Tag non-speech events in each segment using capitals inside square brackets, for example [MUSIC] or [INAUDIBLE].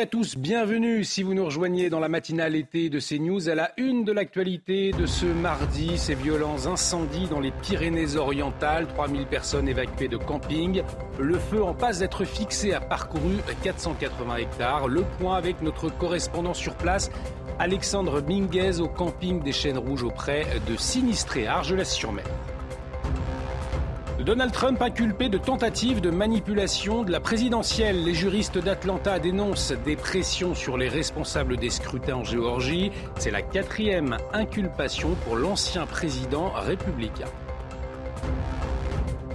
à tous, bienvenue. Si vous nous rejoignez dans la matinale été de CNews à la une de l'actualité de ce mardi, ces violents incendies dans les Pyrénées-Orientales, 3000 personnes évacuées de camping, le feu en passe d'être fixé a parcouru 480 hectares, le point avec notre correspondant sur place, Alexandre Minguez au camping des Chênes Rouges auprès de Sinistré, Argelès-sur-Mer. Donald Trump inculpé de tentative de manipulation de la présidentielle. Les juristes d'Atlanta dénoncent des pressions sur les responsables des scrutins en Géorgie. C'est la quatrième inculpation pour l'ancien président républicain.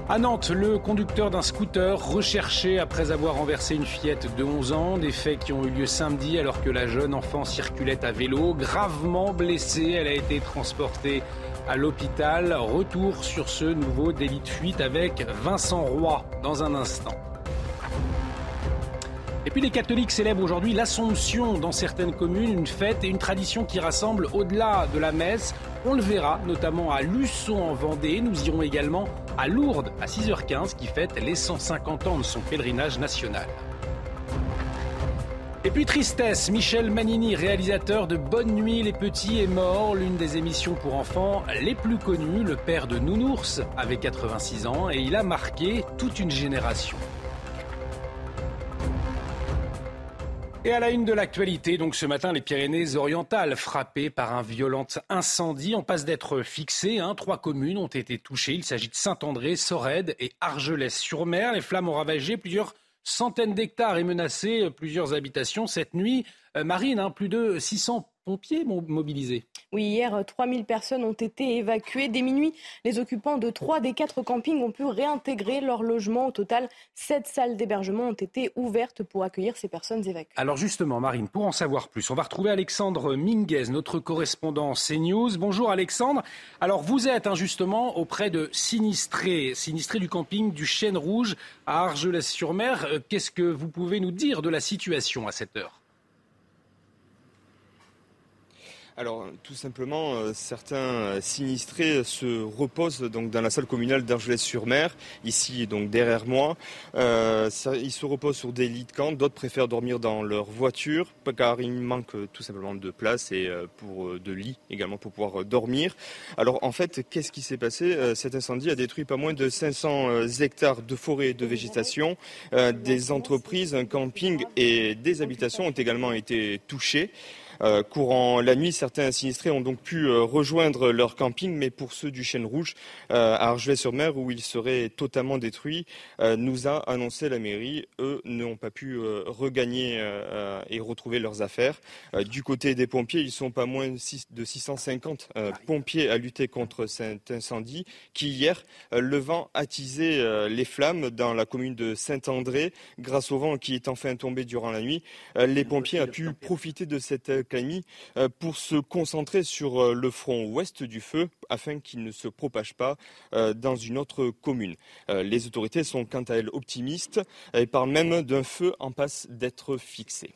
À Nantes, le conducteur d'un scooter recherché après avoir renversé une fillette de 11 ans, des faits qui ont eu lieu samedi alors que la jeune enfant circulait à vélo, gravement blessée, elle a été transportée à l'hôpital. Retour sur ce nouveau délit de fuite avec Vincent Roy dans un instant. Et puis les catholiques célèbrent aujourd'hui l'Assomption dans certaines communes, une fête et une tradition qui rassemble au-delà de la messe. On le verra notamment à Luçon en Vendée. Nous irons également à Lourdes à 6h15 qui fête les 150 ans de son pèlerinage national. Et puis tristesse, Michel Manini, réalisateur de Bonne Nuit les Petits, est mort. L'une des émissions pour enfants les plus connues, le père de Nounours, avait 86 ans et il a marqué toute une génération. Et à la une de l'actualité, donc ce matin, les Pyrénées-Orientales, frappées par un violent incendie, en passe d'être fixées. Hein. Trois communes ont été touchées. Il s'agit de Saint-André, Sorède et Argelès-sur-Mer. Les flammes ont ravagé plusieurs centaines d'hectares et menacé plusieurs habitations cette nuit. Euh, Marine, hein, plus de 600 pompiers mobilisés. Oui, hier, 3000 personnes ont été évacuées. Dès minuit, les occupants de trois des quatre campings ont pu réintégrer leur logement. Au total, sept salles d'hébergement ont été ouvertes pour accueillir ces personnes évacuées. Alors justement, Marine, pour en savoir plus, on va retrouver Alexandre Minguez, notre correspondant CNews. Bonjour Alexandre. Alors vous êtes injustement hein, auprès de sinistrés, sinistrés du camping du Chêne Rouge à Argelès-sur-Mer. Euh, qu'est-ce que vous pouvez nous dire de la situation à cette heure? Alors, tout simplement, euh, certains sinistrés se reposent donc dans la salle communale d'Argelès-sur-Mer, ici donc derrière moi. Euh, ils se reposent sur des lits de camp, d'autres préfèrent dormir dans leur voiture, car il manque tout simplement de place et euh, pour de lits également pour pouvoir dormir. Alors, en fait, qu'est-ce qui s'est passé? Cet incendie a détruit pas moins de 500 hectares de forêt et de végétation. Des entreprises, un camping et des habitations ont également été touchés. Euh, courant la nuit, certains sinistrés ont donc pu euh, rejoindre leur camping, mais pour ceux du Chêne Rouge euh, à Argelès-sur-Mer, où ils seraient totalement détruits, nous a annoncé la mairie, eux n'ont pas pu regagner et retrouver leurs affaires. Du côté des pompiers, ils sont pas moins de 650 pompiers à lutter contre cet incendie qui hier, le vent attisé les flammes dans la commune de Saint-André. Grâce au vent qui est enfin tombé durant la nuit, les pompiers ont pu profiter de cette euh, pour se concentrer sur euh, le front ouest du feu afin qu'il ne se propage pas euh, dans une autre commune. Les autorités sont quant à elles optimistes et parlent même d'un feu en passe d'être fixé.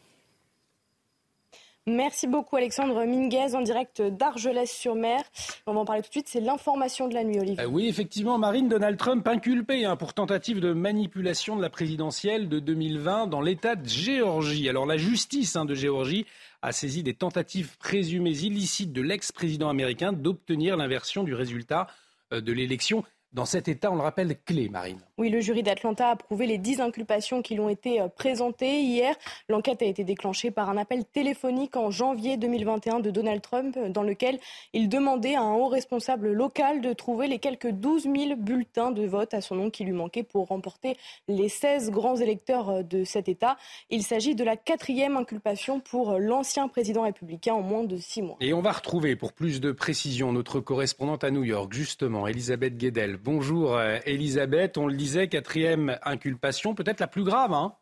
Merci beaucoup Alexandre Minguez en direct d'Argelès-sur-Mer. On va en parler tout de suite, c'est l'information de la nuit, Olivier. oui, effectivement, Marine, Donald Trump inculpé hein, pour tentative de manipulation de la présidentielle de 2020 dans l'État de Géorgie. Alors la justice hein, de Géorgie a saisi des tentatives présumées illicites de l'ex-président américain d'obtenir l'inversion du résultat euh, de l'élection dans cet État, on le rappelle, clé, Marine. Oui, le jury d'Atlanta a approuvé les dix inculpations qui lui ont été euh, présentées hier. L'enquête a été déclenchée par un appel téléphonique en janvier 2021 de Donald Trump, dans lequel il demandait à un haut responsable local de trouver les quelques 12 000 bulletins de vote à son nom qui lui manquaient pour remporter les 16 grands électeurs euh, de cet État. Il s'agit de la quatrième inculpation pour euh, l'ancien président républicain en moins de six mois. Et on va retrouver, pour plus de précision, notre correspondante à New York, justement, Elisabeth Guedel. Bonjour euh, Elisabeth, on le disait, quatrième inculpation, peut-être la plus grave. Hein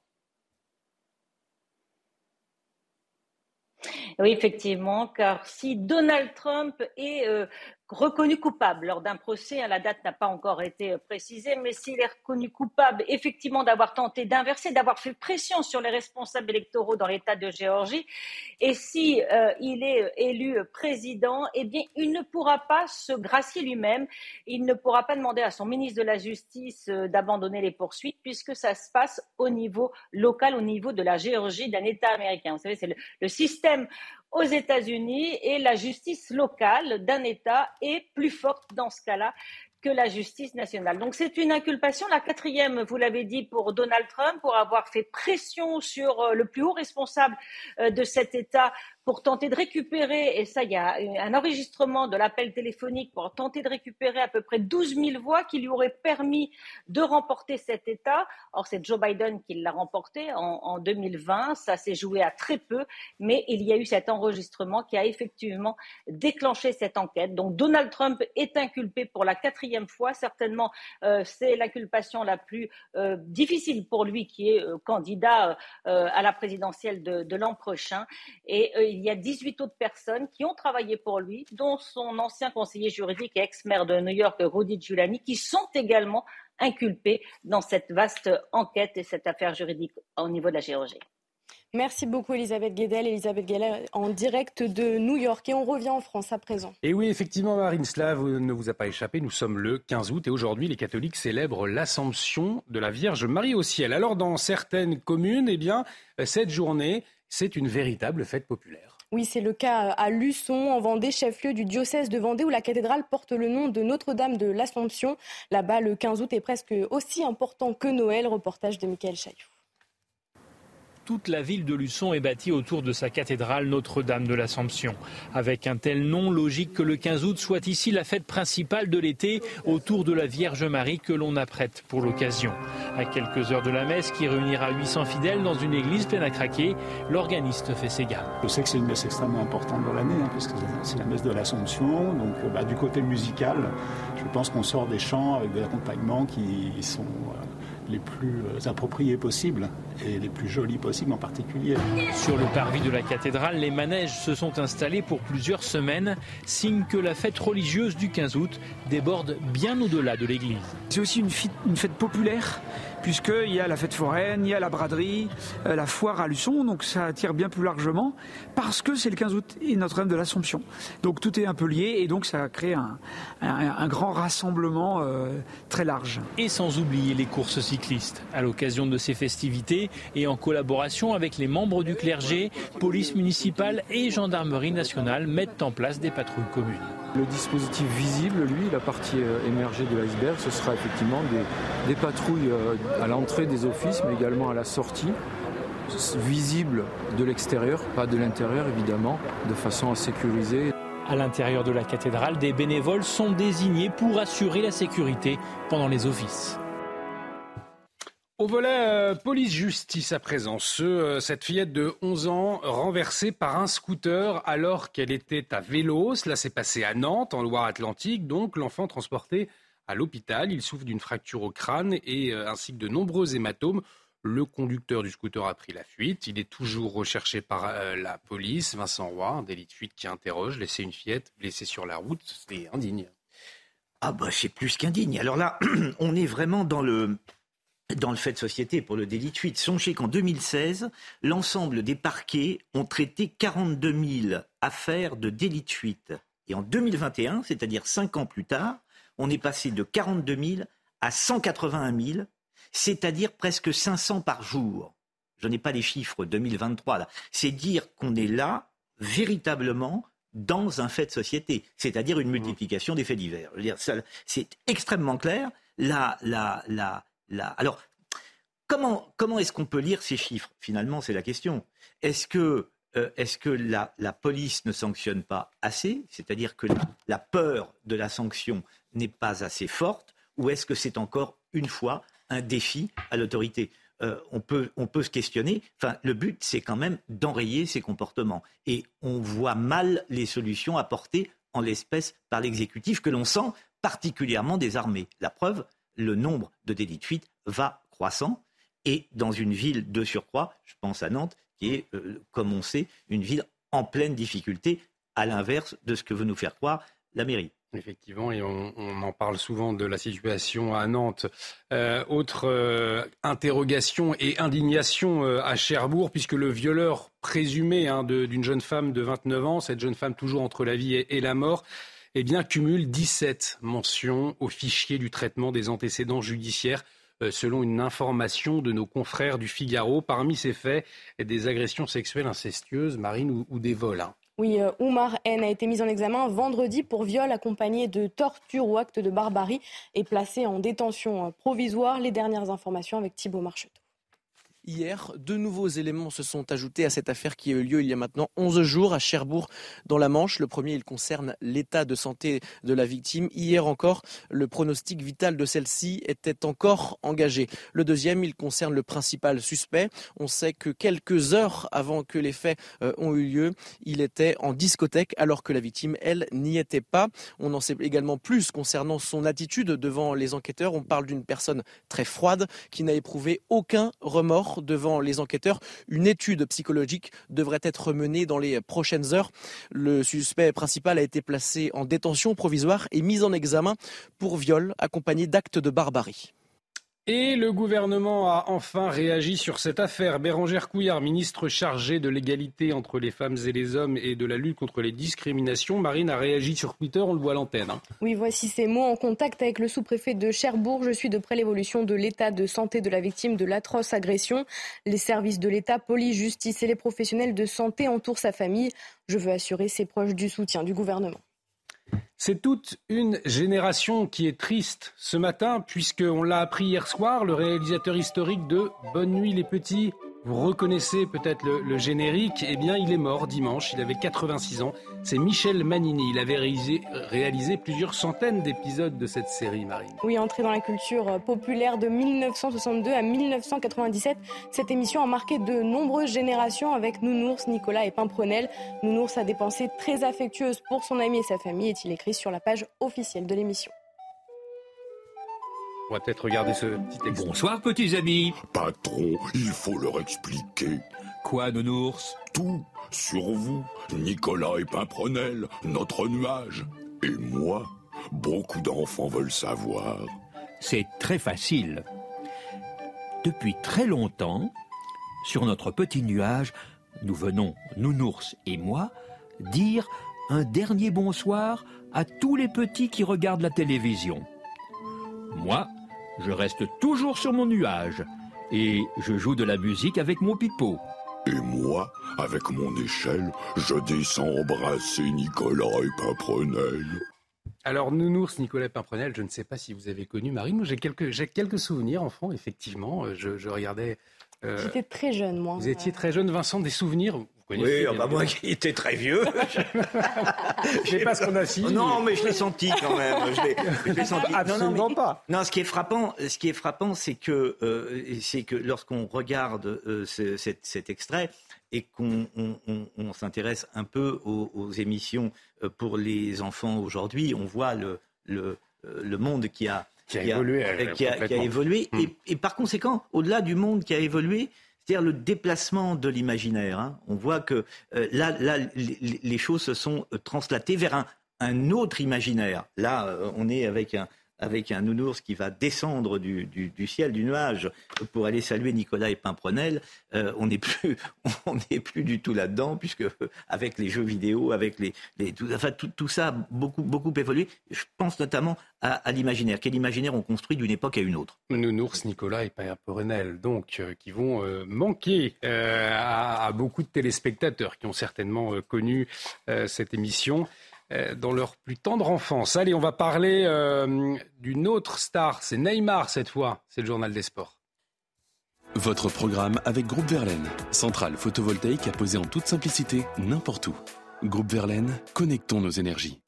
oui, effectivement, car si Donald Trump est euh, reconnu coupable lors d'un procès, hein, la date n'a pas encore été précisée, mais s'il est reconnu coupable effectivement d'avoir tenté d'inverser, d'avoir fait pression sur les responsables électoraux dans l'État de Géorgie, et si euh, il est élu président, eh bien, il ne pourra pas se gracier lui-même, il ne pourra pas demander à son ministre de la Justice euh, d'abandonner les poursuites, puisque ça se passe au niveau local, au niveau de la Géorgie, d'un État américain. Vous savez, c'est le système aux États-Unis et la justice locale d'un État est plus forte dans ce cas-là que la justice nationale. Donc c'est une inculpation, la quatrième, vous l'avez dit, pour Donald Trump, pour avoir fait pression sur euh, le plus haut responsable euh, de cet État pour tenter de récupérer, et ça, il y a un enregistrement de l'appel téléphonique pour tenter de récupérer à peu près 12 000 voix qui lui auraient permis de remporter cet État. Or, c'est Joe Biden qui l'a remporté en, en 2020. Ça s'est joué à très peu, mais il y a eu cet enregistrement qui a effectivement déclenché cette enquête. Donc, Donald Trump est inculpé pour la quatrième fois. Certainement, euh, c'est l'inculpation la plus euh, difficile pour lui qui est euh, candidat à la présidentielle de, l'an prochain. Et il y a 18 autres personnes qui ont travaillé pour lui, dont son ancien conseiller juridique et ex-maire de New York, Rudy Giuliani, qui sont également inculpés dans cette vaste enquête et cette affaire juridique au niveau de la Géorgie. Merci beaucoup Elisabeth Guedel. Elisabeth Guedel en direct de New York. Et on revient en France à présent. Et oui, effectivement, Marine Slav ne vous a pas échappé. Nous sommes le 15 août et aujourd'hui, les catholiques célèbrent l'Assomption de la Vierge Marie au ciel. Alors, dans certaines communes, eh bien, cette journée, c'est une véritable fête populaire. Oui, c'est le cas à Luçon, en Vendée, chef-lieu du diocèse de Vendée, où la cathédrale porte le nom de Notre-Dame de l'Assomption. Là-bas, le 15 août est presque aussi important que Noël. Reportage de Michael Chaillou toute la ville de Luçon est bâtie autour de sa cathédrale Notre-Dame de l'Assomption. Avec un tel nom, logique que le 15 août soit ici la fête principale de l'été autour de la Vierge Marie que l'on apprête pour l'occasion. À quelques heures de la messe qui réunira 800 fidèles dans une église pleine à craquer, l'organiste fait ses gammes. Je sais que c'est une messe extrêmement importante dans l'année, hein, puisque c'est la messe de l'Assomption. Donc bah, du côté musical, je pense qu'on sort des chants avec des accompagnements qui sont... Euh, les plus euh, appropriés possibles et les plus jolis possibles en particulier. Sur le parvis de la cathédrale, les manèges se sont installés pour plusieurs semaines, signe que la fête religieuse du 15 août déborde bien au-delà de l'église. C'est aussi une fête, une fête populaire puisqu'il y a la fête foraine, il y a la braderie, euh, la foire à Luçon, donc ça attire bien plus largement, parce que c'est le 15 août et Notre-Dame de l'Assomption. Donc tout est un peu lié, et donc ça crée un, un, un grand rassemblement euh, très large. Et sans oublier les courses cyclistes. À l'occasion de ces festivités, et en collaboration avec les membres du clergé, police municipale et gendarmerie nationale mettent en place des patrouilles communes. Le dispositif visible, lui, la partie euh, émergée de l'iceberg, ce sera effectivement des, des patrouilles à l'entrée des offices, mais également à la sortie, visible de l'extérieur, pas de l'intérieur évidemment, de façon à sécuriser. À l'intérieur de la cathédrale, des bénévoles sont désignés pour assurer la sécurité pendant les offices. Au volet euh, police-justice à présent, ce, euh, cette fillette de 11 ans renversée par un scooter alors qu'elle était à vélo. Cela s'est passé à Nantes, en Loire-Atlantique. Donc l'enfant transporté à l'hôpital. Il souffre d'une fracture au crâne et euh, ainsi que de nombreux hématomes. Le conducteur du scooter a pris la fuite. Il est toujours recherché par euh, la police. Vincent Roy, délit de fuite qui interroge. Laisser une fillette blessée sur la route, c'est indigne. Ah bah c'est plus qu'indigne. Alors là, [CLEARS THROAT] on est vraiment dans le, dans le fait de société pour le délit de fuite. Songez qu'en 2016, l'ensemble des parquets ont traité 42 000 affaires de délit de fuite. Et en 2021, c'est-à-dire cinq ans plus tard, on est passé de 42 000 à 181 000, c'est-à-dire presque 500 par jour. Je n'ai pas les chiffres 2023 C'est dire qu'on est là véritablement dans un fait de société, c'est-à-dire une multiplication des faits divers. C'est extrêmement clair. La, la, la, la... Alors, comment est-ce qu'on peut lire ces chiffres? Finalement, c'est la question. Est-ce que euh, est-ce que la, police ne sanctionne pas assez, c'est-à-dire que la, peur de la sanction n'est pas assez forte, ou est-ce que c'est encore une fois un défi à l'autorité? Euh, on, peut, on peut se questionner. Enfin, le but, c'est quand même d'enrayer ces comportements. Et on voit mal les solutions apportées en l'espèce par l'exécutif que l'on sent particulièrement désarmé. La preuve, le nombre de délits de fuite va croissant. Et dans une ville de surcroît, je pense à Nantes, qui est, euh, comme on sait, une ville en pleine difficulté, à l'inverse de ce que veut nous faire croire la mairie. Effectivement, et on, en parle souvent de la situation à Nantes. Euh, autre euh, interrogation et indignation à Cherbourg, puisque le violeur présumé hein, d'une jeune femme de 29 ans, cette jeune femme toujours entre la vie et, la mort, eh bien, cumule 17 mentions au fichier du traitement des antécédents judiciaires selon une information de nos confrères du Figaro. Parmi ces faits, des agressions sexuelles incestueuses, marines ou, des vols. Hein. Oui, euh, Oumar N a été mis en examen vendredi pour viol accompagné de torture ou acte de barbarie et placé en détention euh, provisoire. Les dernières informations avec Thibault Marcheteau. Hier, de nouveaux éléments se sont ajoutés à cette affaire qui a eu lieu il y a maintenant 11 jours à Cherbourg, dans la Manche. Le premier, il concerne l'état de santé de la victime. Hier encore, le pronostic vital de celle-ci était encore engagé. Le deuxième, il concerne le principal suspect. On sait que quelques heures avant que les faits euh, ont eu lieu, il était en discothèque alors que la victime, elle, n'y était pas. On en sait également plus concernant son attitude devant les enquêteurs. On parle d'une personne très froide qui n'a éprouvé aucun remords devant les enquêteurs. Une étude psychologique devrait être menée dans les prochaines heures. Le suspect principal a été placé en détention provisoire et mis en examen pour viol accompagné d'actes de barbarie. Et le gouvernement a enfin réagi sur cette affaire. Bérangère Couillard, ministre chargée de l'égalité entre les femmes et les hommes et de la lutte contre les discriminations. Marine a réagi sur Twitter, on le voit à l'antenne. Hein. Oui, voici ces mots. En contact avec le sous-préfet de Cherbourg, je suis de près l'évolution de l'état de santé de la victime de l'atroce agression. Les services de l'État, police, justice et les professionnels de santé entourent sa famille. Je veux assurer ses proches du soutien du gouvernement. C'est toute une génération qui est triste ce matin, puisqu'on l'a appris hier soir, le réalisateur historique de Bonne nuit les petits vous reconnaissez peut-être le, générique. Eh bien, il est mort dimanche. Il avait 86 ans. C'est Michel Manini. Il avait réalisé, réalisé plusieurs centaines d'épisodes de cette série, Marine. Oui, entré dans la culture populaire de 1962 à 1997, cette émission a marqué de nombreuses générations avec Nounours, Nicolas et Pimprenel. Nounours a des pensées très affectueuses pour son ami et sa famille, est-il écrit sur la page officielle de l'émission. On va peut-être regarder ce petit texte. Bonsoir, petits amis. Patron, il faut leur expliquer. Quoi, nounours? Tout sur vous, Nicolas et Pimprenel, notre nuage. Et moi, beaucoup d'enfants veulent savoir. C'est très facile. Depuis très longtemps, sur notre petit nuage, nous venons, nounours et moi, dire un dernier bonsoir à tous les petits qui regardent la télévision. Moi, je reste toujours sur mon nuage et je joue de la musique avec mon pipeau. Et moi, avec mon échelle, je descends embrasser Nicolas et Pimprenel. Alors, Nounours, Nicolas Pimprenel, je ne sais pas si vous avez connu Marine. Moi, j'ai quelques, quelques souvenirs, enfant, effectivement. Je, regardais. Euh, J'étais très jeune, moi. Vous étiez très jeune, Vincent, des souvenirs oui, oh, bah moi qui étais très vieux. [LAUGHS] je sais pas ce qu'on a signé. Non, mais je l'ai senti quand même. Je l'ai senti. Absolument pas. Non, ce qui est frappant, ce qui est frappant, c'est que euh, c'est que lorsqu'on regarde euh, cet, extrait et qu'on s'intéresse un peu aux, émissions euh, pour les enfants aujourd'hui, on voit le, le, le monde qui a qui a, évolué, qui a, évolué. Hmm. Et, et, par conséquent, au-delà du monde qui a évolué, c'est-à-dire le déplacement de l'imaginaire. Hein. On voit que euh, là, les, choses se sont euh, translatées vers un, un autre imaginaire. Là, euh, on est avec un, avec un nounours qui va descendre du, ciel, du nuage, pour aller saluer Nicolas et Pimprenel, euh, on n'est plus, [LAUGHS] plus du tout là-dedans, puisque avec les jeux vidéo, avec les, tout, enfin tout, ça a beaucoup, beaucoup évolué. Je pense notamment à, l'imaginaire. Quel imaginaire on construit d'une époque à une autre Nounours, Nicolas et Pimprenel, donc, euh, qui vont euh, manquer à, beaucoup de téléspectateurs qui ont certainement connu cette émission. Euh, dans leur plus tendre enfance. Allez, on va parler euh, d'une autre star. C'est Neymar cette fois. C'est le journal des sports. Votre programme avec Groupe Verlaine, centrale photovoltaïque à poser en toute simplicité n'importe où. Groupe Verlaine, connectons nos énergies.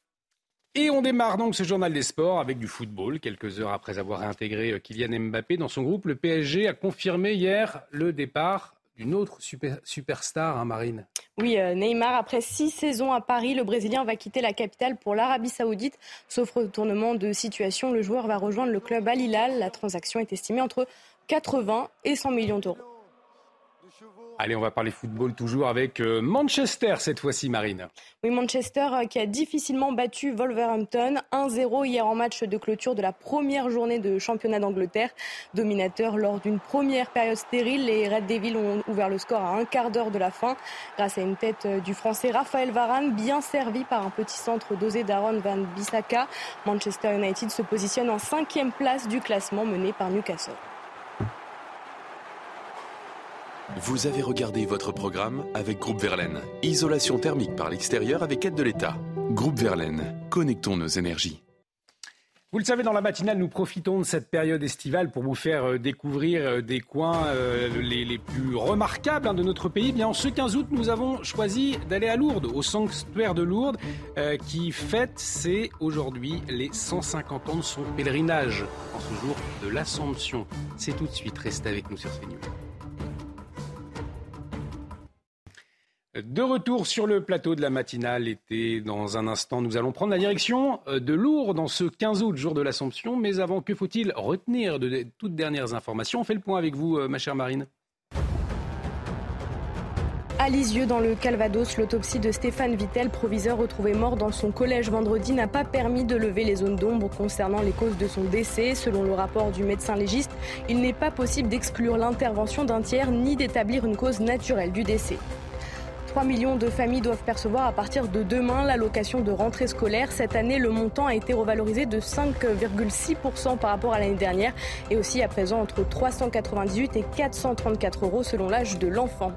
Et on démarre donc ce journal des sports avec du football. Quelques heures après avoir réintégré euh, Kylian Mbappé dans son groupe, le PSG a confirmé hier le départ d'une autre superstar, hein, Marine. Oui, euh, Neymar, après six saisons à Paris, le Brésilien va quitter la capitale pour l'Arabie Saoudite. Sauf retournement de situation, le joueur va rejoindre le club Al Hilal. La transaction est estimée entre 80 et 100 millions d'euros. Allez, on va parler football toujours avec euh, Manchester cette fois-ci, Marine. Oui, Manchester euh, qui a difficilement battu Wolverhampton 1-0 hier en match de clôture de la première journée de championnat d'Angleterre. Dominateur lors d'une première période stérile, les Red Devils ont ouvert le score à un quart d'heure de la fin grâce à une tête euh, du français Raphaël Varane, bien servi par un petit centre dosé d'Aaron Van Bissaka. Manchester United se positionne en cinquième place du classement mené par Newcastle. Vous avez regardé votre programme avec Groupe Verlaine. Isolation thermique par l'extérieur avec aide de l'État. Groupe Verlaine, connectons nos énergies. Vous le savez, dans la matinale, nous profitons de cette période estivale pour vous faire euh, découvrir euh, des coins euh, les, plus remarquables hein, de notre pays. En ce 15 août, nous avons choisi d'aller à Lourdes, au sanctuaire de Lourdes, qui fête, c'est aujourd'hui les 150 ans de son pèlerinage, en ce jour de l'Assomption. C'est tout de suite, restez avec nous sur CNews. De retour sur le plateau de la matinale été, dans un instant, nous allons prendre la direction euh, de Lourdes dans ce 15 août, jour de l'Assomption. Mais avant, que faut-il retenir de toutes dernières informations? On fait le point avec vous, euh, ma chère Marine. À Lisieux, dans le Calvados, l'autopsie de Stéphane Vittel, proviseur retrouvé mort dans son collège vendredi, n'a pas permis de lever les zones d'ombre concernant les causes de son décès. Selon le rapport du médecin légiste, il n'est pas possible d'exclure l'intervention d'un tiers ni d'établir une cause naturelle du décès. 3 millions de familles doivent percevoir à partir de demain l'allocation de rentrée scolaire. Cette année, le montant a été revalorisé de 5,6% par rapport à l'année dernière et aussi à présent entre 398 et 434 euros selon l'âge de l'enfant.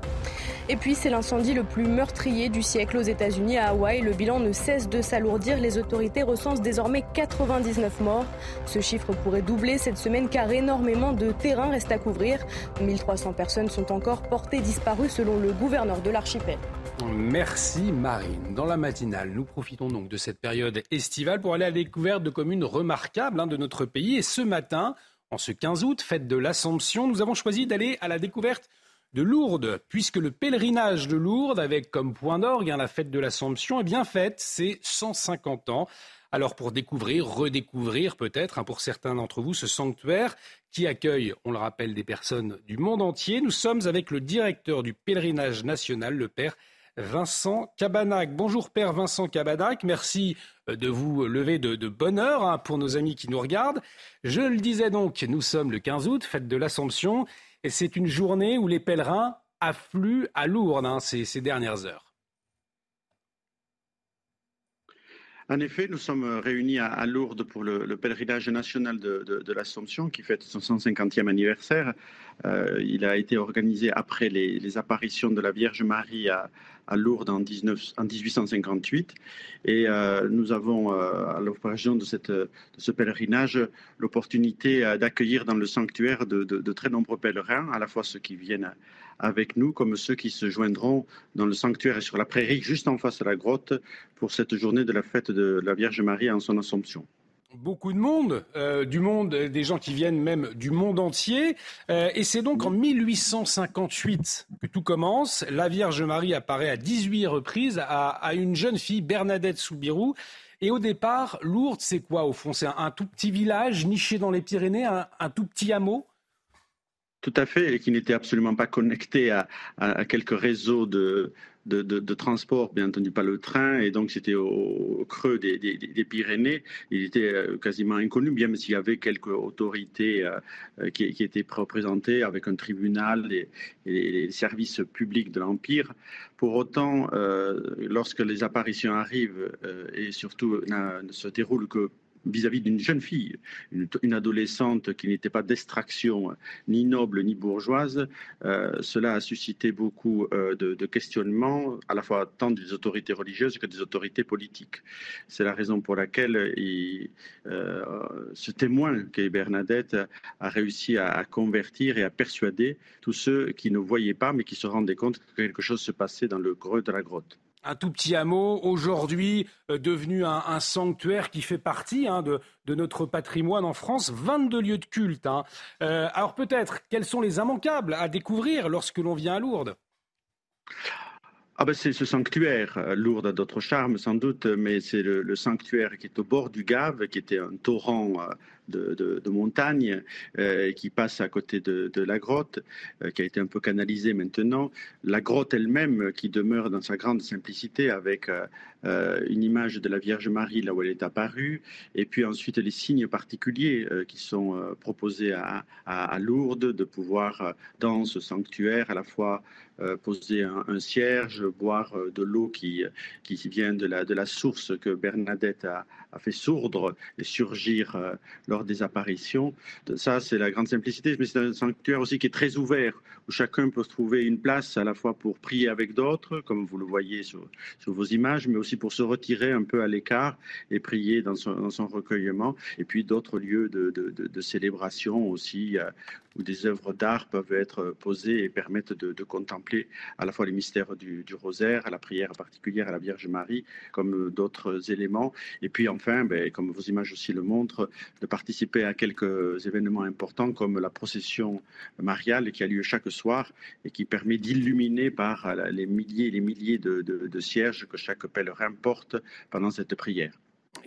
Et puis, c'est l'incendie le plus meurtrier du siècle aux États-Unis à Hawaï. Le bilan ne cesse de s'alourdir. Les autorités recensent désormais 99 morts. Ce chiffre pourrait doubler cette semaine car énormément de terrain reste à couvrir. 1300 personnes sont encore portées disparues selon le gouverneur de l'archipel. Merci Marine. Dans la matinale, nous profitons donc de cette période estivale pour aller à la découverte de communes remarquables hein, de notre pays. Et ce matin, en ce 15 août, fête de l'Assomption, nous avons choisi d'aller à la découverte de Lourdes, puisque le pèlerinage de Lourdes, avec comme point d'orgue hein, la fête de l'Assomption, est bien faite, c'est 150 ans. Alors pour découvrir, redécouvrir peut-être hein, pour certains d'entre vous ce sanctuaire qui accueille, on le rappelle, des personnes du monde entier, nous sommes avec le directeur du pèlerinage national, le père Vincent Cabanac. Bonjour Père Vincent Cabanac, merci euh, de vous lever de, bonne heure hein, pour nos amis qui nous regardent. Je le disais donc, nous sommes le 15 août, fête de l'Assomption, et c'est une journée où les pèlerins affluent à Lourdes hein, ces, dernières heures. En effet, nous sommes réunis à, Lourdes pour le, pèlerinage national de, l'Assomption qui fête son 150e anniversaire. Euh, il a été organisé après les, apparitions de la Vierge Marie à, à Lourdes en, 1858. Et euh, nous avons, euh, à l'occasion de, de, ce pèlerinage, l'opportunité euh, d'accueillir dans le sanctuaire de, de, très nombreux pèlerins, à la fois ceux qui viennent avec nous, comme ceux qui se joindront dans le sanctuaire et sur la prairie, juste en face de la grotte, pour cette journée de la fête de la Vierge Marie en son Assomption beaucoup de monde, euh, du monde, des gens qui viennent même du monde entier. Euh, et c'est donc en 1858 que tout commence. La Vierge Marie apparaît à 18 reprises à, une jeune fille, Bernadette Soubirou. Et au départ, Lourdes, c'est quoi au fond? C'est un, tout petit village niché dans les Pyrénées, un tout petit hameau? Tout à fait, et qui n'était absolument pas connecté à, quelques réseaux de, de, transport, bien entendu pas le train, et donc c'était au, creux des, Pyrénées. Il était euh, quasiment inconnu, bien s'il y avait quelques autorités euh, qui, étaient représentées avec un tribunal et, les services publics de l'Empire. Pour autant, euh, lorsque les apparitions arrivent, et surtout ne se déroulent que vis-à-vis d'une jeune fille, une, adolescente qui n'était pas d'extraction ni noble ni bourgeoise. Euh, cela a suscité beaucoup euh, de, questionnements, à la fois tant des autorités religieuses que des autorités politiques. C'est la raison pour laquelle euh, ce témoin qu'est Bernadette a réussi à, convertir et à persuader tous ceux qui ne voyaient pas mais qui se rendaient compte que quelque chose se passait dans le creux de la grotte un tout petit hameau, aujourd'hui euh, devenu un, sanctuaire qui fait partie hein, de, notre patrimoine en France, 22 lieux de culte. Hein. Euh, alors peut-être, quels sont les immanquables à découvrir lorsque l'on vient à Lourdes? Ah ben c'est ce sanctuaire, euh, Lourdes a d'autres charmes sans doute, mais c'est le, sanctuaire qui est au bord du Gave, qui était un torrent de, montagne qui passe à côté de, la grotte, qui a été un peu canalisée maintenant. La grotte elle-même qui demeure dans sa grande simplicité avec une image de la Vierge Marie là où elle est apparue, et puis ensuite les signes particuliers qui sont proposés à, à, Lourdes, de pouvoir dans ce sanctuaire à la fois euh, poser un, cierge, boire euh, de l'eau qui, qui vient de la, de la source que Bernadette a, fait sourdre et surgir euh, lors des apparitions. Ça, c'est la grande simplicité, mais c'est un sanctuaire aussi qui est très ouvert, où chacun peut trouver une place à la fois pour prier avec d'autres, comme vous le voyez sur, vos images, mais aussi pour se retirer un peu à l'écart et prier dans son, recueillement. Et puis d'autres lieux de, célébration aussi, où des œuvres d'art peuvent être posées et permettent de, contempler à la fois les mystères du, rosaire, à la prière particulière à la Vierge Marie, comme d'autres éléments. Et puis enfin, ben, comme vos images aussi le montrent, de participer à quelques événements importants comme la procession mariale qui a lieu chaque soir et qui permet d'illuminer par les milliers et les milliers de, de cierges que chaque pèlerin porte pendant cette prière.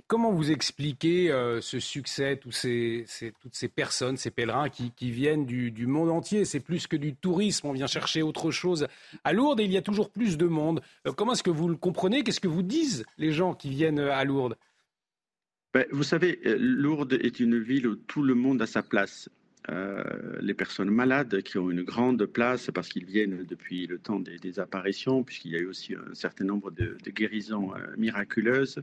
Comment vous expliquez euh, ce succès, tous ces, toutes ces personnes, ces pèlerins qui, viennent du, monde entier? C'est plus que du tourisme, on vient chercher autre chose à Lourdes il y a toujours plus de monde. Euh, comment est-ce que vous le comprenez? Qu'est-ce que vous disent les gens qui viennent à Lourdes? Vous savez, euh, Lourdes est une ville où tout le monde a sa place. Euh, les personnes malades qui ont une grande place parce qu'ils viennent depuis le temps des, apparitions, puisqu'il y a eu aussi un certain nombre de, guérisons euh, miraculeuses.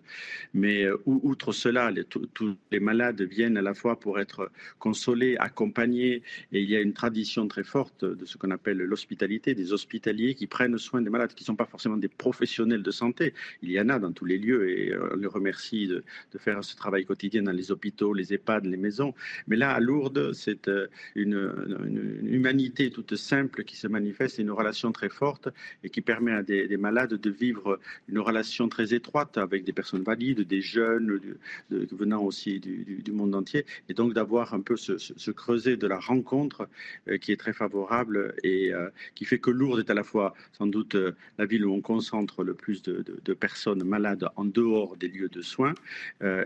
Mais euh, outre cela, tous les malades viennent à la fois pour être consolés, accompagnés, et il y a une tradition très forte de ce qu'on appelle l'hospitalité, des hospitaliers qui prennent soin des malades, qui ne sont pas forcément des professionnels de santé. Il y en a dans tous les lieux, et on les remercie de, de faire ce travail quotidien dans les hôpitaux, les EHPAD, les maisons. Mais là, à Lourdes, c'est euh, une, humanité toute simple qui se manifeste, une relation très forte et qui permet à des, malades de vivre une relation très étroite avec des personnes valides, des jeunes, venant aussi du, monde entier, et donc d'avoir un peu ce, creuset de la rencontre euh, qui est très favorable et euh, qui fait que Lourdes est à la fois sans doute la ville où on concentre le plus de, personnes malades en dehors des lieux de soins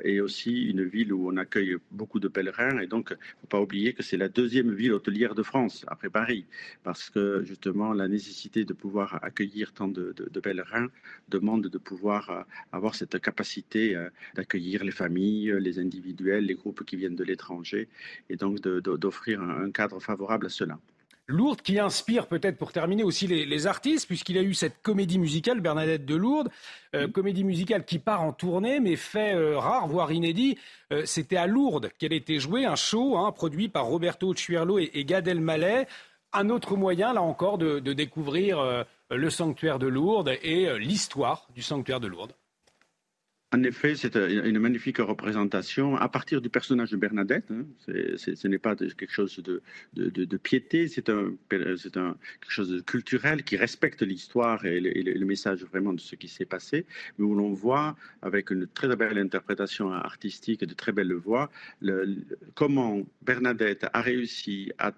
et aussi une ville où on accueille beaucoup de pèlerins. Et donc il ne faut pas oublier que c'est la deuxième ville hôtelière de France, après Paris, parce que justement la nécessité de pouvoir accueillir tant de, pèlerins demande de pouvoir euh, avoir cette capacité euh, d'accueillir les familles, les individuels, les groupes qui viennent de l'étranger, et donc d'offrir un cadre favorable à cela. Lourdes, qui inspire peut-être pour terminer aussi les, artistes, puisqu'il a eu cette comédie musicale, Bernadette de Lourdes, euh, comédie musicale qui part en tournée, mais fait euh, rare, voire inédit. Euh, c'était à Lourdes qu'elle était jouée, un show hein, produit par Roberto Ciuerlo et, Gad Elmaleh. Un autre moyen, là encore, de découvrir le sanctuaire de Lourdes et l'histoire du sanctuaire de Lourdes. En effet, c'est une magnifique représentation à partir du personnage de Bernadette. Hein. ce n'est pas quelque chose de, piété, c'est quelque chose de culturel qui respecte l'histoire et, le message vraiment de ce qui s'est passé, mais où l'on voit, avec une très belle interprétation artistique et de très belles voix, comment Bernadette a réussi à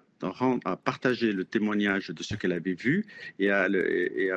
à partager le témoignage de ce qu'elle avait vu et à,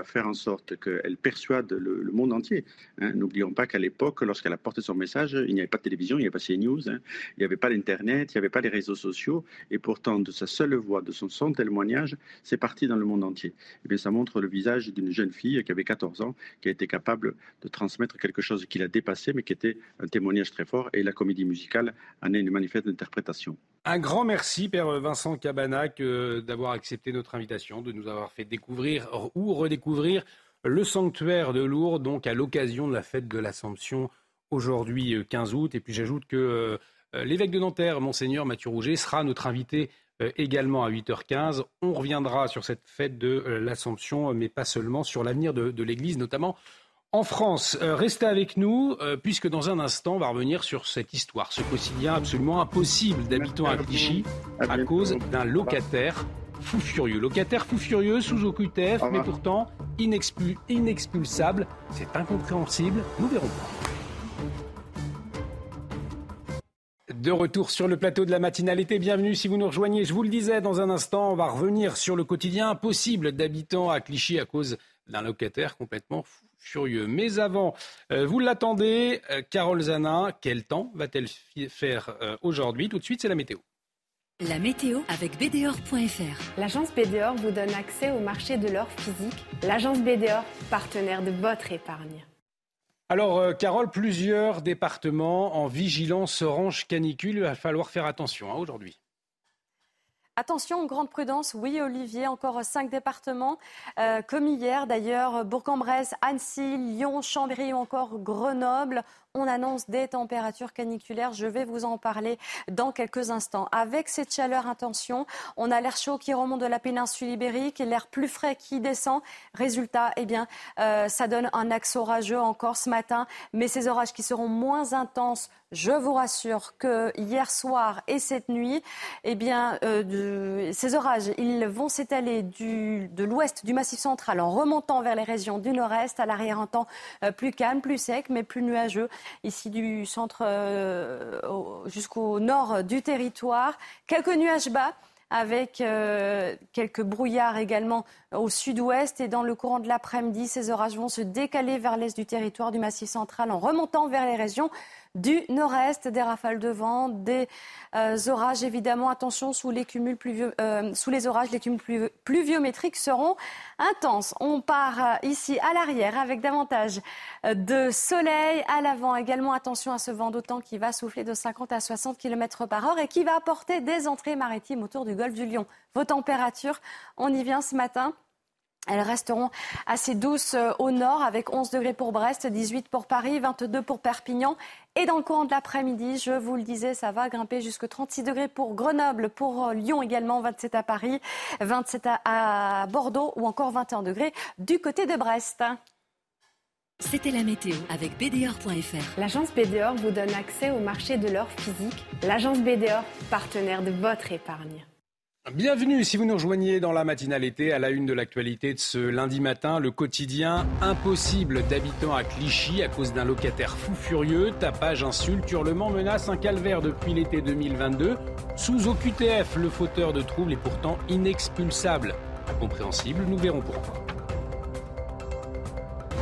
faire en sorte qu'elle persuade le, monde entier. Hein. N'oublions pas qu'à l'époque, lorsqu'elle a porté son message, il n'y avait pas de télévision, il n'y avait pas CNews, hein. il n'y avait pas l'Internet, il n'y avait pas les réseaux sociaux, et pourtant, de sa seule voix, de son son témoignage, c'est parti dans le monde entier. Et eh bien, ça montre le visage d'une jeune fille qui avait 14 ans, qui a été capable de transmettre quelque chose qui l'a dépassé, mais qui était un témoignage très fort, et la comédie musicale en est une manifeste interprétation. Un grand merci, Père Vincent Cabanac, d'avoir accepté notre invitation, de nous avoir fait découvrir ou redécouvrir le sanctuaire de Lourdes, donc à l'occasion de la fête de l'Assomption aujourd'hui 15 euh, août. Et puis j'ajoute que euh, l'évêque de Nanterre, Monseigneur Mathieu Rouget, sera notre invité euh, également à 8h15. On reviendra sur cette fête de l'Assomption, mais pas seulement, sur l'avenir de l'Église, notamment en France. Euh, restez avec nous, euh, puisque dans un instant, on va revenir sur cette histoire, ce quotidien absolument impossible d'habitants à Clichy à cause d'un locataire fou furieux. Locataire fou furieux sous OQTF, mais pourtant inexpulsable. C'est incompréhensible. Nous verrons. De retour sur le plateau de la matinalité, bienvenue si vous nous rejoignez. Je vous le disais, dans un instant, on va revenir sur le quotidien impossible d'habitants à Clichy à cause d'un locataire complètement furieux. Mais avant, euh, vous l'attendez, euh, Carole Zanin, quel temps va-t-elle faire euh, aujourd'hui? Tout de suite, c'est la météo. La météo avec BDOR.fr. L'agence BDOR vous donne accès au marché de l'or physique. L'agence BDOR, partenaire de votre épargne. Alors, Carole, plusieurs départements en vigilance orange canicule. Il va falloir faire attention hein, aujourd'hui. Attention, grande prudence. Oui, Olivier, encore cinq départements, euh, comme hier d'ailleurs, Bourg-en-Bresse, Annecy, Lyon, Chambéry ou encore Grenoble on annonce des températures caniculaires. Je vais vous en parler dans quelques instants. Avec cette chaleur intention, on a l'air chaud qui remonte de la péninsule ibérique et l'air plus frais qui descend. Résultat, eh bien, euh, ça donne un axe orageux encore ce matin, mais ces orages qui seront moins intenses je vous rassure que hier soir et cette nuit, eh bien, euh, ces orages, ils vont s'étaler de l'ouest du Massif central en remontant vers les régions du nord-est, à l'arrière un temps euh, plus calme, plus sec, mais plus nuageux ici du centre euh, jusqu'au nord du territoire. Quelques nuages bas avec euh, quelques brouillards également au sud-ouest. Et dans le courant de l'après-midi, ces orages vont se décaler vers l'est du territoire du Massif central en remontant vers les régions du nord-est, des rafales de vent, des euh, orages. Évidemment, attention, sous les, cumuls euh, sous les orages, les cumuls pluviométriques seront intenses. On part euh, ici à l'arrière avec davantage de soleil. À l'avant également, attention à ce vent d'autant qui va souffler de 50 à 60 km par heure et qui va apporter des entrées maritimes autour du golfe du Lion. Vos températures, on y vient ce matin. Elles resteront assez douces euh, au nord avec 11 degrés pour Brest, 18 pour Paris, 22 pour Perpignan. Et dans le courant de l'après-midi, je vous le disais, ça va grimper jusqu'à 36 degrés pour Grenoble, pour euh, Lyon également, 27 à Paris, 27 à Bordeaux ou encore 21 degrés du côté de Brest. C'était la météo avec BDOR.fr. L'agence BDOR vous donne accès au marché de l'or physique. L'agence BDOR, partenaire de votre épargne. Bienvenue si vous nous rejoignez dans la matinale été à la une de l'actualité de ce lundi matin. Le quotidien impossible d'habitants à Clichy à cause d'un locataire fou furieux. Tapage, insulte, hurlement, menace, un calvaire depuis l'été 2022. Sous OQTF, le fauteur de troubles est pourtant inexpulsable. Incompréhensible, nous verrons pourquoi.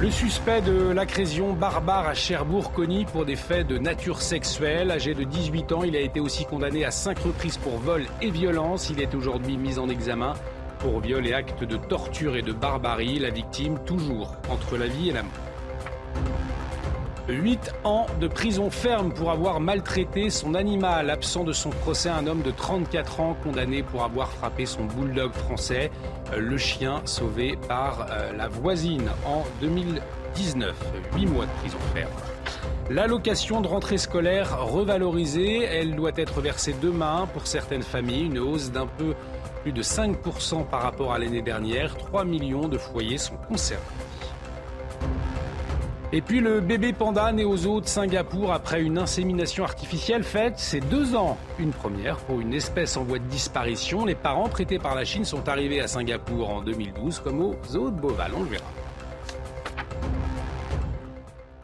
Le suspect de l'agression barbare à Cherbourg-Cogny pour des faits de nature sexuelle, âgé de 18 ans, il a été aussi condamné à cinq reprises pour vol et violence. Il est aujourd'hui mis en examen pour viol et actes de torture et de barbarie. La victime toujours entre la vie et la mort. 8 ans de prison ferme pour avoir maltraité son animal. Absent de son procès, un homme de 34 ans condamné pour avoir frappé son bulldog français. Euh, le chien sauvé par euh, la voisine en 2019. 8 mois de prison ferme. L'allocation de rentrée scolaire revalorisée, elle doit être versée demain pour certaines familles. Une hausse d'un peu plus de 5% par rapport à l'année dernière. 3 millions de foyers sont concernés. Et puis le bébé panda né aux eaux de Singapour après une insémination artificielle faite, c'est deux ans. Une première pour une espèce en voie de disparition. Les parents prêtés par la Chine sont arrivés à Singapour en 2012 comme aux eaux de Beauval. On le verra.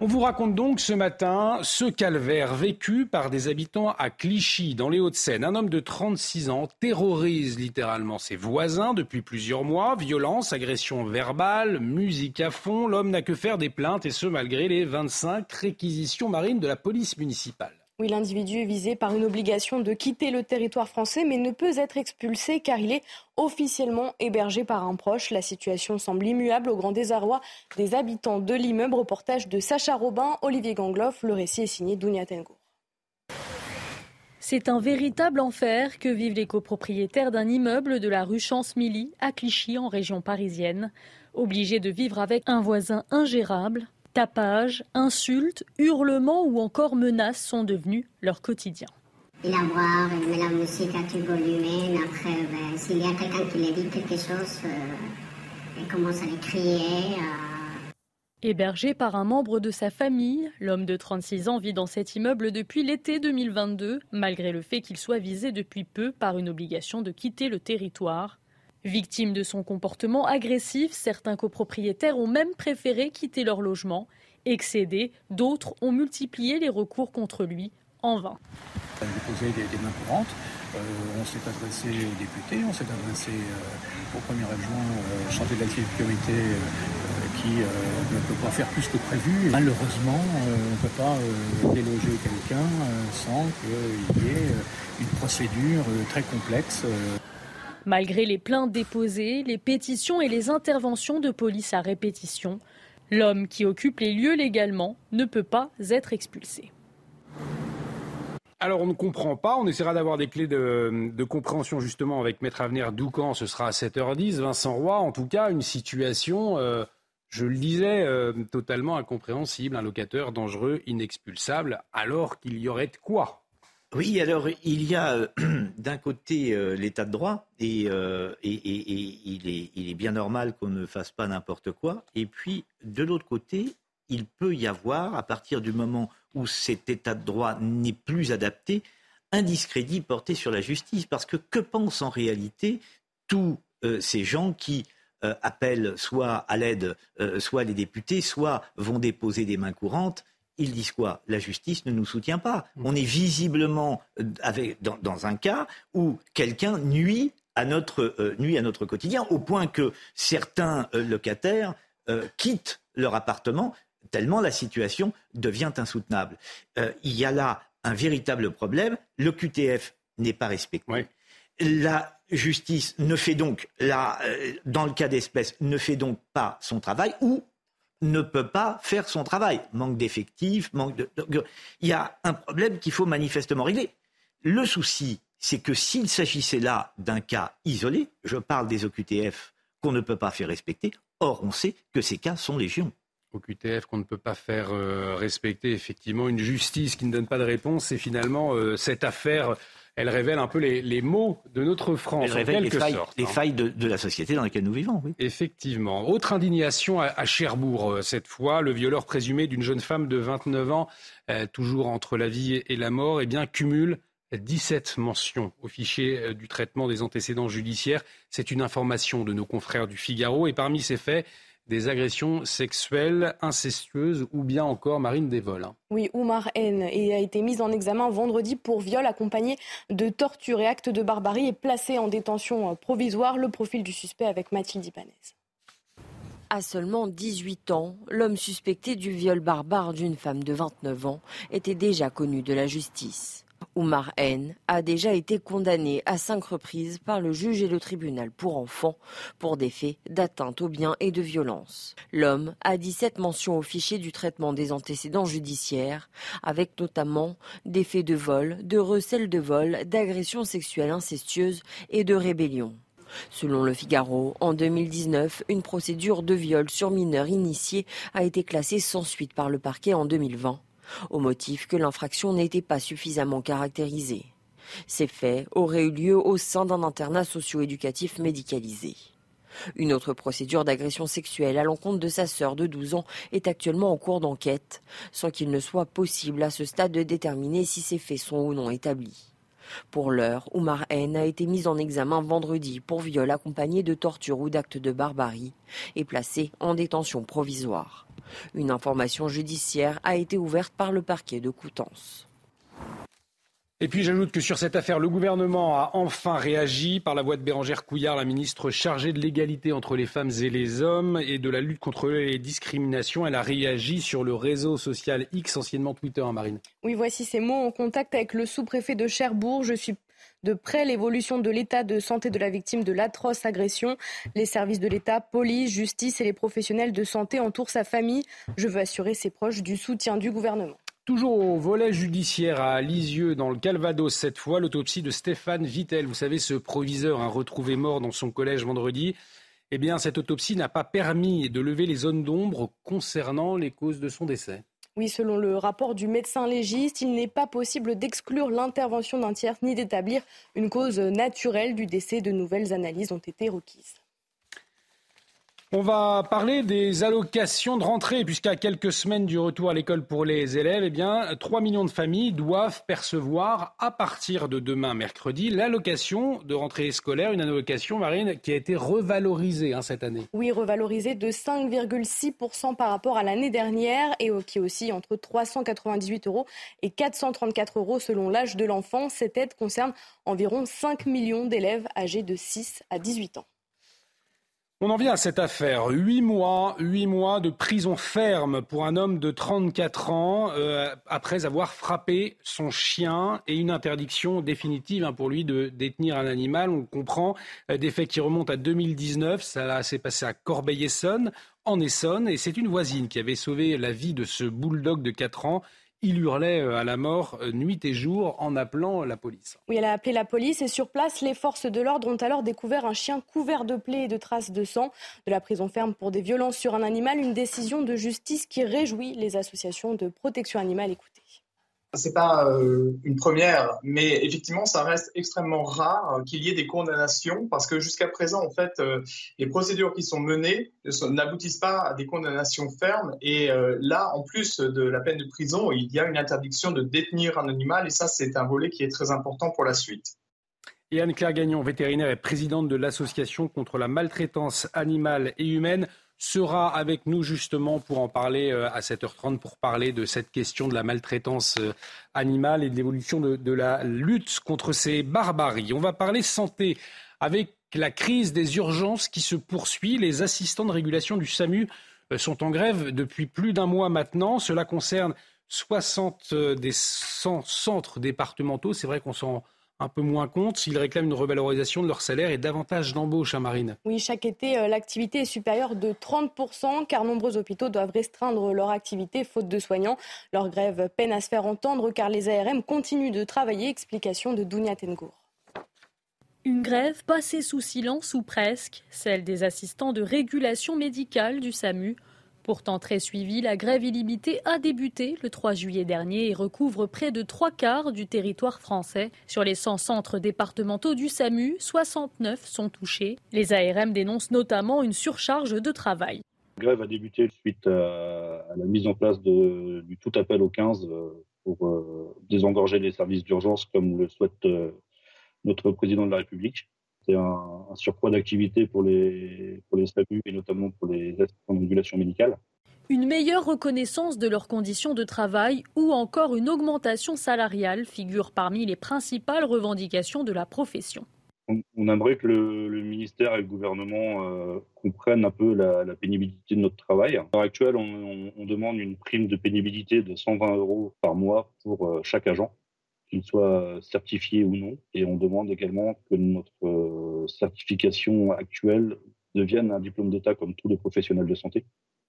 On vous raconte donc ce matin ce calvaire vécu par des habitants à Clichy, dans les Hauts-de-Seine. Un homme de 36 ans terrorise littéralement ses voisins depuis plusieurs mois. Violence, agression verbale, musique à fond. L'homme n'a que faire des plaintes et ce malgré les 25 réquisitions marines de la police municipale. Oui, l'individu est visé par une obligation de quitter le territoire français, mais ne peut être expulsé car il est officiellement hébergé par un proche. La situation semble immuable au grand désarroi des habitants de l'immeuble. Reportage de Sacha Robin, Olivier Gangloff. Le récit est signé Dounia Tengo. C'est un véritable enfer que vivent les copropriétaires d'un immeuble de la rue Chance-Milly à Clichy en région parisienne. Obligés de vivre avec un voisin ingérable, Tapage, insultes, hurlements ou encore menaces sont devenus leur quotidien. Il a met la musique à tout volume. Après, ben, s'il y a quelqu'un qui lui dit quelque chose, euh, il commence à les crier. Euh. Hébergé par un membre de sa famille, l'homme de 36 ans vit dans cet immeuble depuis l'été 2022, malgré le fait qu'il soit visé depuis peu par une obligation de quitter le territoire. Victimes de son comportement agressif, certains copropriétaires ont même préféré quitter leur logement. Excédés, d'autres ont multiplié les recours contre lui en vain. On a déposé des, mains courantes. Euh, on s'est adressé aux députés, on s'est adressé euh, au premier adjoint euh, chargé de la sécurité qui ne peut pas faire plus que prévu. Malheureusement, on ne peut pas déloger quelqu'un sans qu'il y ait une procédure très complexe. Malgré les plaintes déposées, les pétitions et les interventions de police à répétition, l'homme qui occupe les lieux légalement ne peut pas être expulsé. Alors on ne comprend pas, on essaiera d'avoir des clés de, compréhension justement avec Maître Avenir Doucan, ce sera à 7h10, Vincent Roy, en tout cas une situation, euh, je le disais, euh, totalement incompréhensible, un locateur dangereux, inexpulsable, alors qu'il y aurait de quoi oui, alors il y a euh, [CLEARS THROAT] d'un côté l'état de droit et, il, est, il, est, bien normal qu'on ne fasse pas n'importe quoi. Et puis de l'autre côté, il peut y avoir, à partir du moment où cet état de droit n'est plus adapté, un discrédit porté sur la justice. Parce que que pensent en réalité tous euh, ces gens qui euh, appellent soit à l'aide, euh, soit les députés, soit vont déposer des mains courantes ils disent quoi? La justice ne nous soutient pas. On est visiblement dans, un cas où quelqu'un nuit à notre, nuit à notre quotidien, au point que certains locataires quittent leur appartement tellement la situation devient insoutenable. Euh, il y a là un véritable problème. Le QTF n'est pas respecté. La justice ne fait donc, euh, dans le cas d'espèce, ne fait donc pas son travail ou ne peut pas faire son travail. Manque d'effectifs, manque de. Il y a un problème qu'il faut manifestement régler. Le souci, c'est que s'il s'agissait là d'un cas isolé, je parle des OQTF qu'on ne peut pas faire respecter, or on sait que ces cas sont légion au QTF qu'on ne peut pas faire euh, respecter effectivement une justice qui ne donne pas de réponse. Et finalement, euh, cette affaire, elle révèle un peu les, les maux de notre France. Elle révèle les failles, les hein. failles de, la société dans laquelle nous vivons. Oui. Effectivement. Autre indignation à, Cherbourg, euh, cette fois, le violeur présumé d'une jeune femme de 29 ans, toujours entre la vie et la mort, eh bien, cumule 17 mentions au fichier du traitement des antécédents judiciaires. C'est une information de nos confrères du Figaro. Et parmi ces faits, des agressions sexuelles incestueuses ou bien encore Marine des vols. Hein. Oui, Oumar N a été mis en examen vendredi pour viol accompagné de torture et actes de barbarie et placé en détention provisoire. Le profil du suspect avec Mathilde Ibanez. À seulement 18 ans, l'homme suspecté du viol barbare d'une femme de 29 ans était déjà connu de la justice. Oumar N a déjà été condamné à cinq reprises par le juge et le tribunal pour enfants pour des faits d'atteinte aux biens et de violence. L'homme a 17 mentions au fichier du traitement des antécédents judiciaires, avec notamment des faits de vol, de recel de vol, d'agression sexuelle incestueuse et de rébellion. Selon le Figaro, en 2019, une procédure de viol sur mineur initié a été classée sans suite par le parquet en 2020 au motif que l'infraction n'était pas suffisamment caractérisée. Ces faits auraient eu lieu au sein d'un internat socio-éducatif médicalisé. Une autre procédure d'agression sexuelle à l'encontre de sa sœur de 12 ans est actuellement en cours d'enquête, sans qu'il ne soit possible à ce stade de déterminer si ces faits sont ou non établis. Pour l'heure, Oumar N a été mis en examen vendredi pour viol accompagné de torture ou d'actes de barbarie et placé en détention provisoire. Une information judiciaire a été ouverte par le parquet de Coutances. Et puis j'ajoute que sur cette affaire, le gouvernement a enfin réagi par la voix de Bérangère Couillard, la ministre chargée de l'égalité entre les femmes et les hommes et de la lutte contre les discriminations. Elle a réagi sur le réseau social X, anciennement Twitter, hein, Marine. Oui, voici ces mots en contact avec le sous-préfet de Cherbourg. Je suis de près l'évolution de l'état de santé de la victime de l'atroce agression. Les services de l'État, police, justice et les professionnels de santé entourent sa famille. Je veux assurer ses proches du soutien du gouvernement. Toujours au volet judiciaire à Lisieux, dans le Calvados, cette fois, l'autopsie de Stéphane Vittel. Vous savez, ce proviseur a retrouvé mort dans son collège vendredi. Eh bien, cette autopsie n'a pas permis de lever les zones d'ombre concernant les causes de son décès. Oui, selon le rapport du médecin légiste, il n'est pas possible d'exclure l'intervention d'un tiers ni d'établir une cause naturelle du décès. De nouvelles analyses ont été requises. On va parler des allocations de rentrée, puisqu'à quelques semaines du retour à l'école pour les élèves, eh bien, 3 millions de familles doivent percevoir à partir de demain, mercredi, l'allocation de rentrée scolaire, une allocation, Marine, qui a été revalorisée hein, cette année. Oui, revalorisée de 5,6% par rapport à l'année dernière et qui aussi entre 398 euros et 434 euros selon l'âge de l'enfant. Cette aide concerne environ 5 millions d'élèves âgés de 6 à 18 ans. On en vient à cette affaire. Huit mois, huit mois de prison ferme pour un homme de 34 ans euh, après avoir frappé son chien et une interdiction définitive hein, pour lui de détenir un animal. On comprend euh, des faits qui remontent à 2019. Ça s'est passé à Corbeil-Essonne, en Essonne, et c'est une voisine qui avait sauvé la vie de ce bulldog de 4 ans il hurlait euh, à la mort euh, nuit et jour en appelant la police. Oui, elle a appelé la police et sur place, les forces de l'ordre ont alors découvert un chien couvert de plaies et de traces de sang. De la prison ferme pour des violences sur un animal, une décision de justice qui réjouit les associations de protection animale. Écoutez c'est pas euh, une première, mais effectivement, ça reste extrêmement rare qu'il y ait des condamnations parce que jusqu'à présent, en fait, euh, les procédures qui sont menées n'aboutissent pas à des condamnations fermes. Et euh, là, en plus de la peine de prison, il y a une interdiction de détenir un animal et ça, c'est un volet qui est très important pour la suite. Et Anne-Claire Gagnon, vétérinaire et présidente de l'Association contre la maltraitance animale et humaine sera avec nous justement pour en parler euh, à 7h30, pour parler de cette question de la maltraitance euh, animale et de l'évolution de, la lutte contre ces barbaries. On va parler santé avec la crise des urgences qui se poursuit. Les assistants de régulation du SAMU euh, sont en grève depuis plus d'un mois maintenant. Cela concerne 60 des 100 centres départementaux. C'est vrai qu'on s'en un peu moins compte s'ils réclament une revalorisation de leur salaire et davantage d'embauches à hein, Marine. Oui, chaque été, euh, l'activité est supérieure de 30% car nombreux hôpitaux doivent restreindre leur activité faute de soignants. Leur grève peine à se faire entendre car les ARM continuent de travailler. Explication de Dounia Tengour. Une grève passée sous silence ou presque, celle des assistants de régulation médicale du SAMU. Pourtant très suivie, la grève illimitée a débuté le 3 juillet dernier et recouvre près de trois quarts du territoire français. Sur les 100 centres départementaux du SAMU, 69 sont touchés. Les ARM dénoncent notamment une surcharge de travail. La grève a débuté suite à, la mise en place du tout appel au 15 euh, pour euh, désengorger les services d'urgence comme le souhaite euh, notre président de la République c'est un, surcroît d'activité pour les, pour les SAMU et notamment pour les assistants de régulation médicale. Une meilleure reconnaissance de leurs conditions de travail ou encore une augmentation salariale figurent parmi les principales revendications de la profession. On, aimerait que le, ministère et le gouvernement euh, comprennent un peu la, pénibilité de notre travail. À l'heure actuelle, on, demande une prime de pénibilité de 120 euros par mois pour euh, chaque agent qu'il soit certifié ou non. Et on demande également que notre euh, certification actuelle devienne un diplôme d'État comme tous les professionnels de santé.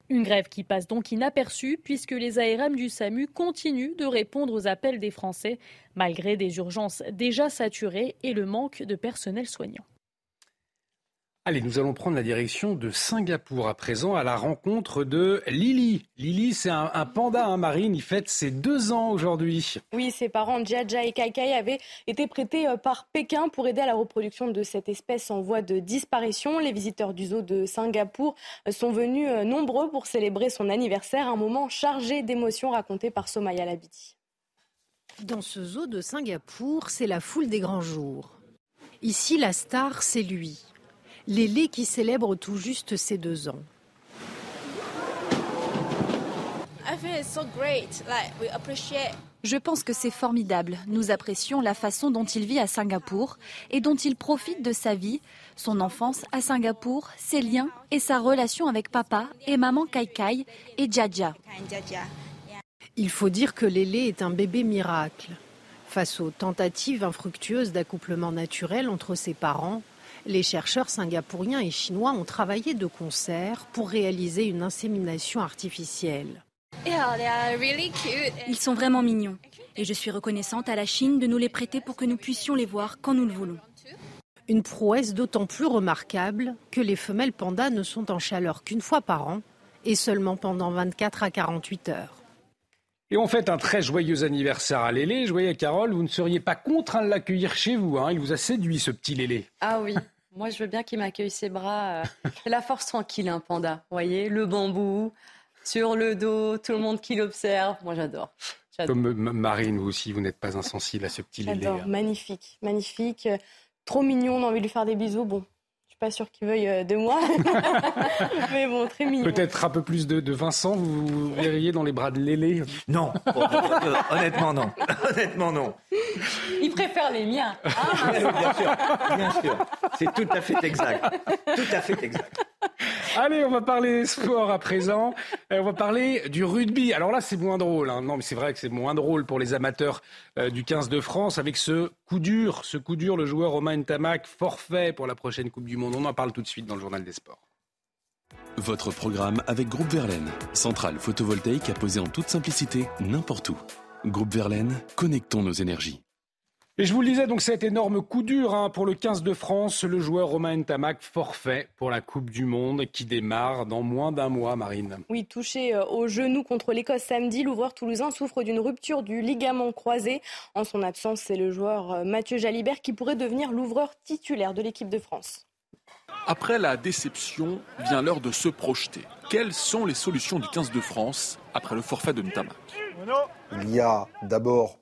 Une grève qui passe donc inaperçue puisque les ARM du SAMU continuent de répondre aux appels des Français malgré des urgences déjà saturées et le manque de personnel soignant. Allez, nous allons prendre la direction de Singapour à présent à la rencontre de Lily. Lily, c'est un, panda hein, marine. Il fête ses deux ans aujourd'hui. Oui, ses parents Jaja et Kai avaient été prêtés euh, par Pékin pour aider à la reproduction de cette espèce en voie de disparition. Les visiteurs du zoo de Singapour euh, sont venus euh, nombreux pour célébrer son anniversaire, un moment chargé d'émotions raconté par Somaya Labidi. Dans ce zoo de Singapour, c'est la foule des grands jours. Ici, la star, c'est lui. Lélé qui célèbre tout juste ses deux ans. Je pense que c'est formidable. Nous apprécions la façon dont il vit à Singapour et dont il profite de sa vie, son enfance à Singapour, ses liens et sa relation avec papa et maman Kai Kai et Jaja. Il faut dire que Lélé est un bébé miracle. Face aux tentatives infructueuses d'accouplement naturel entre ses parents, les chercheurs singapouriens et chinois ont travaillé de concert pour réaliser une insémination artificielle. Ils sont vraiment mignons et je suis reconnaissante à la Chine de nous les prêter pour que nous puissions les voir quand nous le voulons. Une prouesse d'autant plus remarquable que les femelles pandas ne sont en chaleur qu'une fois par an et seulement pendant 24 à 48 heures. Et on fête un très joyeux anniversaire à Lélé. Je voyais, Carole, vous ne seriez pas contraint de l'accueillir chez vous. Hein. Il vous a séduit, ce petit Lélé. Ah oui. [LAUGHS] Moi, je veux bien qu'il m'accueille ses bras. Euh, la force tranquille, un panda. Vous voyez, le bambou, sur le dos, tout le monde qui l'observe. Moi, j'adore. Comme Marine, vous aussi, vous n'êtes pas insensible à ce petit Lélé. J'adore. Hein. Magnifique, magnifique. Trop mignon, on a envie de lui faire des bisous. Bon, pas sûr qu'il veuille euh, de moi. Mais bon, très mignon. Peut-être un peu plus de, Vincent, vous verriez dans les bras de Lélé Non, honnêtement non. Honnêtement non. Il préfère les miens. Hein, bien sûr, bien sûr. C'est tout à fait exact. Tout à fait exact. Allez, on va parler sport à présent. On va parler du rugby. Alors là, c'est moins drôle. Hein. Non, mais c'est vrai que c'est moins drôle pour les amateurs euh, du 15 de France avec ce coup dur. Ce coup dur, le joueur Romain Ntamak, forfait pour la prochaine Coupe du Monde. On en parle tout de suite dans le Journal des Sports. Votre programme avec Groupe Verlaine, centrale photovoltaïque à poser en toute simplicité n'importe où. Groupe Verlaine, connectons nos énergies. Et je vous le disais, donc cet énorme coup dur hein, pour le 15 de France, le joueur Romain Ntamak forfait pour la Coupe du Monde qui démarre dans moins d'un mois, Marine. Oui, touché euh, au genou contre l'Écosse samedi, l'ouvreur toulousain souffre d'une rupture du ligament croisé. En son absence, c'est le joueur euh, Mathieu Jalibert qui pourrait devenir l'ouvreur titulaire de l'équipe de France. Après la déception, vient l'heure de se projeter. Quelles sont les solutions du 15 de France après le forfait de Ntamak Il y a d'abord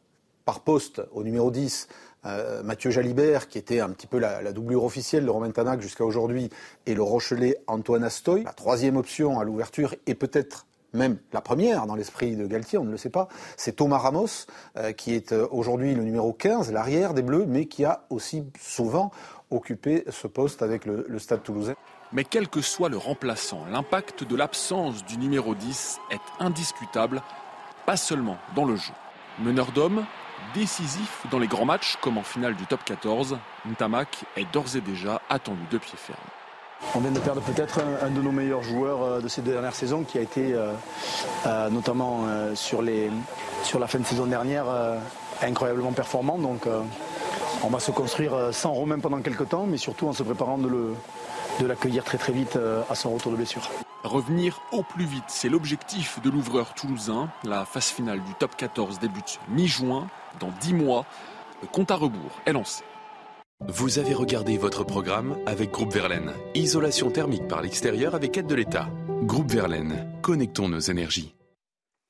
par poste au numéro 10 euh, Mathieu Jalibert, qui était un petit peu la, doublure officielle de Romain Tanac jusqu'à aujourd'hui, et le Rochelet Antoine Astoy. La troisième option à l'ouverture, et peut-être même la première dans l'esprit de Galtier, on ne le sait pas, c'est Thomas Ramos, euh, qui est euh, aujourd'hui le numéro 15, l'arrière des Bleus, mais qui a aussi souvent occuper ce poste avec le, Stade toulousain. Mais quel que soit le remplaçant, l'impact de l'absence du numéro 10 est indiscutable, pas seulement dans le jeu. Meneur d'hommes, décisif dans les grands matchs comme en finale du top 14, Ntamak est d'ores et déjà attendu de pied ferme. On vient de perdre peut-être un, de nos meilleurs joueurs euh, de ces dernières saisons qui a été euh, euh, notamment sur, les, sur la fin de saison dernière incroyablement performant. Donc on va se construire sans Romain pendant quelques temps, mais surtout en se préparant de, l'accueillir très très vite à son retour de blessure. Revenir au plus vite, c'est l'objectif de l'ouvreur toulousain. La phase finale du top 14 débute mi-juin. Dans 10 mois, compte à rebours est lancé. Vous avez regardé votre programme avec Groupe Verlaine. Isolation thermique par l'extérieur avec aide de l'État. Groupe Verlaine, connectons nos énergies.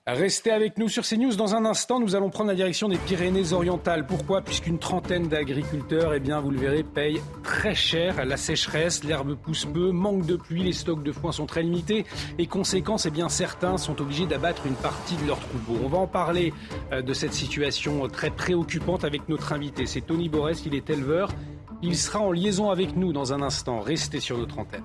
Restez avec nous sur CNews. Dans un instant, nous allons prendre la direction des Pyrénées-Orientales. Pourquoi Puisqu'une trentaine d'agriculteurs, eh bien, vous le verrez, payent très cher la sécheresse, l'herbe pousse peu, manque de pluie, les stocks de foin sont très limités et conséquence, eh bien, certains sont obligés d'abattre une partie de leur troupeau. On va en parler euh, de cette situation très préoccupante avec notre invité. C'est Tony Borès, il est éleveur. Il sera en liaison avec nous dans un instant. Restez sur notre antenne.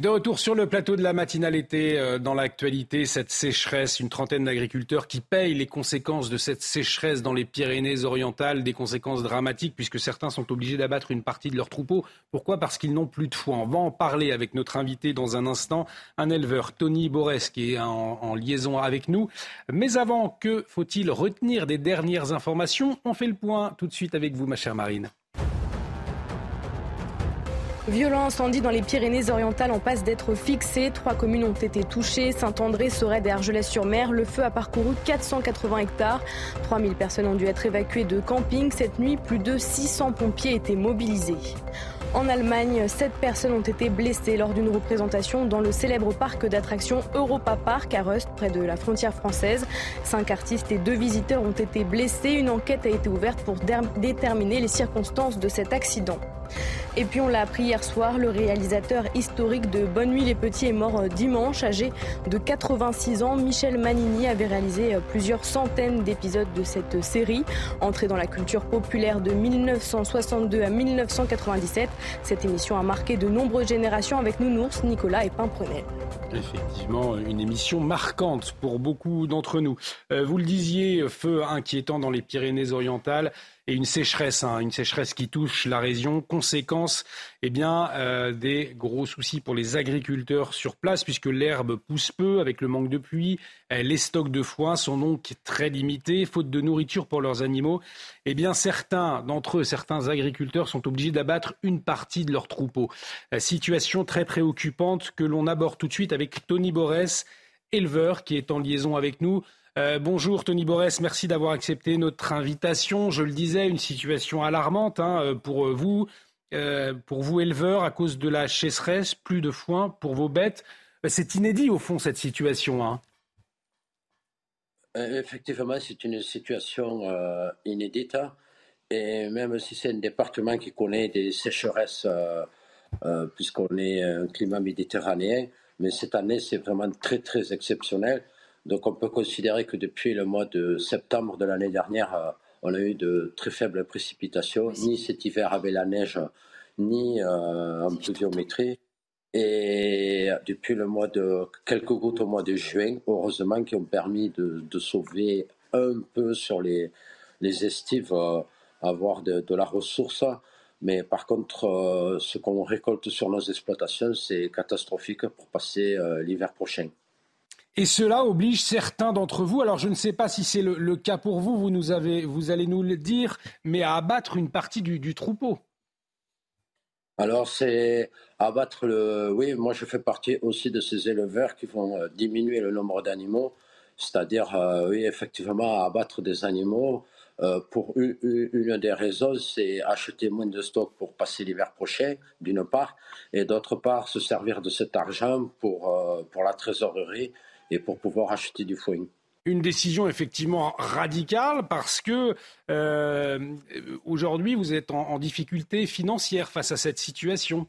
De retour sur le plateau de la matinalité, euh, dans l'actualité, cette sécheresse, une trentaine d'agriculteurs qui payent les conséquences de cette sécheresse dans les Pyrénées-Orientales, des conséquences dramatiques puisque certains sont obligés d'abattre une partie de leur troupeau. Pourquoi? Parce qu'ils n'ont plus de foin. On va en parler avec notre invité dans un instant, un éleveur, Tony Borès, qui est en, en liaison avec nous. Mais avant, que faut-il retenir des dernières informations? On fait le point tout de suite avec vous, ma chère Marine. Violent incendie dans les Pyrénées-Orientales en passe d'être fixé. Trois communes ont été touchées. Saint-André, Sorède et Argelès-sur-Mer. Le feu a parcouru 480 hectares. 3000 personnes ont dû être évacuées de camping. Cette nuit, plus de 600 pompiers étaient mobilisés. En Allemagne, sept personnes ont été blessées lors d'une représentation dans le célèbre parc d'attractions Europa Park à Rust, près de la frontière française. Cinq artistes et deux visiteurs ont été blessés. Une enquête a été ouverte pour déterminer les circonstances de cet accident. Et puis on l'a appris hier soir, le réalisateur historique de Bonne Nuit les Petits est mort euh, dimanche, âgé de 86 ans. Michel Manini avait réalisé euh, plusieurs centaines d'épisodes de cette série. Entrée dans la culture populaire de 1962 à 1997, cette émission a marqué de nombreuses générations avec Nounours, Nicolas et Pimprenel. Effectivement, une émission marquante pour beaucoup d'entre nous. Euh, vous le disiez, feu inquiétant dans les Pyrénées-Orientales et une sécheresse, hein, une sécheresse qui touche la région. Conséquence, eh bien, euh, des gros soucis pour les agriculteurs sur place, puisque l'herbe pousse peu avec le manque de pluie. Euh, les stocks de foin sont donc très limités, faute de nourriture pour leurs animaux. Eh bien, certains d'entre eux, certains agriculteurs sont obligés d'abattre une partie de leur troupeau. Euh, situation très préoccupante que l'on aborde tout de suite avec Tony Borès, éleveur, qui est en liaison avec nous. Euh, bonjour Tony Borès, merci d'avoir accepté notre invitation. Je le disais, une situation alarmante hein, euh, pour vous, euh, pour vous éleveurs, à cause de la chasseresse, plus de foin pour vos bêtes. C'est inédit au fond cette situation. Hein. Effectivement, c'est une situation inédite. Et même si c'est un département qui connaît des sécheresses, puisqu'on est un climat méditerranéen, mais cette année, c'est vraiment très, très exceptionnel. Donc on peut considérer que depuis le mois de septembre de l'année dernière, euh, on a eu de très faibles précipitations. Ni cet hiver avec la neige ni en pluviométrie. Et depuis le mois de quelques gouttes au mois de juin, heureusement, qui ont permis de, sauver un peu sur les, les estives, avoir de, de, la ressource. Mais par contre, ce qu'on récolte sur nos exploitations, c'est catastrophique pour passer l'hiver prochain. Et cela oblige certains d'entre vous, alors je ne sais pas si c'est le, cas pour vous, vous, nous avez, vous allez nous le dire, mais à abattre une partie du, troupeau. Alors c'est abattre le... Oui, moi je fais partie aussi de ces éleveurs qui vont euh, diminuer le nombre d'animaux, c'est-à-dire, euh, oui, effectivement, abattre des animaux. Euh, pour une, des raisons, c'est acheter moins de stock pour passer l'hiver prochain, d'une part, et d'autre part, se servir de cet argent pour, pour la trésorerie et pour pouvoir acheter du foin. Une décision effectivement radicale parce que euh, aujourd'hui vous êtes en, difficulté financière face à cette situation.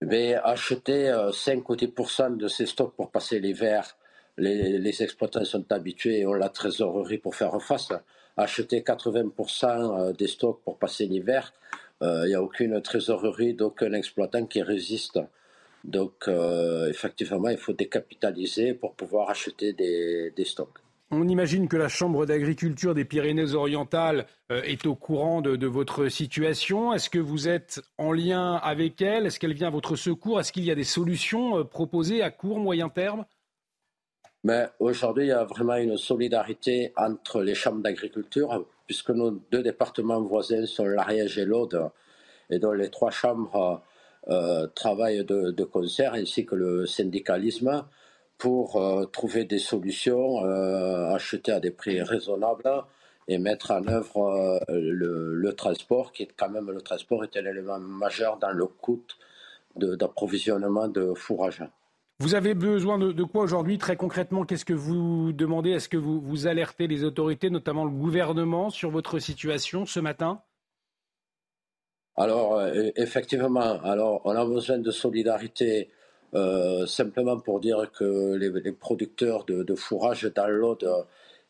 Mais acheter 5 euh, ou 10 de ces stocks pour passer l'hiver, les, les, exploitants sont habitués et ont la trésorerie pour faire face. Acheter 80% euh, des stocks pour passer l'hiver, il n'y a aucune trésorerie d'aucun exploitant qui résiste donc, euh, effectivement, il faut décapitaliser pour pouvoir acheter des, stocks. On imagine que la Chambre d'agriculture des Pyrénées-Orientales euh, est au courant de, votre situation. Est-ce que vous êtes en lien avec elle? Est-ce qu'elle vient à votre secours? Est-ce qu'il y a des solutions euh, proposées à court, moyen terme? Mais aujourd'hui, il y a vraiment une solidarité entre les chambres d'agriculture, puisque nos deux départements voisins sont l'Ariège et l'Aude, et dans les trois chambres euh, travail de, concert ainsi que le syndicalisme pour euh, trouver des solutions, euh, acheter à des prix raisonnables et mettre en œuvre le, transport, qui est quand même le transport est un élément majeur dans le coût d'approvisionnement de, fourrage. Vous avez besoin de, quoi aujourd'hui Très concrètement, qu'est-ce que vous demandez? Est-ce que vous, vous alertez les autorités, notamment le gouvernement, sur votre situation ce matin? Alors, euh, effectivement, alors, on a besoin de solidarité euh, simplement pour dire que les, producteurs de, fourrage dans l'Aude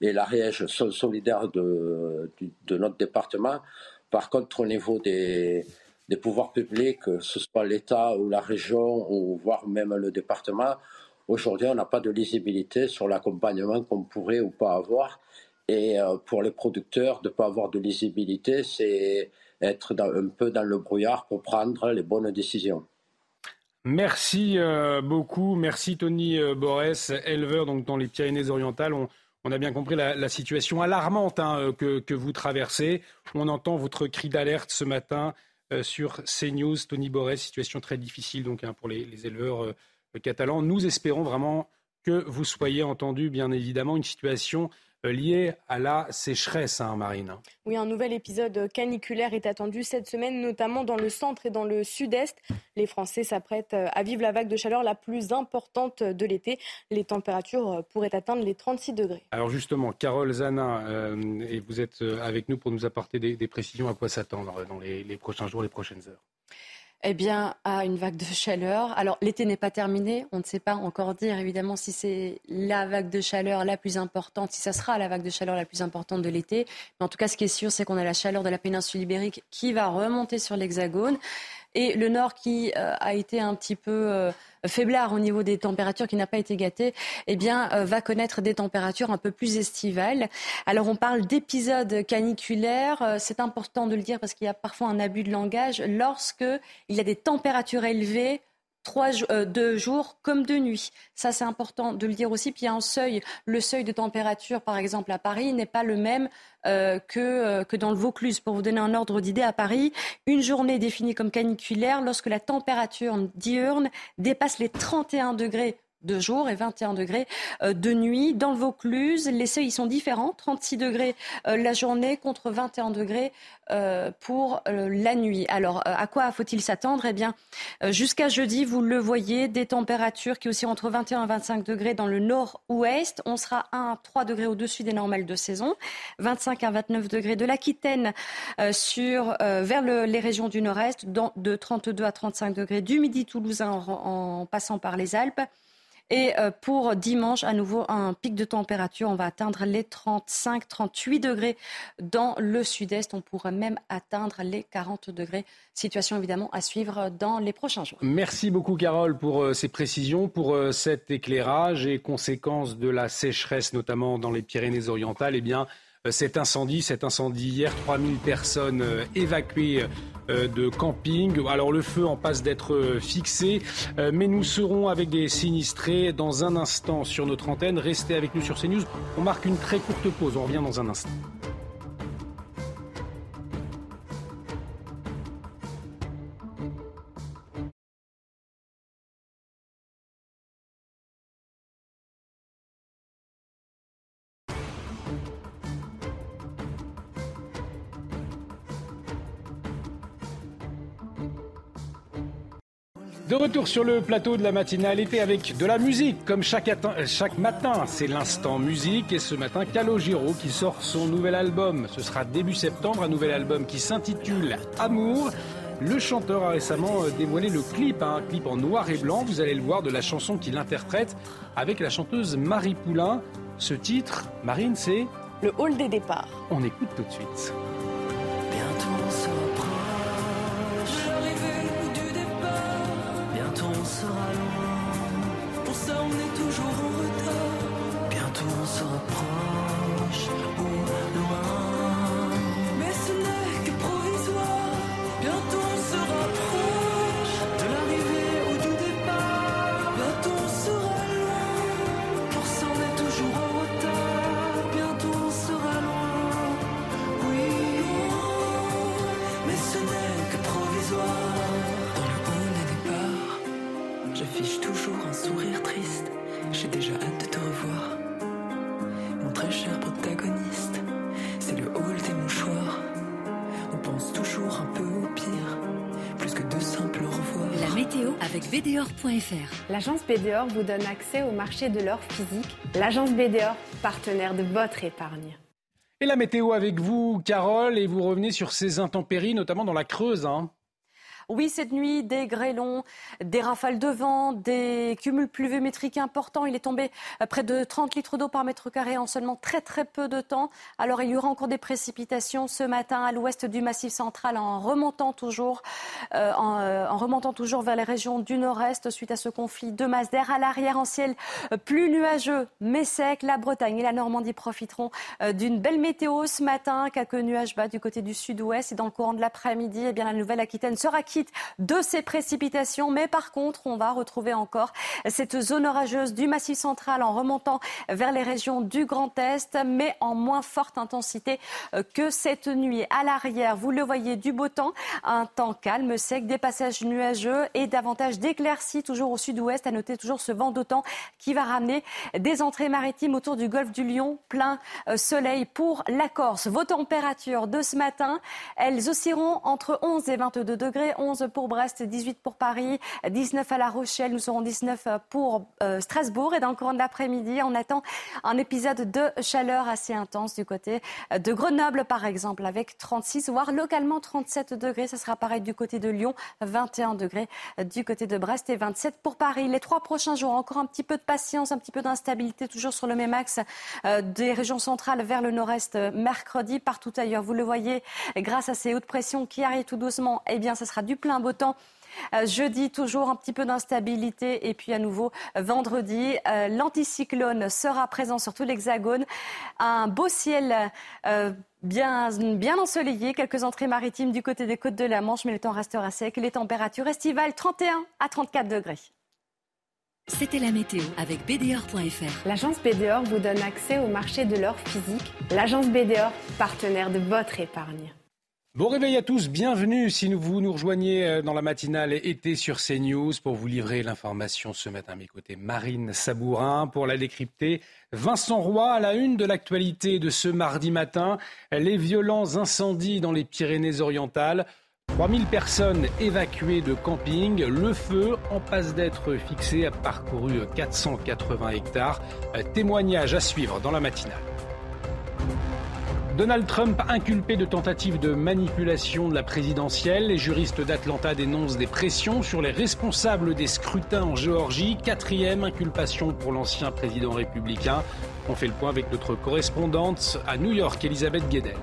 et l'Ariège sont solidaires de, notre département. Par contre, au niveau des, pouvoirs publics, que ce soit l'État ou la région ou voire même le département, aujourd'hui, on n'a pas de lisibilité sur l'accompagnement qu'on pourrait ou pas avoir. Et euh, pour les producteurs, de ne pas avoir de lisibilité, c'est être un peu dans le brouillard pour prendre les bonnes décisions. Merci euh, beaucoup. Merci Tony euh, Borès, éleveur donc, dans les Pyrénées-Orientales. On, a bien compris la, situation alarmante hein, euh, que, vous traversez. On entend votre cri d'alerte ce matin sur CNews. Tony Borès, situation très difficile donc, hein, pour les, les éleveurs catalans. Nous espérons vraiment que vous soyez entendu, bien évidemment, une situation euh, lié à la sécheresse, hein, Marine. Oui, un nouvel épisode caniculaire est attendu cette semaine, notamment dans le centre et dans le sud-est. Les Français s'apprêtent euh, à vivre la vague de chaleur la plus importante de l'été. Les températures euh, pourraient atteindre les 36 degrés. Alors justement, Carole Zana, et vous êtes avec nous pour nous apporter des, précisions à quoi s'attendre dans les prochains jours, les prochaines heures eh bien, à une vague de chaleur. Alors, l'été n'est pas terminé. On ne sait pas encore dire, évidemment, si c'est la vague de chaleur la plus importante, si ça sera la vague de chaleur la plus importante de l'été. Mais en tout cas, ce qui est sûr, c'est qu'on a la chaleur de la péninsule ibérique qui va remonter sur l'hexagone. Et le nord qui euh, a été un petit peu euh, faiblard au niveau des températures, qui n'a pas été gâté, eh bien, euh, va connaître des températures un peu plus estivales. Alors, on parle d'épisodes caniculaires. C'est important de le dire parce qu'il y a parfois un abus de langage. Lorsque il y a des températures élevées, trois, euh, comme de nuit. Ça, c'est important de le dire aussi. Puis il y a un seuil. Le seuil de température, par exemple, à Paris, n'est pas le même euh, que, euh, que dans le Vaucluse. Pour vous donner un ordre d'idée, à Paris, une journée définie comme caniculaire lorsque la température diurne dépasse les 31 degrés de jour et 21 degrés euh, de nuit. Dans le Vaucluse, les seuils sont différents. 36 degrés euh, la journée contre 21 degrés euh, pour la nuit. Alors, à quoi faut-il s'attendre? Eh bien, jusqu'à jeudi, vous le voyez, des températures qui aussi entre 21 et 25 degrés dans le nord-ouest. On sera 1 à 3 degrés au-dessus des normales de saison. 25 à 29 degrés de l'Aquitaine vers les régions du nord-est, de 32 à 35 degrés du midi toulousain en passant par les Alpes Et euh, pour dimanche, à nouveau, un pic de température. On va atteindre les 35-38 degrés dans le sud-est. On pourrait même atteindre les 40 degrés. Situation évidemment à suivre dans les prochains jours. Merci beaucoup Carole pour euh, ces précisions, pour euh, cet éclairage et conséquences de la sécheresse, notamment dans les Pyrénées-Orientales. Eh bien, cet incendie, cet incendie hier, 3000 personnes euh, évacuées euh, de camping. Alors le feu en passe d'être fixé, mais nous serons avec des sinistrés dans un instant sur notre antenne. Restez avec nous sur CNews. On marque une très courte pause, on revient dans un instant. Retour sur le plateau de la matinale été avec de la musique, comme chaque, chaque matin. C'est l'instant musique. Et ce matin, Calogero qui sort son nouvel album. Ce sera début septembre, un nouvel album qui s'intitule Amour. Le chanteur a récemment euh, dévoilé le clip, hein, un clip en noir et blanc. Vous allez le voir de la chanson qu'il interprète avec la chanteuse Marie Poulain. Ce titre, Marine, c'est Le hall des départs. On écoute tout de suite. L'agence BDOR vous donne accès au marché de l'or physique. L'agence BDOR, partenaire de votre épargne. Et la météo avec vous, Carole, et vous revenez sur ces intempéries, notamment dans la Creuse. Hein. Oui, cette nuit, des grêlons, des rafales de vent, des cumuls pluviométriques importants. Il est tombé euh, près de 30 litres d'eau par mètre carré en seulement très très peu de temps. Alors il y aura encore des précipitations ce matin à l'ouest du Massif central en remontant toujours, euh, euh, vers les régions du nord-est suite à ce conflit de masse d'air. À l'arrière, en ciel plus nuageux mais sec, la Bretagne et la Normandie profiteront d'une belle météo ce matin. Quelques nuages bas du côté du sud-ouest et dans le courant de l'après-midi, eh la Nouvelle-Aquitaine sera de ces précipitations. Mais par contre, on va retrouver encore cette zone orageuse du Massif central en remontant vers les régions du Grand Est, mais en moins forte intensité que cette nuit. À l'arrière, vous le voyez, du beau temps, un temps calme, sec, des passages nuageux et davantage d'éclaircies toujours au sud-ouest. À noter toujours ce vent d'autant qui va ramener des entrées maritimes autour du golfe du Lion, plein euh, soleil pour la Corse. Vos températures de ce matin, elles oscilleront entre 11 et 22 degrés. 11 pour Brest, 18 pour Paris, 19 à La Rochelle, nous serons 19 pour euh, Strasbourg. Et dans le courant de l'après-midi, on attend un épisode de chaleur assez intense du côté de Grenoble, par exemple, avec 36, voire localement 37 degrés. Ce sera pareil du côté de Lyon, 21 degrés du côté de Brest et 27 pour Paris. Les trois prochains jours, encore un petit peu de patience, un petit peu d'instabilité, toujours sur le même axe euh, des régions centrales vers le nord-est mercredi. Partout ailleurs, vous le voyez, grâce à ces hautes pressions qui arrivent tout doucement, eh bien, ce sera du plein beau temps. Euh, jeudi, toujours un petit peu d'instabilité. Et puis à nouveau, vendredi, euh, l'anticyclone sera présent sur tout l'Hexagone. Un beau ciel. Euh, bien, bien ensoleillé, quelques entrées maritimes du côté des côtes de la Manche, mais le temps restera sec. Les températures estivales 31 à 34 degrés. C'était la météo avec BDOR.fr. L'agence BDOR vous donne accès au marché de l'or physique. L'agence BDOR, partenaire de votre épargne. Bon réveil à tous, bienvenue si vous nous rejoignez euh, dans la matinale été sur CNews pour vous livrer l'information ce matin à mes côtés. Marine Sabourin pour la décrypter. Vincent Roy à la une de l'actualité de ce mardi matin. Les violents incendies dans les Pyrénées-Orientales. 3000 personnes évacuées de camping. Le feu en passe d'être fixé a parcouru 480 hectares. Témoignage à suivre dans la matinale. Donald Trump inculpé de tentative de manipulation de la présidentielle. Les juristes d'Atlanta dénoncent des pressions sur les responsables des scrutins en Géorgie. Quatrième inculpation pour l'ancien président républicain. On fait le point avec notre correspondante à New York, Elisabeth Guedel.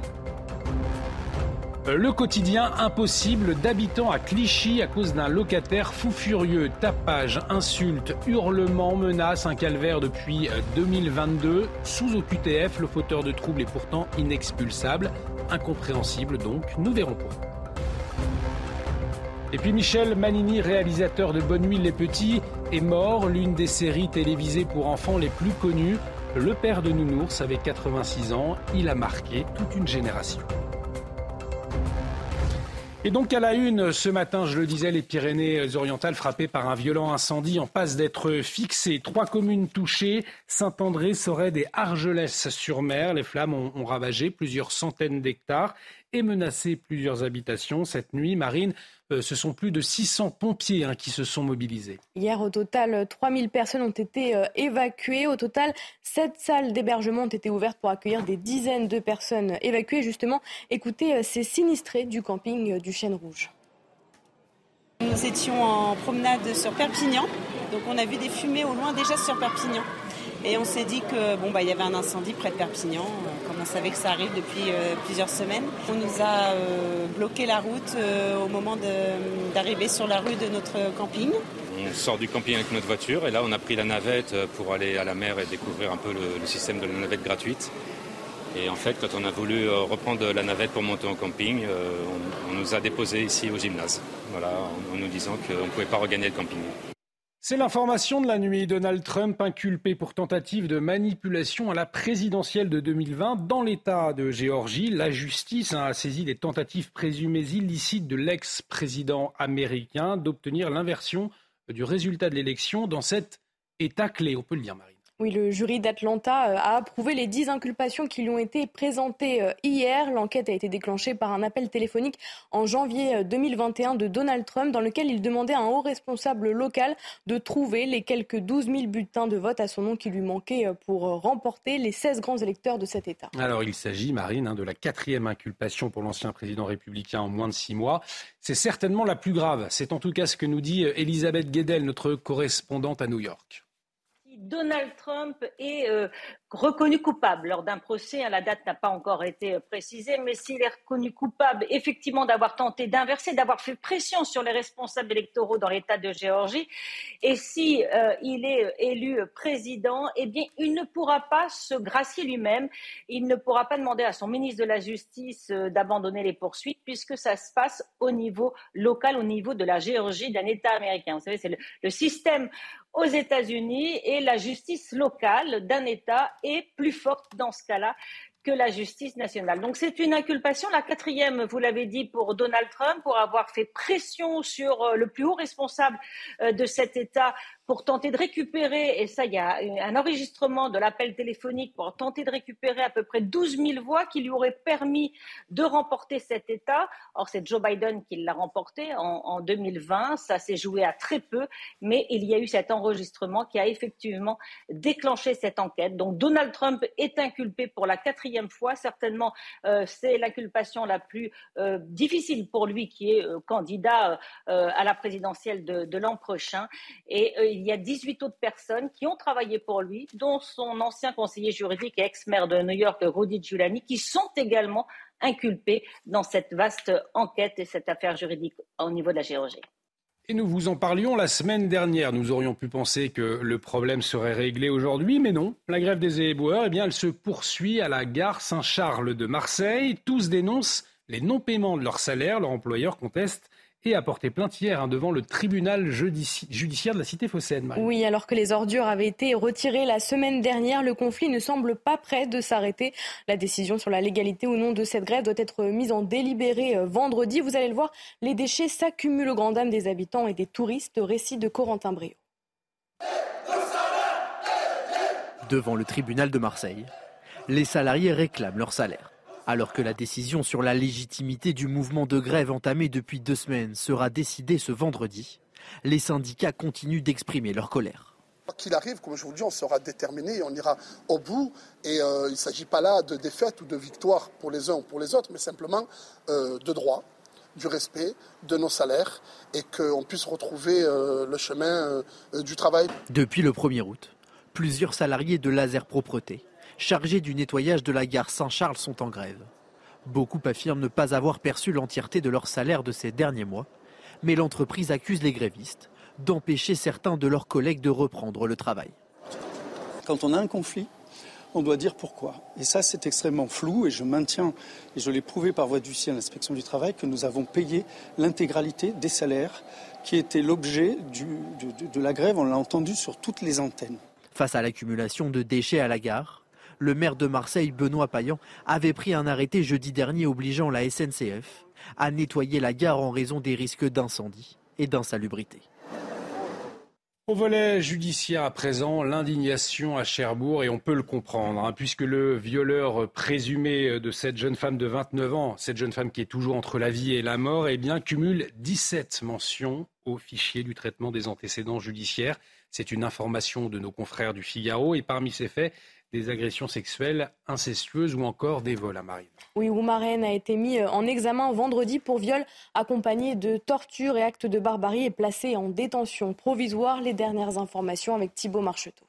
Le quotidien impossible d'habitants à Clichy à cause d'un locataire fou furieux. Tapage, insultes, hurlements, menaces, un calvaire depuis 2022. Sous OQTF, le fauteur de troubles est pourtant inexpulsable. Incompréhensible donc, nous verrons pourquoi. Et puis Michel Manini, réalisateur de Bonne Nuit les Petits, est mort, l'une des séries télévisées pour enfants les plus connues. Le père de Nounours avait 86 ans, il a marqué toute une génération. Et donc à la une, ce matin, je le disais, les Pyrénées-Orientales frappées par un violent incendie en passe d'être fixées. Trois communes touchées, Saint-André, Sorède et Argelès-sur-Mer. Les flammes ont, ravagé plusieurs centaines d'hectares et menacé plusieurs habitations. Cette nuit, Marine, ce sont plus de 600 pompiers hein, qui se sont mobilisés. Hier, au total, 3000 personnes ont été euh, évacuées. Au total, sept salles d'hébergement ont été ouvertes pour accueillir des dizaines de personnes évacuées. Justement, écoutez euh, ces sinistrés du camping du Chêne Rouge. Nous étions en promenade sur Perpignan, donc on a vu des fumées au loin déjà sur Perpignan. Et on s'est dit que bon bah il y avait un incendie près de Perpignan, euh, comme on savait que ça arrive depuis euh, plusieurs semaines. On nous a euh, bloqué la route au moment d'arriver sur la rue de notre camping. On sort du camping avec notre voiture et là on a pris la navette pour aller à la mer et découvrir un peu le, système de la navette gratuite. Et en fait, quand on a voulu reprendre la navette pour monter en camping, on, nous a déposé ici au gymnase, voilà, en, en nous disant qu'on ne pouvait pas regagner le camping. C'est l'information de la nuit. Donald Trump inculpé pour tentative de manipulation à la présidentielle de 2020 dans l'État de Géorgie. La justice a saisi des tentatives présumées illicites de l'ex-président américain d'obtenir l'inversion du résultat de l'élection dans cet État clé. On peut le dire, Marie. Oui, le jury d'Atlanta euh, a approuvé les dix inculpations qui lui ont été présentées euh, hier. L'enquête a été déclenchée par un appel téléphonique en janvier 2021 euh, de Donald Trump dans lequel il demandait à un haut responsable local de trouver les quelques 12 000 bulletins de vote à son nom qui lui manquaient pour remporter les 16 grands électeurs de cet État. Alors il s'agit, Marine, hein, de la quatrième inculpation pour l'ancien président républicain en moins de six mois. C'est certainement la plus grave. C'est en tout cas ce que nous dit Elisabeth Guedel, notre correspondante à New York. Donald Trump est euh, reconnu coupable. Lors d'un procès, hein, la date n'a pas encore été euh, précisée, mais s'il est reconnu coupable effectivement d'avoir tenté d'inverser, d'avoir fait pression sur les responsables électoraux dans l'État de Géorgie, et si euh, est élu président, eh bien, il ne pourra pas se gracier lui-même, il ne pourra pas demander à son ministre de la Justice d'abandonner les poursuites, puisque ça se passe au niveau local, au niveau de la Géorgie, d'un État américain. Vous savez, c'est le système aux États-Unis et la justice locale d'un État est plus forte dans ce cas-là que la justice nationale. Donc c'est une inculpation, la quatrième, vous l'avez dit, pour Donald Trump, pour avoir fait pression sur euh, le plus haut responsable euh, de cet État pour tenter de récupérer, et ça, il y a un enregistrement de l'appel téléphonique pour tenter de récupérer à peu près 12 000 voix qui lui auraient permis de remporter cet État. Or, c'est Joe Biden qui l'a remporté en, en 2020. Ça s'est joué à très peu, mais il y a eu cet enregistrement qui a effectivement déclenché cette enquête. Donc, Donald Trump est inculpé pour la quatrième fois. Certainement, euh, c'est l'inculpation la plus euh, difficile pour lui qui est euh, candidat à la présidentielle de, l'an prochain. Il y a 18 autres personnes qui ont travaillé pour lui, dont son ancien conseiller juridique et ex-maire de New York, Rudy Giuliani, qui sont également inculpés dans cette vaste enquête et cette affaire juridique au niveau de la Géorgie. Et nous vous en parlions la semaine dernière. Nous aurions pu penser que le problème serait réglé aujourd'hui, mais non. La grève des éboueurs, eh bien, elle se poursuit à la gare Saint-Charles de Marseille. Tous dénoncent les non-paiements de leur salaire. Leur employeur conteste et a porté plainte hier hein, devant le tribunal judiciaire de la cité phocéenne. Oui, alors que les ordures avaient été retirées la semaine dernière, le conflit ne semble pas prêt de s'arrêter. La décision sur la légalité ou non de cette grève doit être mise en délibéré euh, vendredi. Vous allez le voir, les déchets s'accumulent au grand dam des habitants et des touristes. Récit de Corentin Brio. Devant le tribunal de Marseille, les salariés réclament leur salaire. Alors que la décision sur la légitimité du mouvement de grève entamé depuis deux semaines sera décidée ce vendredi, les syndicats continuent d'exprimer leur colère. Qu'il arrive, comme je vous dis, on sera déterminé et on ira au bout. Et euh, il ne s'agit pas là de défaite ou de victoire pour les uns ou pour les autres, mais simplement euh, de droit, du respect de nos salaires et qu'on puisse retrouver euh, le chemin du travail. Depuis le 1er août, plusieurs salariés de Laser Propreté, chargés du nettoyage de la gare Saint-Charles, sont en grève. Beaucoup affirment ne pas avoir perçu l'entièreté de leur salaire de ces derniers mois, mais l'entreprise accuse les grévistes d'empêcher certains de leurs collègues de reprendre le travail. Quand on a un conflit, on doit dire pourquoi. Et ça, c'est extrêmement flou et je maintiens, et je l'ai prouvé par voie d'huissier à l'inspection du travail, que nous avons payé l'intégralité des salaires qui étaient l'objet de, de la grève. On l'a entendu sur toutes les antennes. Face à l'accumulation de déchets à la gare, le maire de Marseille, Benoît Payan, avait pris un arrêté jeudi dernier obligeant la SNCF à nettoyer la gare en raison des risques d'incendie et d'insalubrité. Au volet judiciaire à présent, l'indignation à Cherbourg, et on peut le comprendre, hein, puisque le violeur présumé de cette jeune femme de 29 ans, cette jeune femme qui est toujours entre la vie et la mort, eh bien, cumule 17 mentions au fichier du traitement des antécédents judiciaires. C'est une information de nos confrères du Figaro, et parmi ces faits, des agressions sexuelles incestueuses ou encore des vols à Marine. Oui, Oumaren a été mis euh, en examen vendredi pour viol accompagné de torture et actes de barbarie et placé en détention provisoire. Les dernières informations avec Thibault Marcheteau.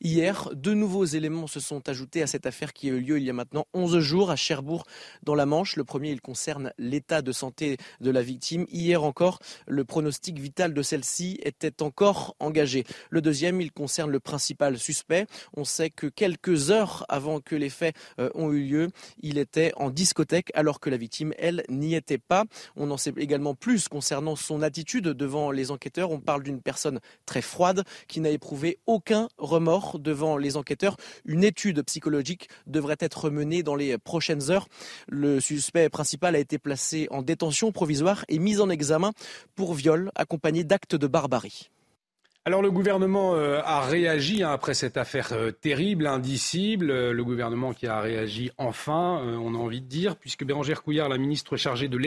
Hier, deux nouveaux éléments se sont ajoutés à cette affaire qui a eu lieu il y a maintenant 11 jours à Cherbourg, dans la Manche. Le premier, il concerne l'état de santé de la victime. Hier encore, le pronostic vital de celle-ci était encore engagé. Le deuxième, il concerne le principal suspect. On sait que quelques heures avant que les faits euh, ont eu lieu, il était en discothèque alors que la victime, elle, n'y était pas. On en sait également plus concernant son attitude devant les enquêteurs. On parle d'une personne très froide qui n'a éprouvé aucun remords devant les enquêteurs. Une étude psychologique devrait être menée dans les prochaines heures. Le suspect principal a été placé en détention provisoire et mis en examen pour viol accompagné d'actes de barbarie. Alors le gouvernement euh, a réagi hein, après cette affaire euh, terrible, indicible. Euh, le gouvernement qui a réagi enfin, on a envie de dire, puisque Bérangère Couillard, la ministre chargée de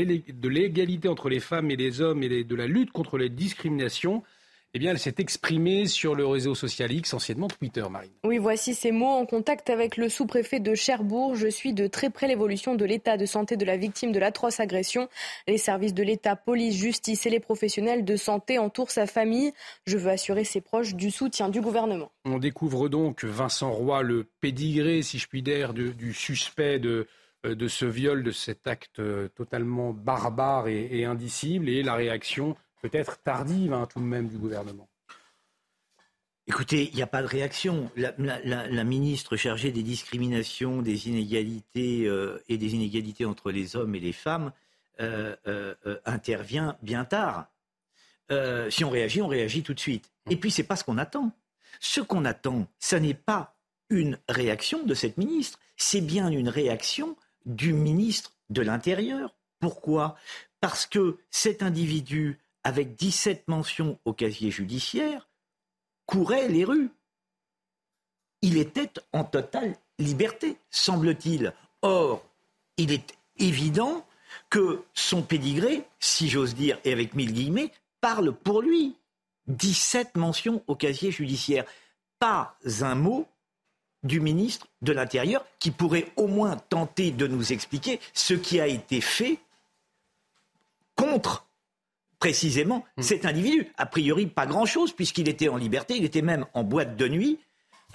l'égalité entre les femmes et les hommes et de la lutte contre les discriminations, eh bien, elle s'est exprimée sur le réseau social X, anciennement Twitter, Marine. Oui, voici ces mots. En contact avec le sous-préfet de Cherbourg, je suis de très près l'évolution de l'état de santé de la victime de l'atroce agression. Les services de l'État, police, justice et les professionnels de santé entourent sa famille. Je veux assurer ses proches du soutien du gouvernement. On découvre donc Vincent Roy, le pédigré, si je puis dire, du suspect de, euh, de ce viol, de cet acte euh, totalement barbare et, et indicible, et la réaction peut-être tardive hein, tout de même du gouvernement. Écoutez, il n'y a pas de réaction. La, ministre chargée des discriminations, des inégalités euh, et des inégalités entre les hommes et les femmes euh, euh, intervient bien tard. si on réagit, on réagit tout de suite. Et puis, ce n'est pas ce qu'on attend. Ce qu'on attend, ce n'est pas une réaction de cette ministre, c'est bien une réaction du ministre de l'Intérieur. Pourquoi? Parce que cet individu avec 17 mentions au casier judiciaire, courait les rues. Il était en totale liberté, semble-t-il. Or, il est évident que son pédigré, si j'ose dire, et avec mille guillemets, parle pour lui. 17 mentions au casier judiciaire. Pas un mot du ministre de l'Intérieur qui pourrait au moins tenter de nous expliquer ce qui a été fait contre précisément mm. cet individu. A priori, pas grand-chose, puisqu'il était en liberté, il était même en boîte de nuit,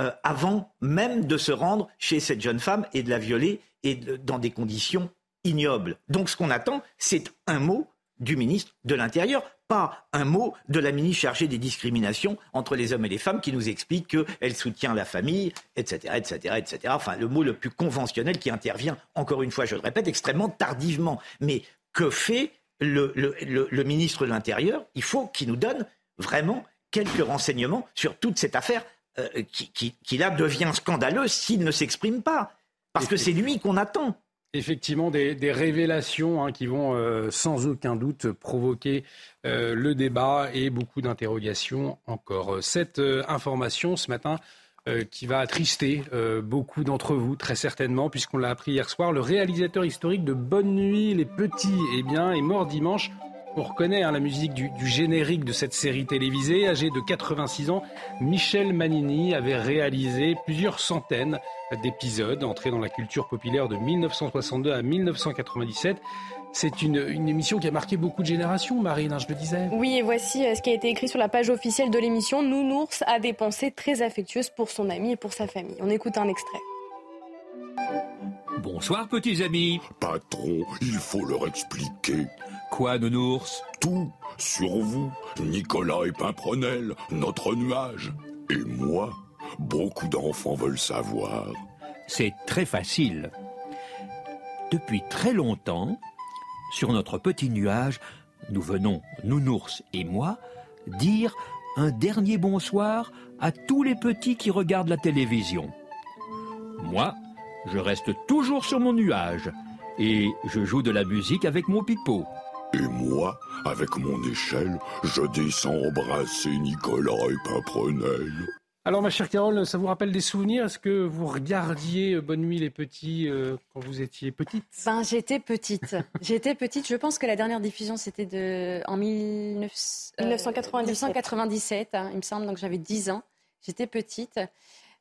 euh, avant même de se rendre chez cette jeune femme et de la violer, et dans des conditions ignobles. Donc ce qu'on attend, c'est un mot du ministre de l'Intérieur, pas un mot de la ministre chargée des discriminations entre les hommes et les femmes qui nous explique qu'elle soutient la famille, etc., etc., etc. Enfin, le mot le plus conventionnel qui intervient, encore une fois, je le répète, extrêmement tardivement. Mais que fait le, ministre de l'Intérieur, il faut qu'il nous donne vraiment quelques renseignements sur toute cette affaire euh, qui, là devient scandaleuse s'il ne s'exprime pas. Parce que c'est lui qu'on attend. Effectivement, des, révélations hein, qui vont euh, sans aucun doute provoquer euh, le débat et beaucoup d'interrogations encore. Cette information ce matin euh, qui va attrister euh, beaucoup d'entre vous, très certainement, puisqu'on l'a appris hier soir. Le réalisateur historique de Bonne Nuit, les petits, eh bien, est mort dimanche on reconnaît hein, la musique du, générique de cette série télévisée. Âgé de 86 ans, Michel Manini avait réalisé plusieurs centaines d'épisodes entrés dans la culture populaire de 1962 à 1997. C'est une, émission qui a marqué beaucoup de générations, Marine, hein, je le disais. Oui, et voici euh, ce qui a été écrit sur la page officielle de l'émission. Nounours a des pensées très affectueuses pour son ami et pour sa famille. On écoute un extrait. Bonsoir, petits amis. Patron, il faut leur expliquer. Quoi, nounours? Tout sur vous, Nicolas et Pimprenel, notre nuage. Et moi, beaucoup d'enfants veulent savoir. C'est très facile. Depuis très longtemps, sur notre petit nuage, nous venons, nounours et moi, dire un dernier bonsoir à tous les petits qui regardent la télévision. Moi, je reste toujours sur mon nuage et je joue de la musique avec mon pipeau. Et moi, avec mon échelle, je descends embrasser Nicolas et Pimprenel. Alors, ma chère Carole, ça vous rappelle des souvenirs? Est-ce que vous regardiez euh, Bonne Nuit les Petits euh, quand vous étiez petite? Ben, J'étais petite. [LAUGHS] J'étais petite. Je pense que la dernière diffusion, c'était de... en 1997, euh, hein, il me semble. Donc, j'avais 10 ans. J'étais petite.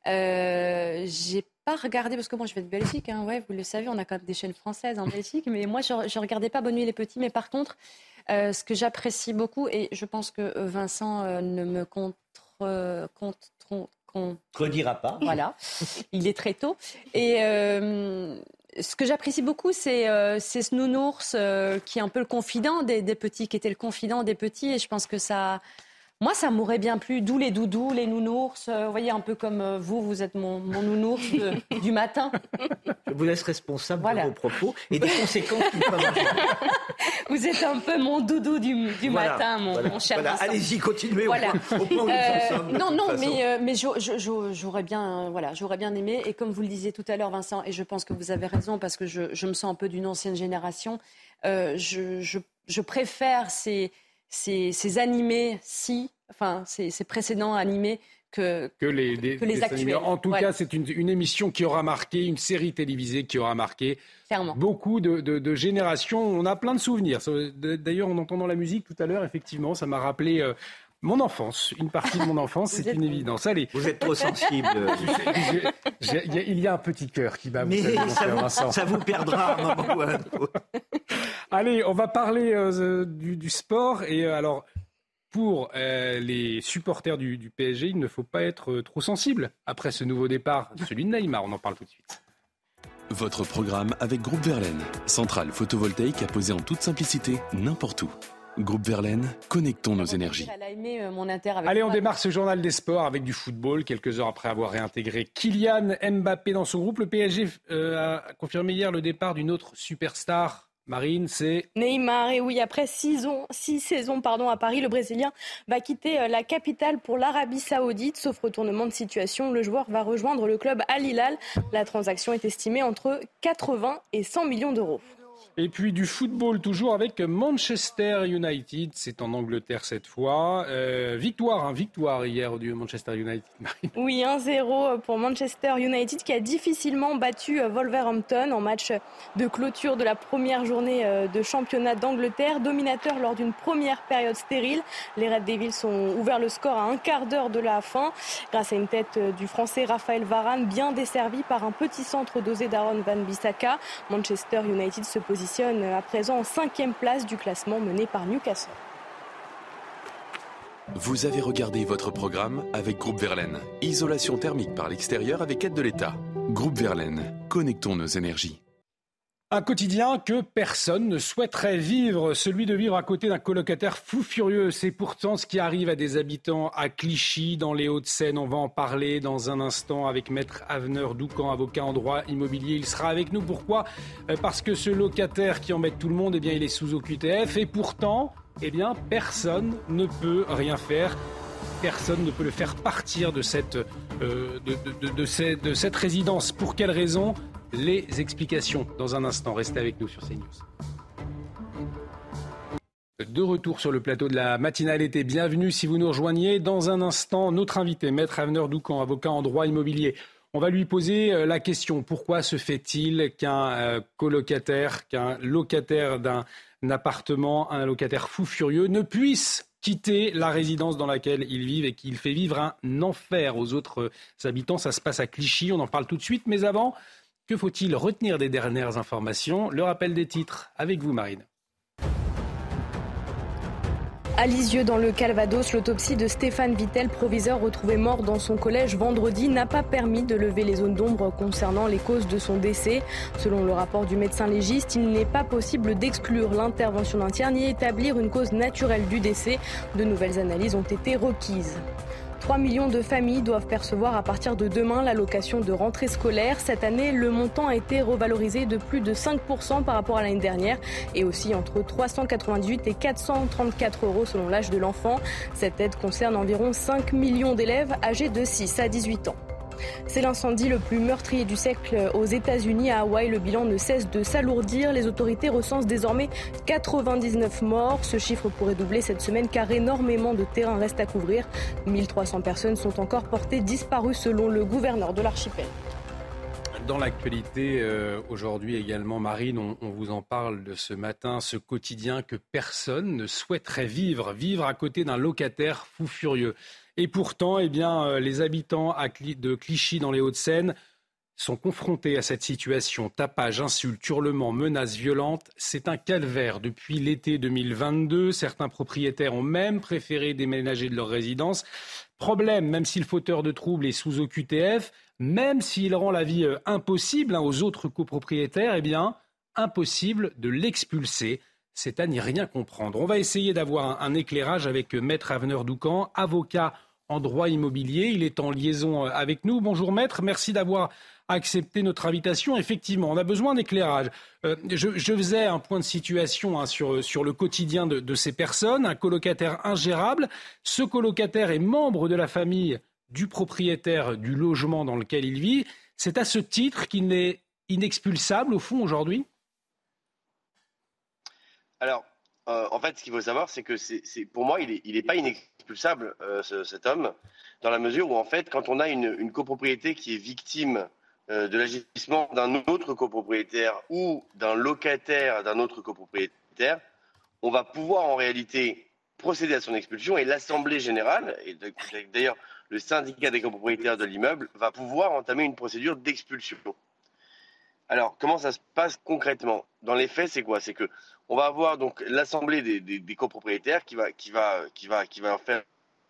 Euh, j'ai pas regardé, parce que moi je vais de Belgique, hein, ouais, vous le savez, on a quand même des chaînes françaises en Belgique, mais moi je, ne regardais pas Bonne Nuit les Petits. Mais par contre, ce que j'apprécie beaucoup, et je pense que Vincent ne me contre, contre qu'on redira pas. [LAUGHS] Voilà, il est très tôt. Et euh, ce que j'apprécie beaucoup, c'est euh, ce nounours euh, qui est un peu le confident des, des, petits, qui était le confident des petits. Et je pense que ça, moi, ça m'aurait bien plu, d'où les doudous, les nounours. Euh, vous voyez, un peu comme euh, vous, vous êtes mon, nounours [LAUGHS] du matin. Je vous laisse responsable de vos propos et des conséquences qui peuvent [LAUGHS] Vous êtes un peu mon doudou du, matin, mon, cher voilà. Allez-y, continuez voilà. au, point où nous euh, sommes. Non, non, mais, mais j'aurais bien, voilà, j'aurais bien aimé. Et comme vous le disiez tout à l'heure, Vincent, et je pense que vous avez raison parce que je, me sens un peu d'une ancienne génération, je, je préfère ces ces, animés-ci, enfin ces, précédents animés que, que, les, actuels. En tout cas, c'est une, émission qui aura marqué, une série télévisée qui aura marqué beaucoup de, générations. On a plein de souvenirs. D'ailleurs, en entendant la musique tout à l'heure, effectivement, ça m'a rappelé euh, mon enfance, une partie de mon enfance, c'est une évidence. Allez. Vous êtes trop sensible. [LAUGHS] il y a un petit cœur qui bat. Mais ça vous, ça vous, perdra un moment ou un Allez, on va parler euh, du, sport. Et euh, alors, pour euh, les supporters du, du, PSG, il ne faut pas être trop sensible après ce nouveau départ, celui de Neymar. On en parle tout de suite. Votre programme avec Groupe Verlaine, centrale photovoltaïque à poser en toute simplicité n'importe où. Groupe Verlaine, connectons nos énergies. Euh, Allez, on démarre ce journal des sports avec du football. Quelques heures après avoir réintégré Kylian Mbappé dans son groupe, le PSG euh, a confirmé hier le départ d'une autre superstar. Marine, c'est Neymar. Et oui, après six, six saisons pardon, à Paris, le Brésilien va quitter euh, la capitale pour l'Arabie Saoudite. Sauf retournement de situation, le joueur va rejoindre le club Al Hilal. La transaction est estimée entre 80 et 100 millions d'euros. Et puis du football toujours avec Manchester United. C'est en Angleterre cette fois. Euh, victoire, hein, victoire hier du Manchester United. [LAUGHS] oui, 1-0 pour Manchester United qui a difficilement battu euh, Wolverhampton en match de clôture de la première journée euh, de championnat d'Angleterre. Dominateur lors d'une première période stérile. Les Red Devils ont ouvert le score à un quart d'heure de la fin grâce à une tête du Français Raphaël Varane bien desservi par un petit centre dosé d'Aaron Van Bissaka. Manchester United se positionne à présent en cinquième place du classement mené par Newcastle. Vous avez regardé votre programme avec Groupe Verlaine. Isolation thermique par l'extérieur avec aide de l'État. Groupe Verlaine, connectons nos énergies. Un quotidien que personne ne souhaiterait vivre, celui de vivre à côté d'un colocataire fou furieux. C'est pourtant ce qui arrive à des habitants à Clichy, dans les Hauts-de-Seine. On va en parler dans un instant avec Maître Aveneur Doucan, avocat en droit immobilier. Il sera avec nous. Pourquoi? Euh, Parce que ce locataire qui embête tout le monde, eh bien, il est sous OQTF. Et pourtant, eh bien, personne ne peut rien faire personne ne peut le faire partir de cette, euh, de, cette résidence. Pour quelle raison? Les explications dans un instant. Restez avec nous sur CNews. De retour sur le plateau de la matinale été, bienvenue si vous nous rejoignez. Dans un instant, notre invité, Maître Aveneur Doucan, avocat en droit immobilier. On va lui poser euh, la question pourquoi se fait-il qu'un euh, colocataire, qu'un locataire d'un appartement, un locataire fou furieux ne puisse quitter la résidence dans laquelle il vit et qu'il fait vivre un enfer aux autres habitants? Ça se passe à Clichy, on en parle tout de suite. Mais avant, que faut-il retenir des dernières informations? Le rappel des titres avec vous, Marine. À Lisieux, dans le Calvados, l'autopsie de Stéphane Vittel, proviseur retrouvé mort dans son collège vendredi, n'a pas permis de lever les zones d'ombre concernant les causes de son décès. Selon le rapport du médecin légiste, il n'est pas possible d'exclure l'intervention d'un tiers ni établir une cause naturelle du décès. De nouvelles analyses ont été requises. 3 millions de familles doivent percevoir à partir de demain l'allocation de rentrée scolaire. Cette année, le montant a été revalorisé de plus de 5% par rapport à l'année dernière et aussi entre 398 et 434 euros selon l'âge de l'enfant. Cette aide concerne environ 5 millions d'élèves âgés de 6 à 18 ans. C'est l'incendie le plus meurtrier du siècle aux États-Unis. À Hawaï, le bilan ne cesse de s'alourdir. Les autorités recensent désormais 99 morts. Ce chiffre pourrait doubler cette semaine car énormément de terrain reste à couvrir. 1300 personnes sont encore portées disparues selon le gouverneur de l'archipel. Dans l'actualité euh, aujourd'hui également, Marine, on, on, vous en parle de ce matin, ce quotidien que personne ne souhaiterait vivre, vivre à côté d'un locataire fou furieux. Et pourtant, eh bien, euh, les habitants de Clichy dans les Hauts-de-Seine sont confrontés à cette situation. Tapage, insultes, hurlements, menaces violentes, c'est un calvaire. Depuis l'été 2022, certains propriétaires ont même préféré déménager de leur résidence. Problème, même si le fauteur de troubles est sous OQTF, même s'il rend la vie euh, impossible hein, aux autres copropriétaires, eh bien, impossible de l'expulser. C'est à n'y rien comprendre. On va essayer d'avoir un, éclairage avec euh, Maître Aveneur Doucan, avocat en droit immobilier. Il est en liaison euh, avec nous. Bonjour maître, merci d'avoir accepté notre invitation. Effectivement, on a besoin d'éclairage. Euh, je, faisais un point de situation hein, sur, sur, le quotidien de, ces personnes. Un colocataire ingérable. Ce colocataire est membre de la famille du propriétaire du logement dans lequel il vit. C'est à ce titre qu'il n'est inexpulsable au fond aujourd'hui? Alors, euh, en fait, ce qu'il faut savoir, c'est que pour moi, il n'est est pas inexpulsable, euh, cet homme, dans la mesure où, en fait, quand on a une, copropriété qui est victime euh, de l'agissement d'un autre copropriétaire ou d'un locataire d'un autre copropriétaire, on va pouvoir en réalité procéder à son expulsion et l'Assemblée générale, et d'ailleurs le syndicat des copropriétaires de l'immeuble, va pouvoir entamer une procédure d'expulsion. Alors, comment ça se passe concrètement? Dans les faits, c'est quoi? C'est que on va avoir donc l'assemblée des, copropriétaires qui va, qui, va, qui, va, qui va faire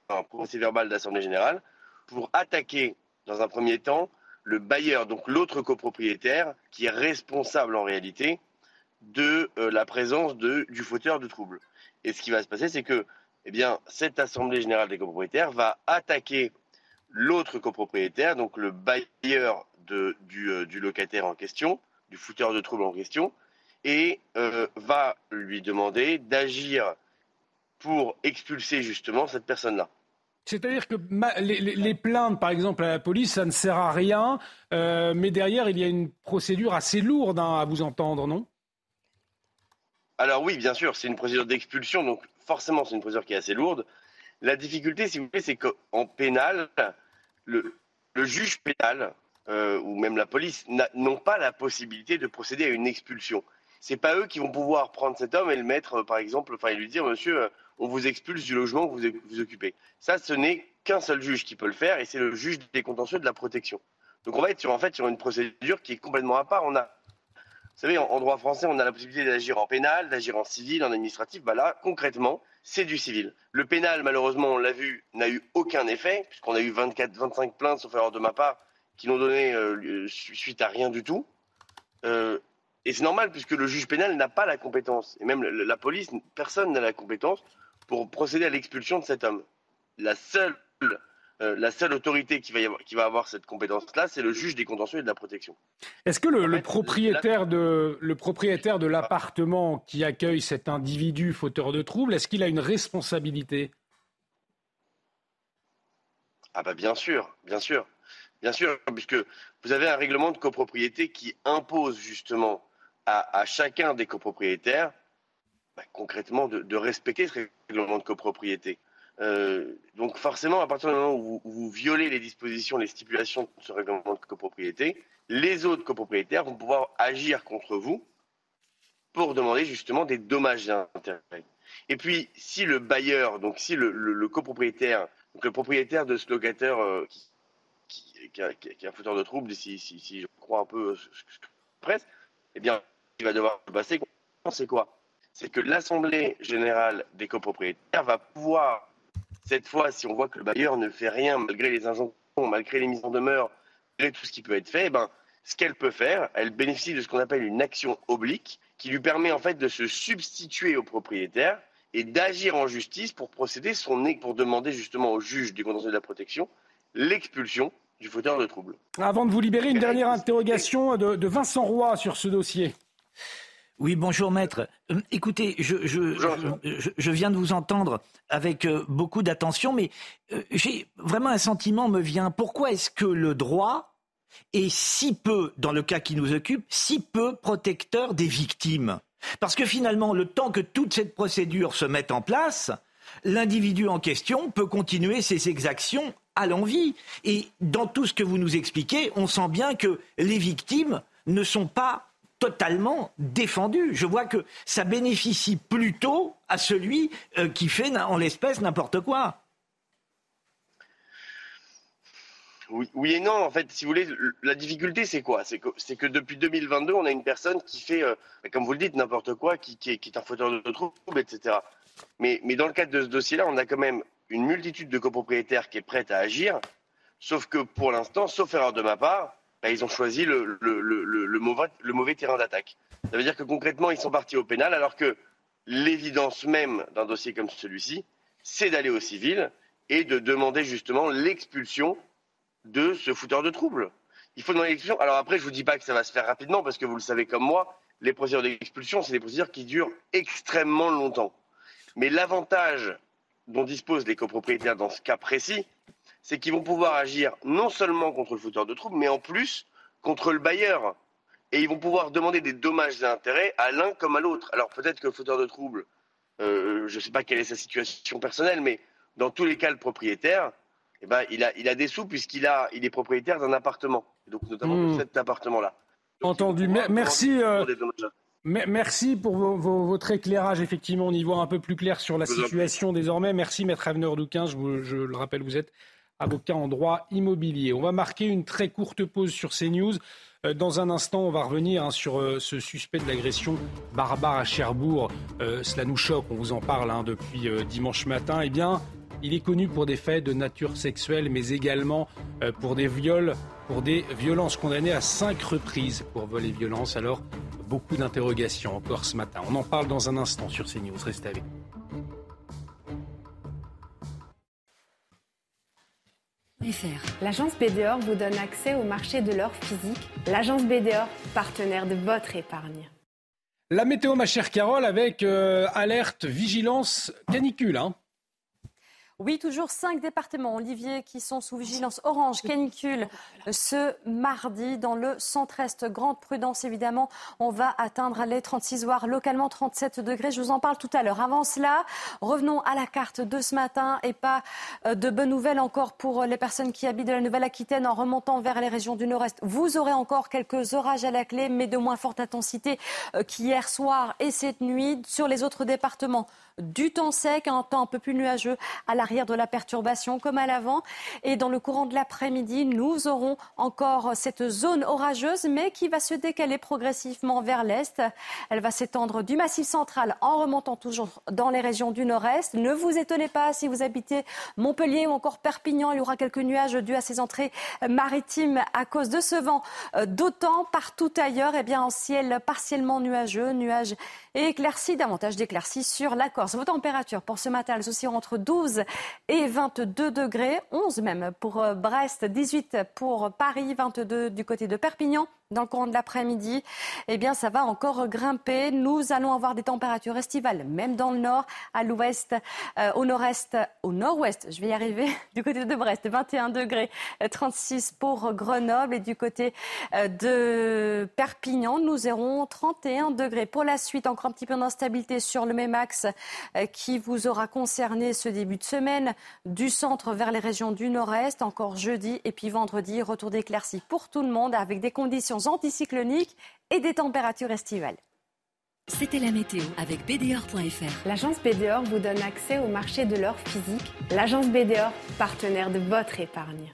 un procès verbal d'assemblée générale pour attaquer dans un premier temps le bailleur, donc l'autre copropriétaire, qui est responsable en réalité de euh, la présence de, du fauteur de troubles. Et ce qui va se passer, c'est que eh bien, cette assemblée générale des copropriétaires va attaquer l'autre copropriétaire, donc le bailleur de, du, euh, du, locataire en question, du fouteur de troubles en question, et euh, va lui demander d'agir pour expulser justement cette personne-là. C'est-à-dire que les, plaintes, par exemple, à la police, ça ne sert à rien, euh, mais derrière, il y a une procédure assez lourde hein, à vous entendre, non? Alors oui, bien sûr, c'est une procédure d'expulsion, donc forcément, c'est une procédure qui est assez lourde. La difficulté, si vous voulez, c'est qu'en pénal, le, le, juge pénal euh, ou même la police n'ont pas la possibilité de procéder à une expulsion c'est pas eux qui vont pouvoir prendre cet homme et le mettre, euh, par exemple, enfin, et lui dire, monsieur, euh, on vous expulse du logement que vous vous occupez. Ça, ce n'est qu'un seul juge qui peut le faire, et c'est le juge des contentieux de la protection. Donc on va être sur, en fait sur une procédure qui est complètement à part. On a, vous savez, en, droit français, on a la possibilité d'agir en pénal, d'agir en civil, en administratif. Bah là, concrètement, c'est du civil. Le pénal, malheureusement, on l'a vu, n'a eu aucun effet, puisqu'on a eu 24, 25 plaintes, sauf erreur de ma part, qui n'ont donné euh, suite à rien du tout. Et c'est normal puisque le juge pénal n'a pas la compétence, et même la police, personne n'a la compétence pour procéder à l'expulsion de cet homme. La seule, euh, la seule autorité qui va, avoir, qui va avoir cette compétence-là, c'est le juge des contentieux et de la protection. Est-ce que le, propriétaire de, le propriétaire de l'appartement qui accueille cet individu fauteur de troubles, est-ce qu'il a une responsabilité? Ah bah bien sûr, bien sûr. Bien sûr, puisque vous avez un règlement de copropriété qui impose justement à, chacun des copropriétaires, bah, concrètement, de, respecter ce règlement de copropriété. donc forcément, à partir du moment où vous, violez les dispositions, les stipulations de ce règlement de copropriété, les autres copropriétaires vont pouvoir agir contre vous pour demander justement des dommages et intérêts. Et puis, si le bailleur, donc si le, copropriétaire, le propriétaire de ce locataire qui, qui, a, un fauteur de trouble, si, si, je crois un peu ce que presse, eh bien, il va devoir passer. C'est quoi? C'est que l'Assemblée générale des copropriétaires va pouvoir, cette fois, si on voit que le bailleur ne fait rien malgré les injonctions, malgré les mises en demeure, malgré tout ce qui peut être fait, eh ben, ce qu'elle peut faire, elle bénéficie de ce qu'on appelle une action oblique qui lui permet en fait de se substituer au propriétaire et d'agir en justice pour procéder son pour demander justement au juge du contentieux de la protection l'expulsion du fauteur de trouble. Avant de vous libérer, une dernière interrogation de, Vincent Roy sur ce dossier. Oui, bonjour maître. Euh, écoutez, je, je, viens de vous entendre avec euh, beaucoup d'attention, mais euh, j'ai vraiment un sentiment me vient. Pourquoi est-ce que le droit est si peu, dans le cas qui nous occupe, si peu protecteur des victimes? Parce que finalement, le temps que toute cette procédure se mette en place, l'individu en question peut continuer ses exactions à l'envie. Et dans tout ce que vous nous expliquez, on sent bien que les victimes ne sont pas totalement défendues. Je vois que ça bénéficie plutôt à celui euh, qui fait en l'espèce n'importe quoi. Oui, et non, en fait, si vous voulez, la difficulté, c'est quoi? C'est que, depuis 2022, on a une personne qui fait, euh, comme vous le dites, n'importe quoi, qui, est, un fauteur de troubles, etc. Mais dans le cadre de ce dossier-là, on a quand même une multitude de copropriétaires qui est prête à agir, sauf que pour l'instant, sauf erreur de ma part, bah, ils ont choisi le, mauvais, terrain d'attaque. Ça veut dire que concrètement, ils sont partis au pénal, alors que l'évidence même d'un dossier comme celui-ci, c'est d'aller au civil et de demander justement l'expulsion de ce fouteur de troubles. Il faut demander l'expulsion. Alors après, je vous dis pas que ça va se faire rapidement, parce que vous le savez comme moi, les procédures d'expulsion, c'est des procédures qui durent extrêmement longtemps. Mais l'avantage dont disposent les copropriétaires dans ce cas précis, c'est qu'ils vont pouvoir agir non seulement contre le fauteur de troubles, mais en plus contre le bailleur. Et ils vont pouvoir demander des dommages et intérêts à l'un comme à l'autre. Alors peut-être que le fauteur de troubles, euh, je ne sais pas quelle est sa situation personnelle, mais dans tous les cas, le propriétaire, eh ben, il, a, il a des sous puisqu'il a, il est propriétaire d'un appartement, donc notamment de hmm. cet appartement-là. Entendu. Merci. Merci pour votre éclairage. Effectivement, on y voit un peu plus clair sur la situation désormais. Merci, Maître Aveneur Douquin. Je, je, le rappelle, vous êtes avocat en droit immobilier. On va marquer une très courte pause sur ces news. Euh, dans un instant, on va revenir hein, sur euh, ce suspect de l'agression barbare à Cherbourg. Euh, cela nous choque, on vous en parle hein, depuis dimanche matin. Eh bien, il est connu pour des faits de nature sexuelle, mais également pour des viols, pour des violences condamnées à cinq reprises pour vol et violence. Alors, Beaucoup d'interrogations encore ce matin. On en parle dans un instant sur CNews. Restez avec. L'agence BDOR vous donne accès au marché de l'or physique. L'agence BDOR, partenaire de votre épargne. La météo, ma chère Carole, avec euh, alerte, vigilance, canicule. Hein. Oui, toujours cinq départements, Olivier, qui sont sous vigilance orange, canicule, ce mardi dans le centre-est. Grande prudence, évidemment. On va atteindre les 36 voire localement 37 degrés. Je vous en parle tout à l'heure. Avant cela, revenons à la carte de ce matin et pas euh, de bonnes nouvelles encore pour les personnes qui habitent de la Nouvelle-Aquitaine en remontant vers les régions du Nord-Est. Vous aurez encore quelques orages à la clé, mais de moins forte intensité euh, qu'hier soir et cette nuit. Sur les autres départements, du temps sec, un temps un peu plus nuageux à l'arrière de la perturbation comme à l'avant. Et dans le courant de l'après-midi, nous aurons encore cette zone orageuse, mais qui va se décaler progressivement vers l'est. Elle va s'étendre du massif central en remontant toujours dans les régions du nord-est. Ne vous étonnez pas si vous habitez Montpellier ou encore Perpignan, il y aura quelques nuages dus à ces entrées maritimes à cause de ce vent. D'autant partout ailleurs, eh bien, en ciel partiellement nuageux, nuages éclaircis, davantage d'éclaircies sur la Corse. Vos températures pour ce matin, elles oscillent entre 12 et 22 degrés, 11 même pour euh, Brest, 18 pour Paris, 22 du côté de Perpignan dans le courant de l'après-midi, eh bien, ça va encore grimper. Nous allons avoir des températures estivales, même dans le nord, à l'ouest, euh, au nord-est, au nord-ouest, je vais y arriver, [LAUGHS] du côté de Brest, 21 degrés, 36 euh, pour Grenoble et du côté euh, de Perpignan, nous aurons 31 degrés. Pour la suite, encore un petit peu d'instabilité sur le même axe qui vous aura concerné ce début de semaine, du centre vers les régions du nord-est, encore jeudi et puis vendredi, retour d'éclaircies pour tout le monde avec des conditions anticycloniques et des températures estivales. C'était la météo avec BDOR.fr. L'agence BDOR vous donne accès au marché de l'or physique. L'agence BDOR, partenaire de votre épargne.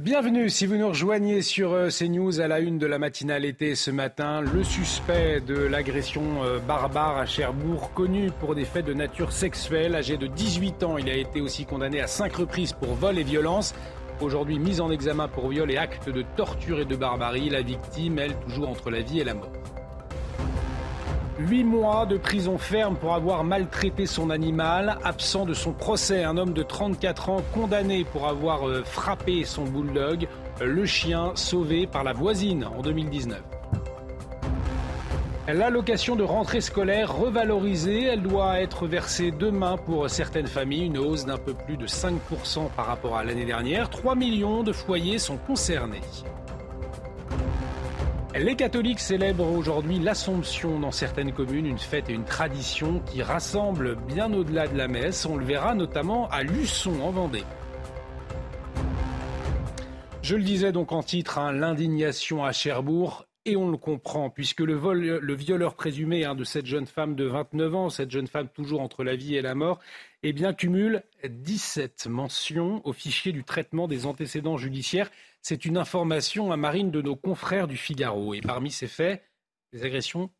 Bienvenue si vous nous rejoignez sur euh, CNews à la une de la matinale été ce matin. Le suspect de l'agression euh, barbare à Cherbourg, connu pour des faits de nature sexuelle, âgé de 18 ans, il a été aussi condamné à cinq reprises pour vol et violence. Aujourd'hui mise en examen pour viol et acte de torture et de barbarie, la victime, elle, toujours entre la vie et la mort. Huit mois de prison ferme pour avoir maltraité son animal. Absent de son procès, un homme de 34 ans condamné pour avoir euh, frappé son bulldog. Le chien sauvé par la voisine en 2019. L'allocation de rentrée scolaire revalorisée, elle doit être versée demain pour certaines familles, une hausse d'un peu plus de 5% par rapport à l'année dernière. 3 millions de foyers sont concernés. Les catholiques célèbrent aujourd'hui l'Assomption dans certaines communes, une fête et une tradition qui rassemble bien au-delà de la messe. On le verra notamment à Luçon en Vendée. Je le disais donc en titre, hein, l'indignation à Cherbourg et on le comprend, puisque le, vol, le violeur présumé hein, de cette jeune femme de 29 ans, cette jeune femme toujours entre la vie et la mort, eh bien, cumule 17 mentions au fichier du traitement des antécédents judiciaires. C'est une information à Marine de nos confrères du Figaro. Et parmi ces faits, des agressions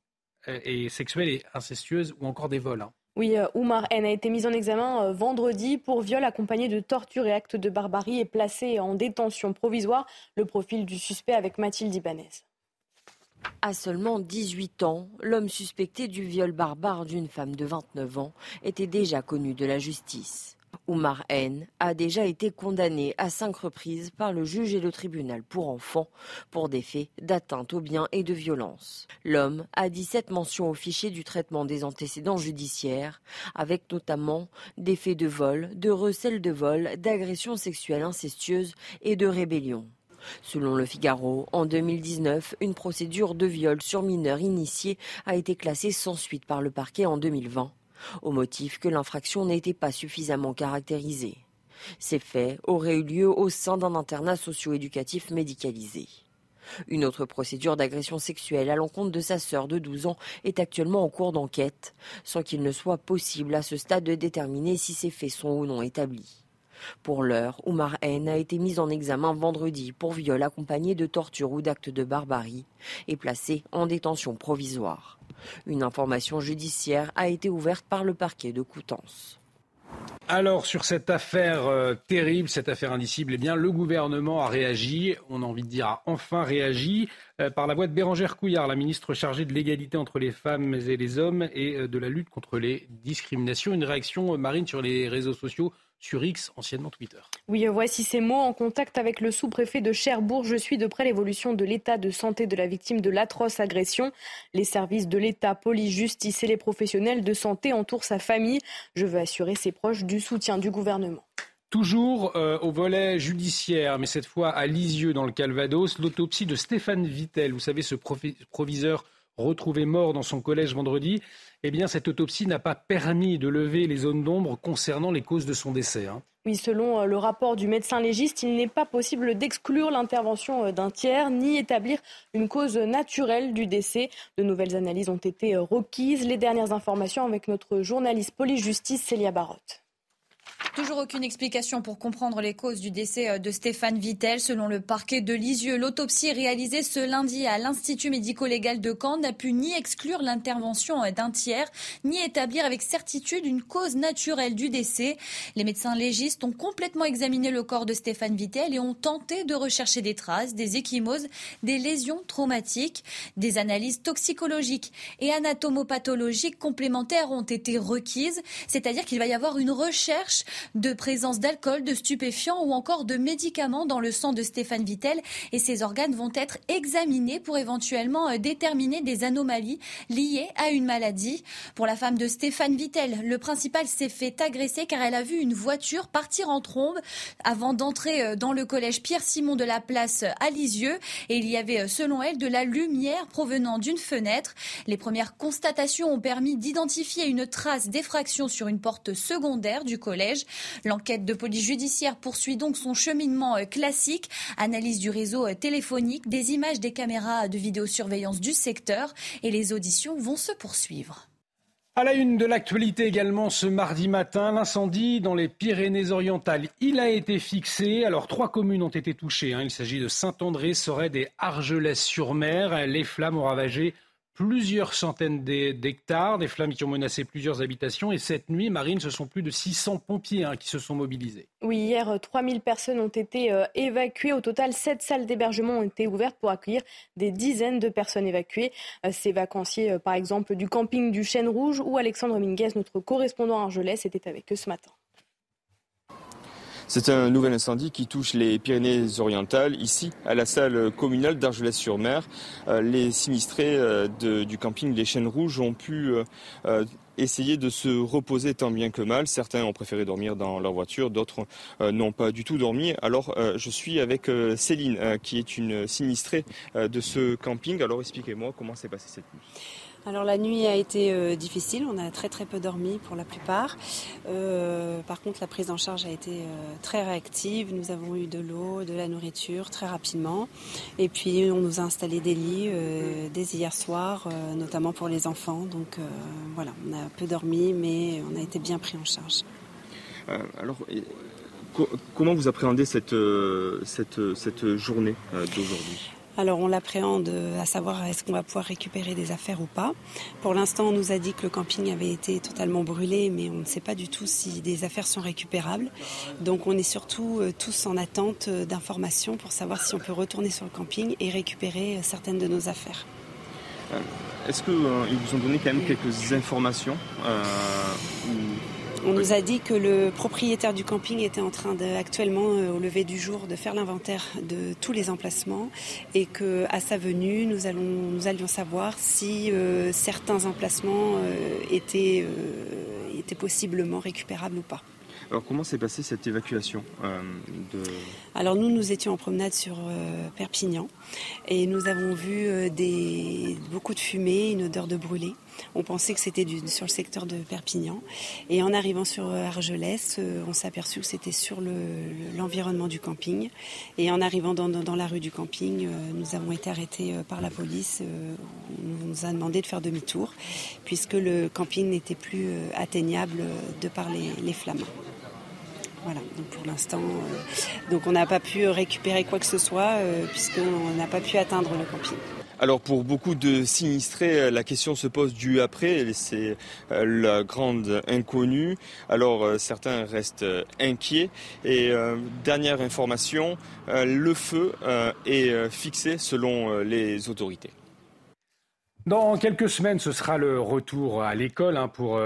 euh, et sexuelles et incestueuses ou encore des vols. Hein. Oui, euh, Oumar N a été mis en examen euh, vendredi pour viol accompagné de torture et actes de barbarie et placé en détention provisoire. Le profil du suspect avec Mathilde Ibanez. À seulement 18 ans, l'homme suspecté du viol barbare d'une femme de 29 ans était déjà connu de la justice. Oumar N a déjà été condamné à cinq reprises par le juge et le tribunal pour enfants pour des faits d'atteinte aux biens et de violence. L'homme a 17 mentions au fichier du traitement des antécédents judiciaires, avec notamment des faits de vol, de recel de vol, d'agression sexuelle incestueuse et de rébellion. Selon le Figaro, en 2019, une procédure de viol sur mineur initié a été classée sans suite par le parquet en 2020, au motif que l'infraction n'était pas suffisamment caractérisée. Ces faits auraient eu lieu au sein d'un internat socio-éducatif médicalisé. Une autre procédure d'agression sexuelle à l'encontre de sa sœur de 12 ans est actuellement en cours d'enquête, sans qu'il ne soit possible à ce stade de déterminer si ces faits sont ou non établis. Pour l'heure, Oumar N a été mis en examen vendredi pour viol accompagné de torture ou d'actes de barbarie et placé en détention provisoire. Une information judiciaire a été ouverte par le parquet de Coutances. Alors sur cette affaire euh, terrible, cette affaire indicible, eh bien le gouvernement a réagi, on a envie de dire a enfin réagi euh, par la voix de Bérangère Couillard, la ministre chargée de l'égalité entre les femmes et les hommes et euh, de la lutte contre les discriminations. Une réaction marine sur les réseaux sociaux sur X, anciennement Twitter. Oui, euh, voici ces mots. En contact avec le sous-préfet de Cherbourg, je suis de près l'évolution de l'état de santé de la victime de l'atroce agression. Les services de l'État, police, justice et les professionnels de santé entourent sa famille. Je veux assurer ses proches du soutien du gouvernement. Toujours euh, au volet judiciaire, mais cette fois à Lisieux dans le Calvados, l'autopsie de Stéphane Vittel, vous savez, ce proviseur retrouvé mort dans son collège vendredi, eh bien, cette autopsie n'a pas permis de lever les zones d'ombre concernant les causes de son décès. Hein. Oui, selon euh, le rapport du médecin légiste, il n'est pas possible d'exclure l'intervention euh, d'un tiers ni établir une cause naturelle du décès. De nouvelles analyses ont été euh, requises. Les dernières informations avec notre journaliste police-justice Célia Barotte. Toujours aucune explication pour comprendre les causes du décès euh, de Stéphane Vittel. Selon le parquet de Lisieux, l'autopsie réalisée ce lundi à l'Institut médico-légal de Caen n'a pu ni exclure l'intervention euh, d'un tiers, ni établir avec certitude une cause naturelle du décès. Les médecins légistes ont complètement examiné le corps de Stéphane Vittel et ont tenté de rechercher des traces, des échymoses, des lésions traumatiques. Des analyses toxicologiques et anatomopathologiques complémentaires ont été requises, c'est-à-dire qu'il va y avoir une recherche de présence d'alcool, de stupéfiants ou encore de médicaments dans le sang de Stéphane Vittel et ses organes vont être examinés pour éventuellement euh, déterminer des anomalies liées à une maladie. Pour la femme de Stéphane Vittel, le principal s'est fait agresser car elle a vu une voiture partir en trombe avant d'entrer euh, dans le collège Pierre-Simon de la place à Lisieux et il y avait euh, selon elle de la lumière provenant d'une fenêtre. Les premières constatations ont permis d'identifier une trace d'effraction sur une porte secondaire du collège. L'enquête de police judiciaire poursuit donc son cheminement euh, classique, analyse du réseau téléphonique, des images des caméras de vidéosurveillance du secteur et les auditions vont se poursuivre. À la une de l'actualité également ce mardi matin, l'incendie dans les Pyrénées-Orientales. Il a été fixé. Alors trois communes ont été touchées. Hein. Il s'agit de Saint-André, Soret et Argelès-sur-Mer. Les flammes ont ravagé plusieurs centaines d'hectares, des flammes qui ont menacé plusieurs habitations. Et cette nuit, Marine, ce sont plus de 600 pompiers hein, qui se sont mobilisés. Oui, hier, 3000 personnes ont été euh, évacuées. Au total, 7 salles d'hébergement ont été ouvertes pour accueillir des dizaines de personnes évacuées. Euh, ces vacanciers, euh, par exemple, du camping du Chêne Rouge, où Alexandre Minguez, notre correspondant à Argelès, était avec eux ce matin. C'est un nouvel incendie qui touche les Pyrénées-Orientales, ici à la salle communale d'Argelès-sur-Mer. Euh, les sinistrés euh, du camping des Chênes Rouges ont pu euh, essayer de se reposer tant bien que mal. Certains ont préféré dormir dans leur voiture, d'autres n'ont pas du tout dormi. Alors je suis avec Céline, qui est une sinistrée de ce camping. Alors expliquez-moi comment s'est passée cette nuit. Alors la nuit a été euh, difficile, on a très très peu dormi pour la plupart. Euh, par contre la prise en charge a été euh, très réactive, nous avons eu de l'eau, de la nourriture très rapidement. Et puis on nous a installé des lits dès hier soir, notamment pour les enfants. Donc voilà, on a peu dormi mais on a été bien pris en charge. alors comment vous appréhendez cette, cette, cette journée d'aujourd'hui? Alors on l'appréhende à savoir est-ce qu'on va pouvoir récupérer des affaires ou pas. Pour l'instant, on nous a dit que le camping avait été totalement brûlé, mais on ne sait pas du tout si des affaires sont récupérables. Donc on est surtout euh, tous en attente euh, d'informations pour savoir si on peut retourner sur le camping et récupérer euh, certaines de nos affaires. Est-ce qu'ils vous ont donné quand même quelques informations on nous a dit que le propriétaire du camping était en train de, actuellement, euh, au lever du jour, de faire l'inventaire de tous les emplacements et que à sa venue, nous, allons, nous allions savoir si euh, certains emplacements euh, étaient, étaient possiblement récupérables ou pas. Alors comment s'est passée cette évacuation euh, de... Alors nous, nous étions en promenade sur euh, Perpignan et nous avons vu euh, des, beaucoup de fumée, une odeur de brûlé. On pensait que c'était sur le secteur de Perpignan. Et en arrivant sur Argelès, on s'est aperçu que c'était sur l'environnement du camping. Et en arrivant dans, la rue du camping, nous avons été arrêtés par la police. on nous a demandé de faire demi-tour, puisque le camping n'était plus atteignable de par les, flammes. Voilà, donc pour l'instant, euh, donc on n'a pas pu récupérer quoi que ce soit euh, puisqu'on n'a pas pu atteindre le camping. Alors pour beaucoup de sinistrés, euh, la question se pose du après, c'est la grande inconnue. Alors certains restent inquiets. Et dernière information, le feu est fixé selon les autorités. Dans quelques semaines, ce sera le retour à l'école hein, pour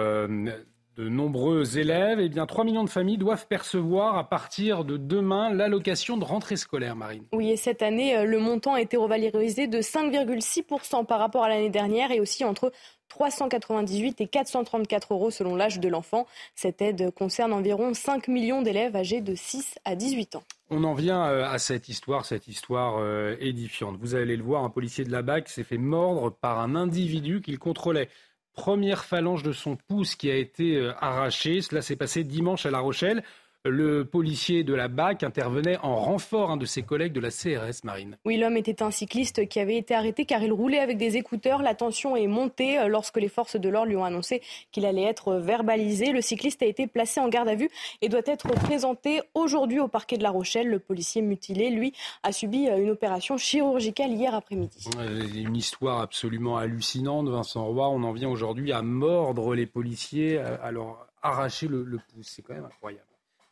de nombreux élèves, eh bien 3 millions de familles doivent percevoir à partir de demain l'allocation de rentrée scolaire, Marine. Oui, et cette année, euh, le montant a été revalorisé de 5,6% par rapport à l'année dernière et aussi entre 398 et 434 euros selon l'âge de l'enfant. Cette aide concerne environ 5 millions d'élèves âgés de 6 à 18 ans. On en vient euh, à cette histoire, cette histoire euh, édifiante. Vous allez le voir, un policier de la BAC s'est fait mordre par un individu qu'il contrôlait première phalange de son pouce qui a été euh, arrachée. Cela s'est passé dimanche à La Rochelle le policier de la BAC intervenait en renfort un de ses collègues de la CRS Marine. Oui, l'homme était un cycliste qui avait été arrêté car il roulait avec des écouteurs. La tension est montée euh, lorsque les forces de l'ordre lui ont annoncé qu'il allait être verbalisé. Le cycliste a été placé en garde à vue et doit être présenté aujourd'hui au parquet de La Rochelle. Le policier mutilé, lui, a subi euh, une opération chirurgicale hier après-midi. Une histoire absolument hallucinante, Vincent Roy. On en vient aujourd'hui à mordre les policiers, à leur arracher le pouce. C'est quand même incroyable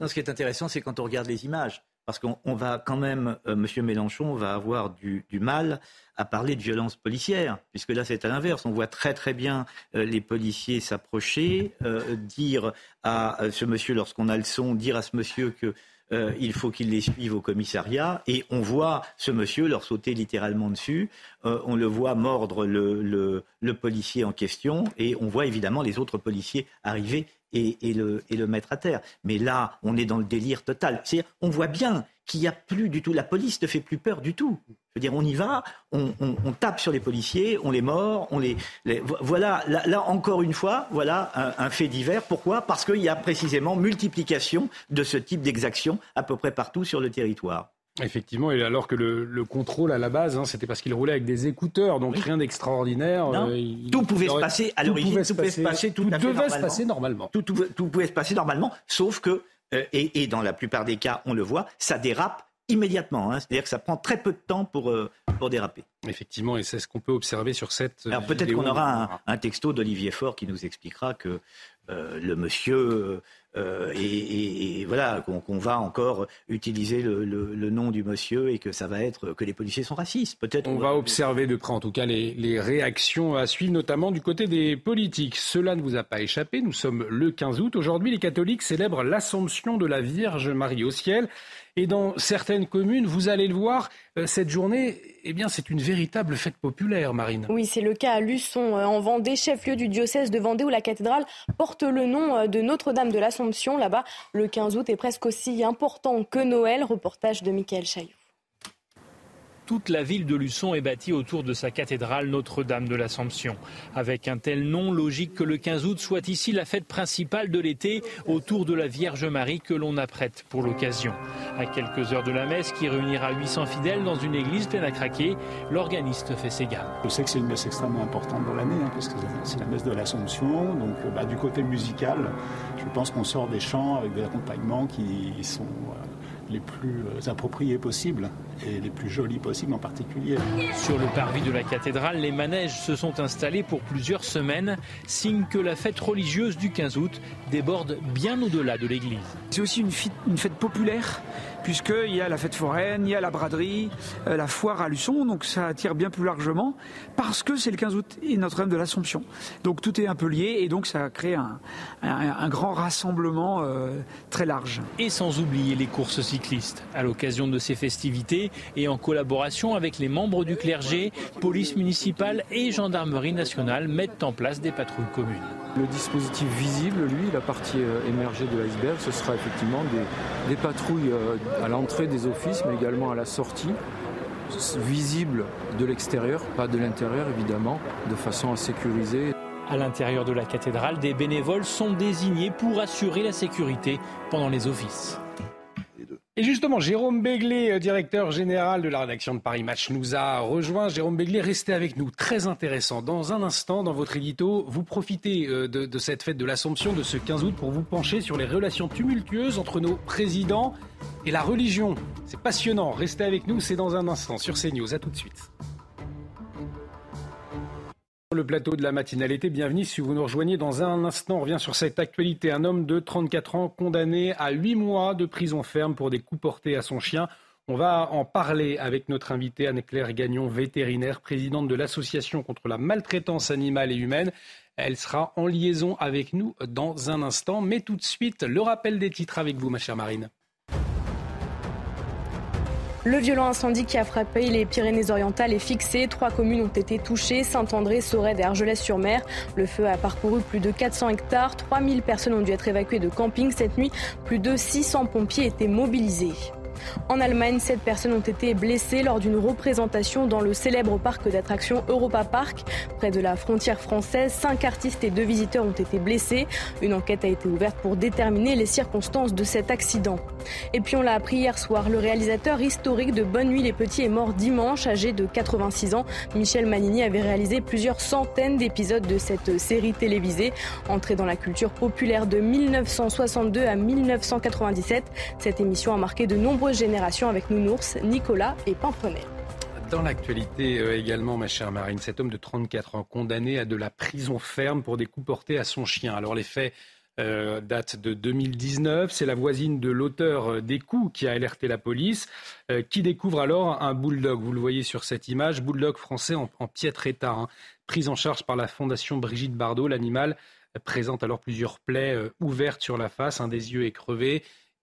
ce qui est intéressant, c'est quand on regarde les images. parce qu'on va quand même, M. Monsieur Mélenchon va avoir du, mal à parler de violence policière, puisque là c'est à l'inverse. On voit très très bien les policiers s'approcher, dire à ce monsieur lorsqu'on a le son, dire à ce monsieur que euh, il faut qu'il les suive au commissariat. Et on voit ce monsieur leur sauter littéralement dessus. Euh, on le voit mordre le, policier en question. Et on voit évidemment les autres policiers arriver et, le, et le mettre à terre. Mais là, on est dans le délire total. C'est, on voit bien qu'il n'y a plus du tout. La police ne fait plus peur du tout. Je veux dire, on y va, on, tape sur les policiers, on les mord, on les. voilà, là, encore une fois, voilà un, fait divers. Pourquoi? Parce qu'il y a précisément multiplication de ce type d'exactions à peu près partout sur le territoire. Effectivement, et alors que le, contrôle à la base, hein, c'était parce qu'il roulait avec des écouteurs, donc rien d'extraordinaire. Euh, tout pouvait se passer à l'origine, tout, pouvait se passer tout, devait se passer normalement. Tout, pouvait se passer normalement, sauf que euh, et, dans la plupart des cas, on le voit, ça dérape immédiatement. Hein. C'est-à-dire que ça prend très peu de temps pour, euh, pour déraper. Effectivement, et c'est ce qu'on peut observer sur cette. Alors peut-être qu'on aura un, texto d'Olivier Faure qui nous expliquera que le monsieur euh, et, voilà qu'on va encore utiliser le, nom du monsieur et que ça va être que les policiers sont racistes. Peut-être. On va observer de près en tout cas les, les, réactions à suivre, notamment du côté des politiques. Cela ne vous a pas échappé. Nous sommes le 15 août. Aujourd'hui, les catholiques célèbrent l'Assomption de la Vierge Marie au ciel. Et dans certaines communes, vous allez le voir, euh, cette journée, eh bien, c'est une véritable fête populaire, Marine. Oui, c'est le cas à Luçon, euh, en Vendée, chef-lieu du diocèse de Vendée, où la cathédrale porte le nom euh, de Notre-Dame de l'Assomption. Là-bas, le 15 août est presque aussi important que Noël. Reportage de Michael Chaillot. Toute la ville de Luçon est bâtie autour de sa cathédrale Notre-Dame de l'Assomption. Avec un tel nom, logique que le 15 août soit ici la fête principale de l'été autour de la Vierge Marie que l'on apprête pour l'occasion. À quelques heures de la messe qui réunira 800 fidèles dans une église pleine à craquer, l'organiste fait ses gammes. Je sais que c'est une messe extrêmement importante dans l'année, hein, parce que c'est la messe de l'Assomption. Donc euh, bah, du côté musical, je pense qu'on sort des chants avec des accompagnements qui sont... Euh, les plus euh, appropriés possibles et les plus jolis possibles en particulier. Sur le parvis de la cathédrale, les manèges se sont installés pour plusieurs semaines, signe que la fête religieuse du 15 août déborde bien au-delà de l'église. C'est aussi une fête populaire puisqu'il y a la fête foraine, il y a la braderie, euh, la foire à Luçon, donc ça attire bien plus largement, parce que c'est le 15 août et Notre-Dame de l'Assomption. Donc tout est un peu lié, et donc ça crée un, un, grand rassemblement euh, très large. Et sans oublier les courses cyclistes. À l'occasion de ces festivités, et en collaboration avec les membres du clergé, police municipale et gendarmerie nationale mettent en place des patrouilles communes. Le dispositif visible, lui, la partie euh, émergée de l'iceberg, ce sera effectivement des, des patrouilles à l'entrée des offices, mais également à la sortie, visible de l'extérieur, pas de l'intérieur évidemment, de façon à sécuriser. À l'intérieur de la cathédrale, des bénévoles sont désignés pour assurer la sécurité pendant les offices. Et justement, Jérôme Béglé, euh, directeur général de la rédaction de Paris Match, nous a rejoint. Jérôme Béglé, restez avec nous. Très intéressant. Dans un instant, dans votre édito, vous profitez euh, de, de cette fête de l'Assomption de ce 15 août pour vous pencher sur les relations tumultueuses entre nos présidents et la religion. C'est passionnant. Restez avec nous, c'est dans un instant sur CNews. À tout de suite. Le plateau de la matinalité, bienvenue. Si vous nous rejoignez dans un instant, on revient sur cette actualité. Un homme de 34 ans condamné à 8 mois de prison ferme pour des coups portés à son chien. On va en parler avec notre invitée Anne-Claire Gagnon, vétérinaire, présidente de l'Association contre la maltraitance animale et humaine. Elle sera en liaison avec nous dans un instant. Mais tout de suite, le rappel des titres avec vous, ma chère Marine. Le violent incendie qui a frappé les Pyrénées-Orientales est fixé. Trois communes ont été touchées Saint-André, Sorède et Argelès-sur-Mer. Le feu a parcouru plus de 400 hectares. 3000 personnes ont dû être évacuées de camping cette nuit. Plus de 600 pompiers étaient mobilisés. En Allemagne, sept personnes ont été blessées lors d'une représentation dans le célèbre parc d'attractions Europa Park, près de la frontière française. Cinq artistes et deux visiteurs ont été blessés. Une enquête a été ouverte pour déterminer les circonstances de cet accident. Et puis on l'a appris hier soir, le réalisateur historique de Bonne Nuit les Petits est mort dimanche, âgé de 86 ans. Michel Manini avait réalisé plusieurs centaines d'épisodes de cette série télévisée. Entrée dans la culture populaire de 1962 à 1997, cette émission a marqué de nombreux génération avec Nounours, Nicolas et Pamponnet. Dans l'actualité euh, également, ma chère Marine, cet homme de 34 ans condamné à de la prison ferme pour des coups portés à son chien. Alors les faits euh, date de 2019. C'est la voisine de l'auteur des coups qui a alerté la police, euh, qui découvre alors un bulldog. Vous le voyez sur cette image, bulldog français en, piètre état, hein. prise en charge par la fondation Brigitte Bardot. L'animal présente alors plusieurs plaies euh, ouvertes sur la face, un des yeux est crevé.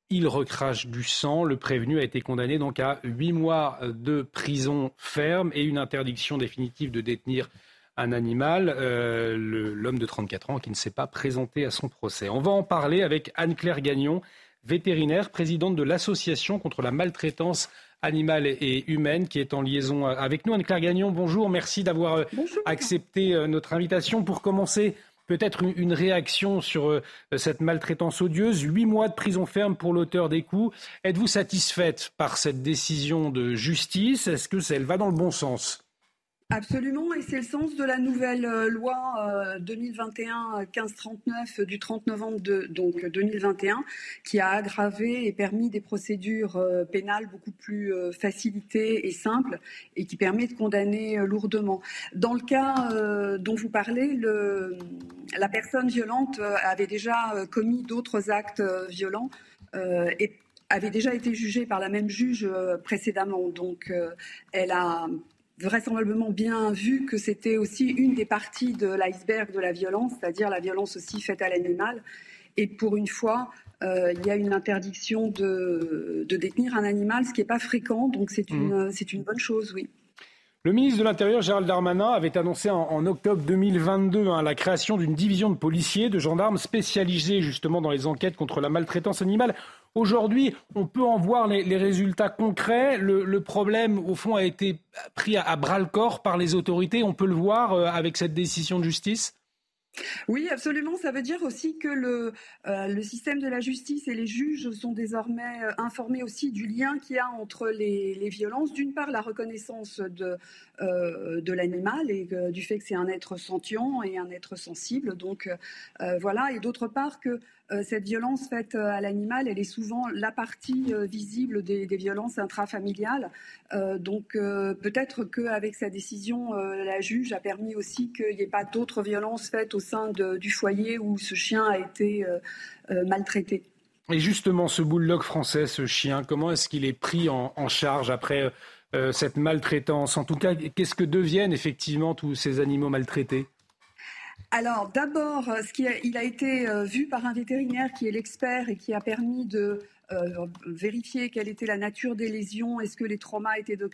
Il recrache du sang. Le prévenu a été condamné donc à huit mois de prison ferme et une interdiction définitive de détenir un animal, euh, l'homme de 34 ans qui ne s'est pas présenté à son procès. On va en parler avec Anne-Claire Gagnon, vétérinaire, présidente de l'Association contre la maltraitance animale et humaine, qui est en liaison avec nous. Anne-Claire Gagnon, bonjour, merci d'avoir euh, accepté euh, notre invitation. Pour commencer, peut-être une réaction sur cette maltraitance odieuse. Huit mois de prison ferme pour l'auteur des coups. Êtes-vous satisfaite par cette décision de justice? Est-ce que elle va dans le bon sens? Absolument, et c'est le sens de la nouvelle euh, loi 2021-1539 euh, du 30 novembre donc 2021 qui a aggravé et permis des procédures euh, pénales beaucoup plus facilitées et simples et qui permet de condamner lourdement. Dans le cas dont vous parlez, le, la personne violente avait déjà commis d'autres actes violents et avait déjà été jugée par la même juge précédemment. Donc elle a vraisemblablement bien vu que c'était aussi une des parties de l'iceberg de la violence, c'est-à-dire la violence aussi faite à l'animal. Et pour une fois, euh, il y a une interdiction de, détenir un animal, ce qui n'est pas fréquent, donc c'est une, mmh. une bonne chose, oui. Le ministre de l'Intérieur, Gérald Darmanin, avait annoncé en, octobre 2022 hein, la création d'une division de policiers, de gendarmes spécialisés justement dans les enquêtes contre la maltraitance animale. Aujourd'hui, on peut en voir les, résultats concrets. Le, problème, au fond, a été pris à, bras-le-corps par les autorités. On peut le voir euh, avec cette décision de justice oui, absolument. Ça veut dire aussi que le, euh, le, système de la justice et les juges sont désormais euh, informés aussi du lien qu'il y a entre les, violences. D'une part, la reconnaissance de, euh, l'animal et du fait que c'est un être sentient et un être sensible. Donc voilà. Et d'autre part, que cette violence faite à l'animal, elle est souvent la partie visible des, violences intrafamiliales. donc peut-être qu'avec sa décision, la juge a permis aussi qu'il n'y ait pas d'autres violences faites au sein du foyer où ce chien a été euh, euh, maltraité. Et justement, ce bulldog français, ce chien, comment est-ce qu'il est pris en, charge après euh, cette maltraitance? En tout cas, qu'est-ce que deviennent effectivement tous ces animaux maltraités? Alors d'abord, il a été vu par un vétérinaire qui est l'expert et qui a permis de euh, vérifier quelle était la nature des lésions, est-ce que les traumas étaient de,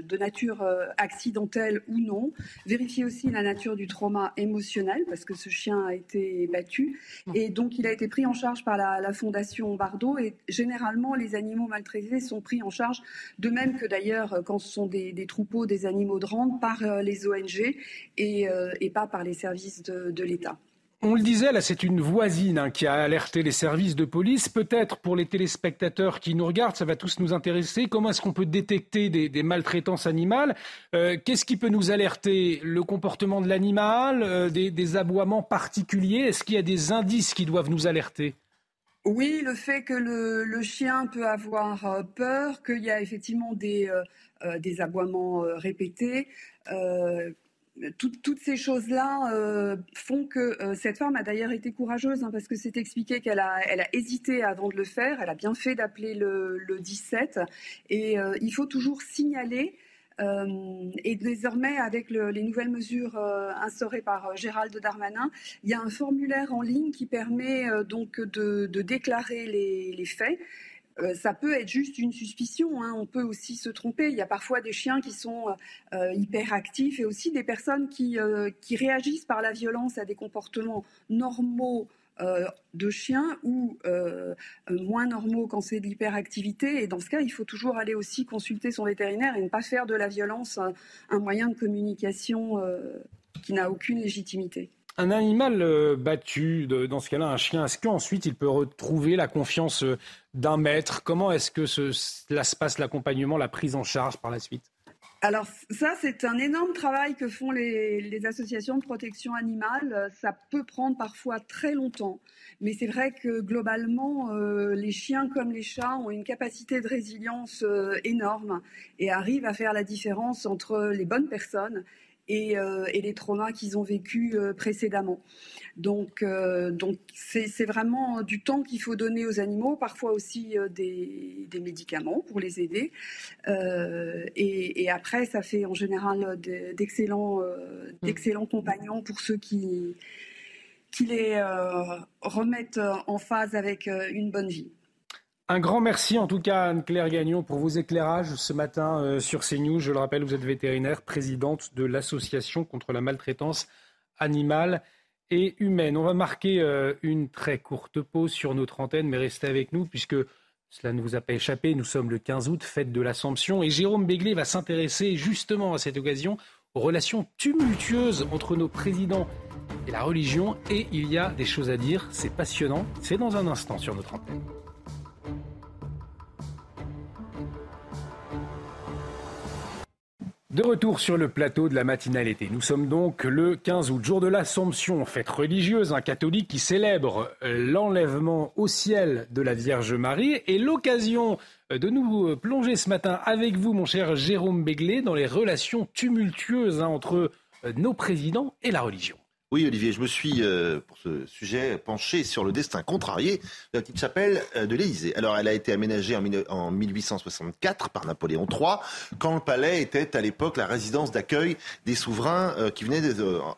de nature euh, accidentelle ou non, vérifier aussi la nature du trauma émotionnel, parce que ce chien a été battu, et donc il a été pris en charge par la, Fondation Bardot, et généralement les animaux maltraités sont pris en charge, de même que d'ailleurs quand ce sont des, troupeaux, des animaux de rente, par euh, les ONG et, et, pas par les services de l'État. On le disait, là, c'est une voisine hein, qui a alerté les services de police. Peut-être pour les téléspectateurs qui nous regardent, ça va tous nous intéresser. Comment est-ce qu'on peut détecter des, maltraitances animales? Euh, Qu'est-ce qui peut nous alerter? Le comportement de l'animal euh, des, aboiements particuliers? Est-ce qu'il y a des indices qui doivent nous alerter? Oui, le fait que le, chien peut avoir euh, peur, qu'il y a effectivement des, des aboiements répétés, toutes ces choses-là euh, font que euh, cette femme a d'ailleurs été courageuse, hein, parce que c'est expliqué qu'elle a, elle a hésité avant de le faire. Elle a bien fait d'appeler le, le, 17. Et euh, il faut toujours signaler. et désormais, avec le, les nouvelles mesures instaurées par Gérald Darmanin, il y a un formulaire en ligne qui permet donc de, déclarer les faits. Euh, ça peut être juste une suspicion. Hein. On peut aussi se tromper. Il y a parfois des chiens qui sont euh, euh, hyperactifs et aussi des personnes qui, qui réagissent par la violence à des comportements normaux de chiens ou moins normaux quand c'est de l'hyperactivité. Et dans ce cas, il faut toujours aller aussi consulter son vétérinaire et ne pas faire de la violence un moyen de communication qui n'a aucune légitimité. Un animal euh, battu, dans ce cas-là, un chien, est-ce qu'ensuite il peut retrouver la confiance euh, d'un maître. Comment est-ce que cela se passe, l'accompagnement, la prise en charge par la suite? Alors ça, c'est un énorme travail que font les, associations de protection animale. Ça peut prendre parfois très longtemps, mais c'est vrai que globalement, euh, les chiens comme les chats ont une capacité de résilience énorme et arrivent à faire la différence entre les bonnes personnes et, les traumas qu'ils ont vécus précédemment. Donc, donc c'est vraiment du temps qu'il faut donner aux animaux, parfois aussi des, médicaments pour les aider. Et, et, après, ça fait en général d'excellents mmh. d'excellents compagnons pour ceux qui, qui les remettent en phase avec une bonne vie. Un grand merci en tout cas Anne-Claire Gagnon pour vos éclairages ce matin euh, sur CNews. Je le rappelle, vous êtes vétérinaire, présidente de l'association contre la maltraitance animale et humaine. On va marquer euh, une très courte pause sur notre antenne, mais restez avec nous puisque cela ne vous a pas échappé. Nous sommes le 15 août, fête de l'Assomption, et Jérôme Béglé va s'intéresser justement à cette occasion aux relations tumultueuses entre nos présidents et la religion. Et il y a des choses à dire, c'est passionnant. C'est dans un instant sur notre antenne. De retour sur le plateau de la matinale été. Nous sommes donc le 15 août, jour de l'Assomption, fête religieuse, un catholique qui célèbre l'enlèvement au ciel de la Vierge Marie et l'occasion de nous plonger ce matin avec vous, mon cher Jérôme Béglé, dans les relations tumultueuses hein, entre nos présidents et la religion. Oui, Olivier, je me suis, euh, pour ce sujet, penché sur le destin contrarié de la petite chapelle euh, de l'Élysée. Alors, elle a été aménagée en, en, 1864 par Napoléon III, quand le palais était à l'époque la résidence d'accueil des souverains euh, qui venaient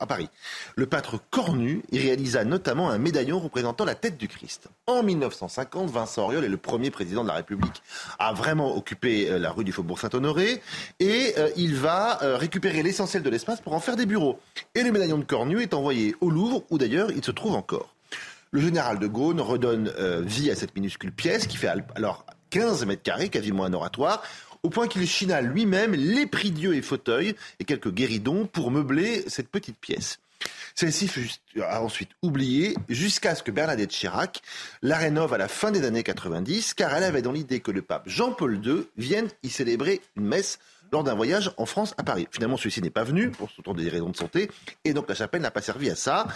à Paris. Le pâtre Cornu y réalisa notamment un médaillon représentant la tête du Christ. En 1950, Vincent Auriol est le premier président de la République à vraiment occuper la rue du Faubourg Saint-Honoré, et il va récupérer l'essentiel de l'espace pour en faire des bureaux. Et le médaillon de Cornu est en au Louvre, où d'ailleurs il se trouve encore. Le général de Gaulle redonne euh, vie à cette minuscule pièce qui fait alors 15 mètres carrés, quasiment un oratoire, au point qu'il china lui-même les prie-dieu et fauteuils et quelques guéridons pour meubler cette petite pièce. Celle-ci fut ensuite oubliée jusqu'à ce que Bernadette Chirac la rénove à la fin des années 90, car elle avait dans l'idée que le pape Jean-Paul II vienne y célébrer une messe lors d'un voyage en France à Paris. Finalement, celui-ci n'est pas venu pour des raisons de santé, et donc la chapelle n'a pas servi à ça.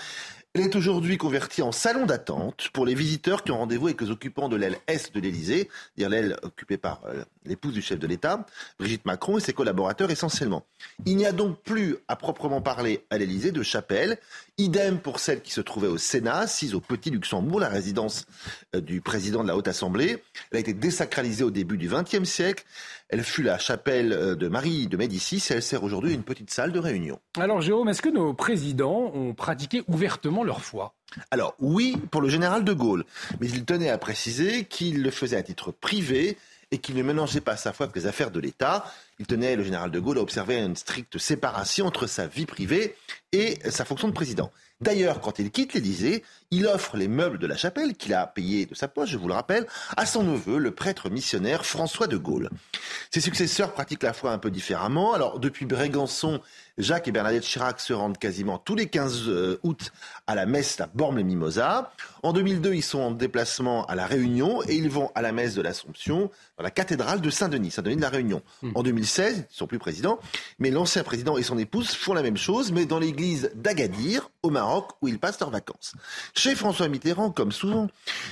Elle est aujourd'hui convertie en salon d'attente pour les visiteurs qui ont rendez-vous avec les occupants de l'aile Est de l'Élysée, dire l'aile occupée par euh, l'épouse du chef de l'État, Brigitte Macron et ses collaborateurs essentiellement. Il n'y a donc plus à proprement parler à l'Élysée de chapelle. Idem pour celle qui se trouvait au Sénat, assise au Petit Luxembourg, la résidence euh, du président de la Haute Assemblée. Elle a été désacralisée au début du XXe siècle. Elle fut la chapelle euh, de Marie de Médicis et elle sert aujourd'hui une petite salle de réunion. Alors Jérôme, est-ce que nos présidents ont pratiqué ouvertement leur foi? Alors oui, pour le général de Gaulle, mais il tenait à préciser qu'il le faisait à titre privé et qu'il ne mélangeait pas sa foi avec les affaires de l'État. Il tenait, le général de Gaulle, à observer une stricte séparation entre sa vie privée et sa fonction de président. D'ailleurs, quand il quitte l'Élysée, il offre les meubles de la chapelle, qu'il a payés de sa poche, je vous le rappelle, à son neveu, le prêtre missionnaire François de Gaulle. Ses successeurs pratiquent la foi un peu différemment. Alors, depuis Brégançon, Jacques et Bernadette Chirac se rendent quasiment tous les 15 euh, août à la messe à Bormes-les-Mimosas. En 2002, ils sont en déplacement à La Réunion et ils vont à la messe de l'Assomption dans la cathédrale de Saint-Denis, Saint-Denis de La Réunion. Hmm. En 2016, ils ne sont plus présidents, mais l'ancien président et son épouse font la même chose, mais dans l'église d'Agadir, au Maroc, où ils passent leurs vacances. Chez François Mitterrand, comme souvent,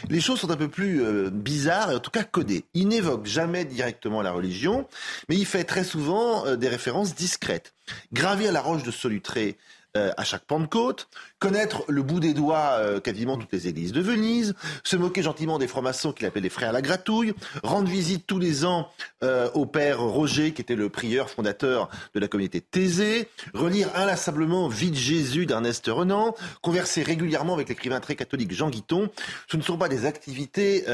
les choses sont un peu plus euh, bizarres et en tout cas codées. Il n'évoque jamais directement la religion, mais il fait très souvent euh, des références discrètes. Gravir la roche de Solutré euh, à chaque Pentecôte, connaître le bout des doigts euh, quasiment toutes les églises de Venise, se moquer gentiment des francs-maçons qu'il appelle les frères la gratouille, rendre visite tous les ans euh, au père Roger, qui était le prieur fondateur de la communauté Thésée, relire inlassablement Vie de Jésus d'Ernest Renan, converser régulièrement avec l'écrivain très catholique Jean Guiton. Ce ne sont pas des activités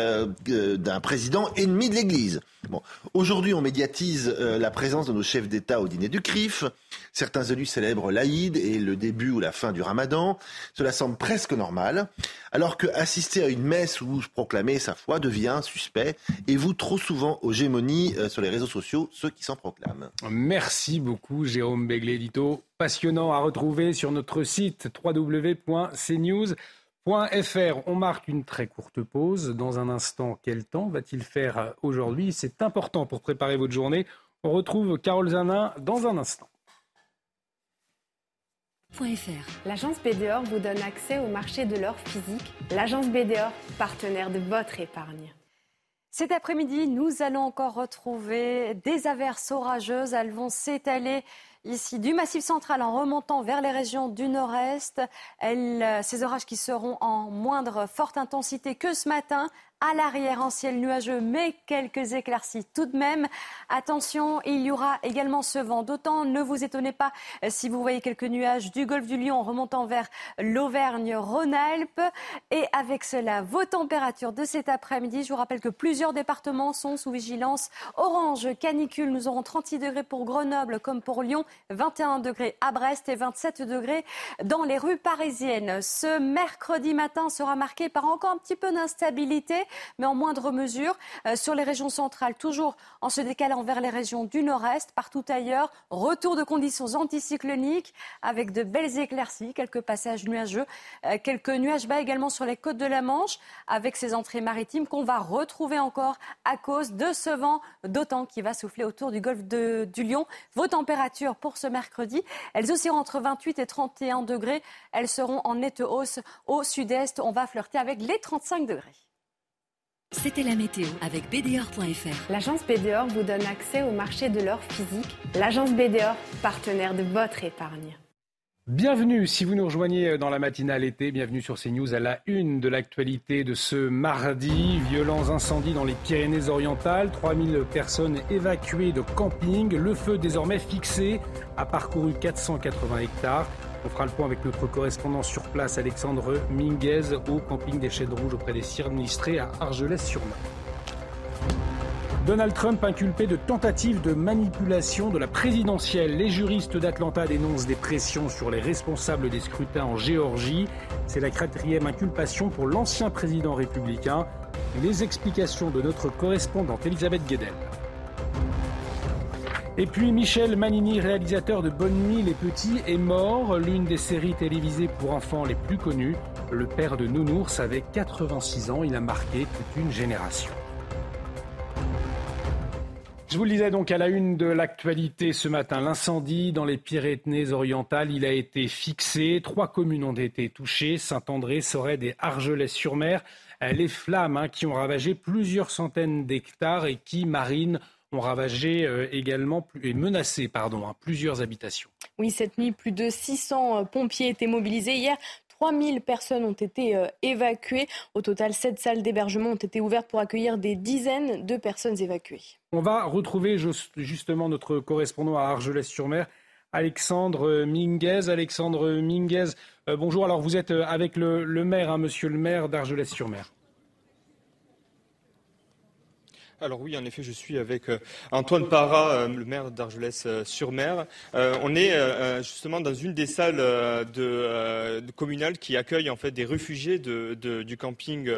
d'un président ennemi de l'Église. Bon. Aujourd'hui, on médiatise la présence de nos chefs d'État au dîner du CRIF. Certains élus célèbrent l'Aïd et le début ou la fin du ramadan. Cela semble presque normal, alors que assister à une messe où proclamer sa foi devient suspect et vous trop souvent aux gémonies euh, sur les réseaux sociaux ceux qui s'en proclament. Merci beaucoup Jérôme Begley, édito passionnant à retrouver sur notre site www.cnews.fr. On marque une très courte pause. Dans un instant, quel temps va-t-il faire aujourd'hui? C'est important pour préparer votre journée. On retrouve Carole Zanin dans un instant. L'agence BDOR vous donne accès au marché de l'or physique. L'agence BDOR, partenaire de votre épargne. Cet après-midi, nous allons encore retrouver des averses orageuses. Elles vont s'étaler ici du Massif central en remontant vers les régions du nord-est. Ces orages qui seront en moindre forte intensité que ce matin à l'arrière en ciel nuageux, mais quelques éclaircies tout de même. Attention, il y aura également ce vent d'autant. Ne vous étonnez pas euh, si vous voyez quelques nuages du golfe du Lion remontant vers l'Auvergne-Rhône-Alpes. Et avec cela, vos températures de cet après-midi. Je vous rappelle que plusieurs départements sont sous vigilance orange canicule. Nous aurons 36 degrés pour Grenoble comme pour Lyon, 21 degrés à Brest et 27 degrés dans les rues parisiennes. Ce mercredi matin sera marqué par encore un petit peu d'instabilité mais en moindre mesure. Euh, sur les régions centrales, toujours en se décalant vers les régions du nord-est, partout ailleurs, retour de conditions anticycloniques avec de belles éclaircies, quelques passages nuageux, euh, quelques nuages bas également sur les côtes de la Manche, avec ces entrées maritimes qu'on va retrouver encore à cause de ce vent d'autant qui va souffler autour du golfe du Lion. Vos températures pour ce mercredi, elles oscilleront entre 28 et 31 degrés. Elles seront en nette hausse au sud-est. On va flirter avec les 35 degrés. C'était la météo avec BDOR.fr. L'agence BDOR vous donne accès au marché de l'or physique. L'agence BDOR, partenaire de votre épargne. Bienvenue, si vous nous rejoignez dans la matinale été, bienvenue sur CNews à la une de l'actualité de ce mardi. Violents incendies dans les Pyrénées-Orientales, 3000 personnes évacuées de camping, le feu désormais fixé a parcouru 480 hectares. On fera le point avec notre correspondant sur place, Alexandre Minguez, au camping des Chênes Rouges auprès des sinistrés à Argelès-sur-Mer. Donald Trump inculpé de tentative de manipulation de la présidentielle. Les juristes d'Atlanta dénoncent des pressions sur les responsables des scrutins en Géorgie. C'est la quatrième inculpation pour l'ancien président républicain. Les explications de notre correspondante Elisabeth Guedel. Et puis Michel Manini, réalisateur de Bonne Nuit les Petits, est mort. L'une des séries télévisées pour enfants les plus connues. Le père de Nounours avait 86 ans. Il a marqué toute une génération. Je vous le disais donc à la une de l'actualité ce matin, l'incendie dans les Pyrénées-Orientales, il a été fixé. Trois communes ont été touchées, Saint-André, Sorède et Argelès-sur-Mer. Les flammes hein, qui ont ravagé plusieurs centaines d'hectares et qui marinent ont ravagé euh, également et menacé pardon, hein, plusieurs habitations. Oui, cette nuit, plus de 600 euh, pompiers étaient mobilisés. Hier, 3000 personnes ont été euh, évacuées. Au total, 7 salles d'hébergement ont été ouvertes pour accueillir des dizaines de personnes évacuées. On va retrouver justement notre correspondant à Argelès-sur-Mer, Alexandre Minguez. Alexandre Minguez, bonjour. Alors vous êtes avec le, maire, hein, monsieur le maire d'Argelès-sur-Mer. Alors oui, en effet, je suis avec euh, Antoine Parra, euh, le maire d'Argelès-sur-Mer. Euh, on est justement dans une des salles de, communales qui accueille en fait des réfugiés du camping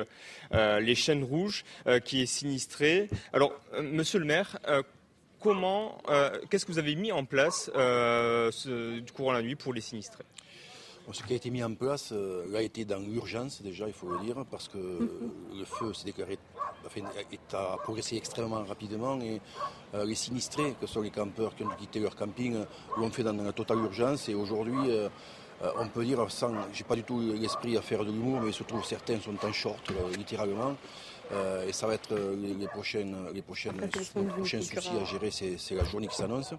Les Chênes Rouges, qui est sinistré. Alors, monsieur le maire, comment, qu'est-ce que vous avez mis en place du courant la nuit pour les sinistrés? Ce qui a été mis en place euh, a été dans l'urgence déjà, il faut le dire, parce que mhm. le feu s'est déclaré, a progressé extrêmement rapidement et euh, les sinistrés, que sont les campeurs qui ont dû quitter leur camping, l'ont fait dans la totale urgence et aujourd'hui, euh, on peut dire, sans, j'ai pas du tout l'esprit à faire de l'humour, mais surtout certains sont en short, littéralement. et ça va être les, prochaines, les, prochaines, les prochains soucis à gérer, c'est la journée qui s'annonce.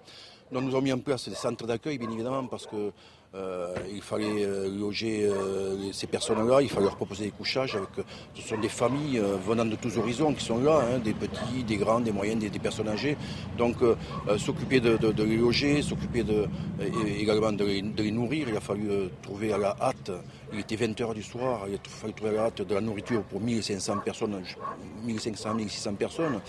Donc nous avons mis en place des centres d'accueil, bien évidemment, parce que euh, il fallait euh, loger euh, ces personnes-là, il fallait leur proposer des couchages. Avec, ce sont des familles venant de tous horizons qui sont là, hein, des petits, des grands, des moyens, des, personnes âgées. Donc s'occuper de, les loger, s'occuper de, également de les, nourrir, il a fallu trouver à la hâte, il était 20h du soir, il fallu trouver de la nourriture pour 1500 personnes, 1500, 1600 personnes.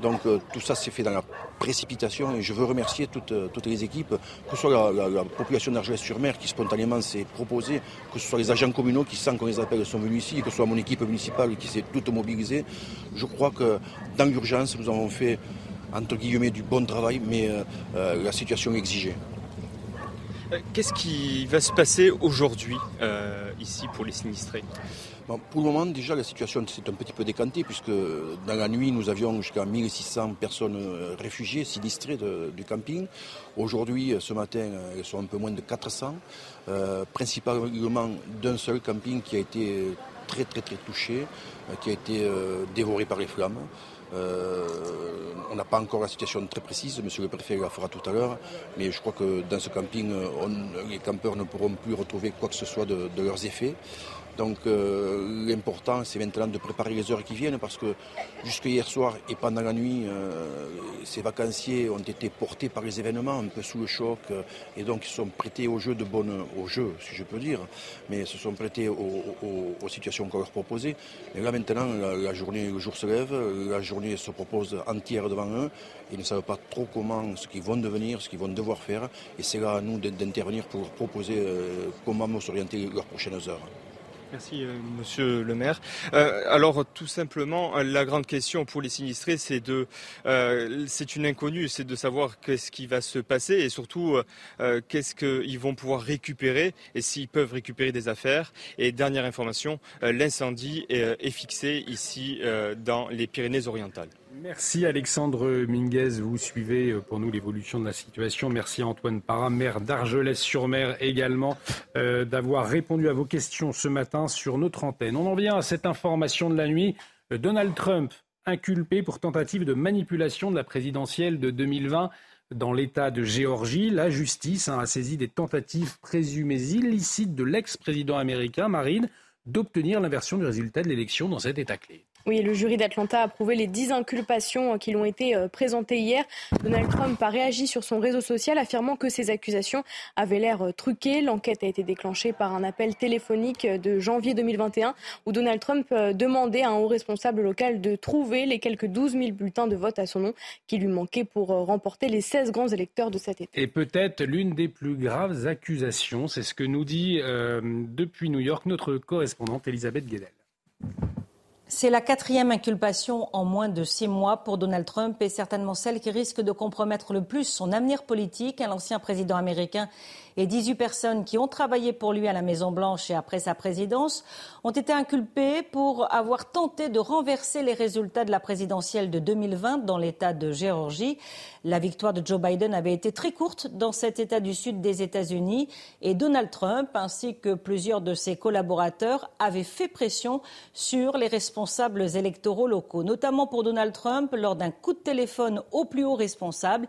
Donc tout ça s'est fait dans la précipitation et je veux remercier toutes, toutes les équipes, que ce soit la, population d'Argelès-sur-Mer, qui spontanément s'est proposé, que ce soit les agents communaux qui, sans qu'on les appelle, sont venus ici, que ce soit mon équipe municipale qui s'est toute mobilisée. Je crois que dans l'urgence, nous avons fait, entre guillemets, du bon travail, mais euh, euh, la situation exigeait. Euh, qu'est-ce qui va se passer aujourd'hui ici pour les sinistrés pour le moment, déjà, la situation s'est un petit peu décantée, puisque dans la nuit, nous avions jusqu'à 1600 personnes euh, réfugiées, sinistrées du camping. Aujourd'hui, euh, ce matin, euh, elles sont un peu moins de 400, principalement d'un seul camping qui a été très très très touché, qui a été dévoré par les flammes. On n'a pas encore la situation très précise, monsieur le préfet la fera tout à l'heure, mais je crois que dans ce camping, les campeurs ne pourront plus retrouver quoi que ce soit de leurs effets. Donc euh, l'important, c'est maintenant de préparer les heures qui viennent parce que jusque hier soir et pendant la nuit, euh, ces vacanciers ont été portés par les événements, un peu sous le choc, euh, et donc ils sont prêtés au jeu de bonne, au jeu, si je peux dire, mais se sont prêtés aux, situations qu'on leur proposait. Et là maintenant, la, journée, le jour se lève, la journée se propose entière devant eux, ils ne savent pas trop comment, ce qu'ils vont devenir, ce qu'ils vont devoir faire, et c'est là à nous d'intervenir pour proposer comment s'orienter leurs prochaines heures. Merci, euh, monsieur le maire. Euh, alors, tout simplement, la grande question pour les sinistrés, c'est de, euh, c'est une inconnue, c'est de savoir qu'est-ce qui va se passer et surtout qu'est-ce qu'ils vont pouvoir récupérer et s'ils peuvent récupérer des affaires. Et dernière information, l'incendie est fixé ici dans les Pyrénées-Orientales. Merci Alexandre Minguez, vous suivez euh, pour nous l'évolution de la situation. Merci Antoine Parra, maire d'Argelès-sur-Mer également, euh, d'avoir répondu à vos questions ce matin sur notre antenne. On en vient à cette information de la nuit. Euh, Donald Trump inculpé pour tentative de manipulation de la présidentielle de 2020 dans l'État de Géorgie. La justice hein, a saisi des tentatives présumées illicites de l'ex-président américain Marine d'obtenir l'inversion du résultat de l'élection dans cet État clé. Oui, le jury d'Atlanta a approuvé les dix inculpations qui lui ont été euh, présentées hier. Donald Trump a réagi sur son réseau social affirmant que ces accusations avaient l'air euh, truquées. L'enquête a été déclenchée par un appel téléphonique de janvier 2021 où Donald Trump euh, demandait à un haut responsable local de trouver les quelques 12 000 bulletins de vote à son nom qui lui manquaient pour remporter les 16 grands électeurs de cet État. Et peut-être l'une des plus graves accusations, c'est ce que nous dit depuis New York notre correspondante Elisabeth Guedel. C'est la quatrième inculpation en moins de six mois pour Donald Trump et certainement celle qui risque de compromettre le plus son avenir politique. L'ancien président américain et 18 personnes qui ont travaillé pour lui à la Maison-Blanche et après sa présidence ont été inculpées pour avoir tenté de renverser les résultats de la présidentielle de 2020 dans l'État de Géorgie. La victoire de Joe Biden avait été très courte dans cet État du sud des États-Unis et Donald Trump ainsi que plusieurs de ses collaborateurs avaient fait pression sur les responsables électoraux locaux, notamment pour Donald Trump lors d'un coup de téléphone au plus haut responsable.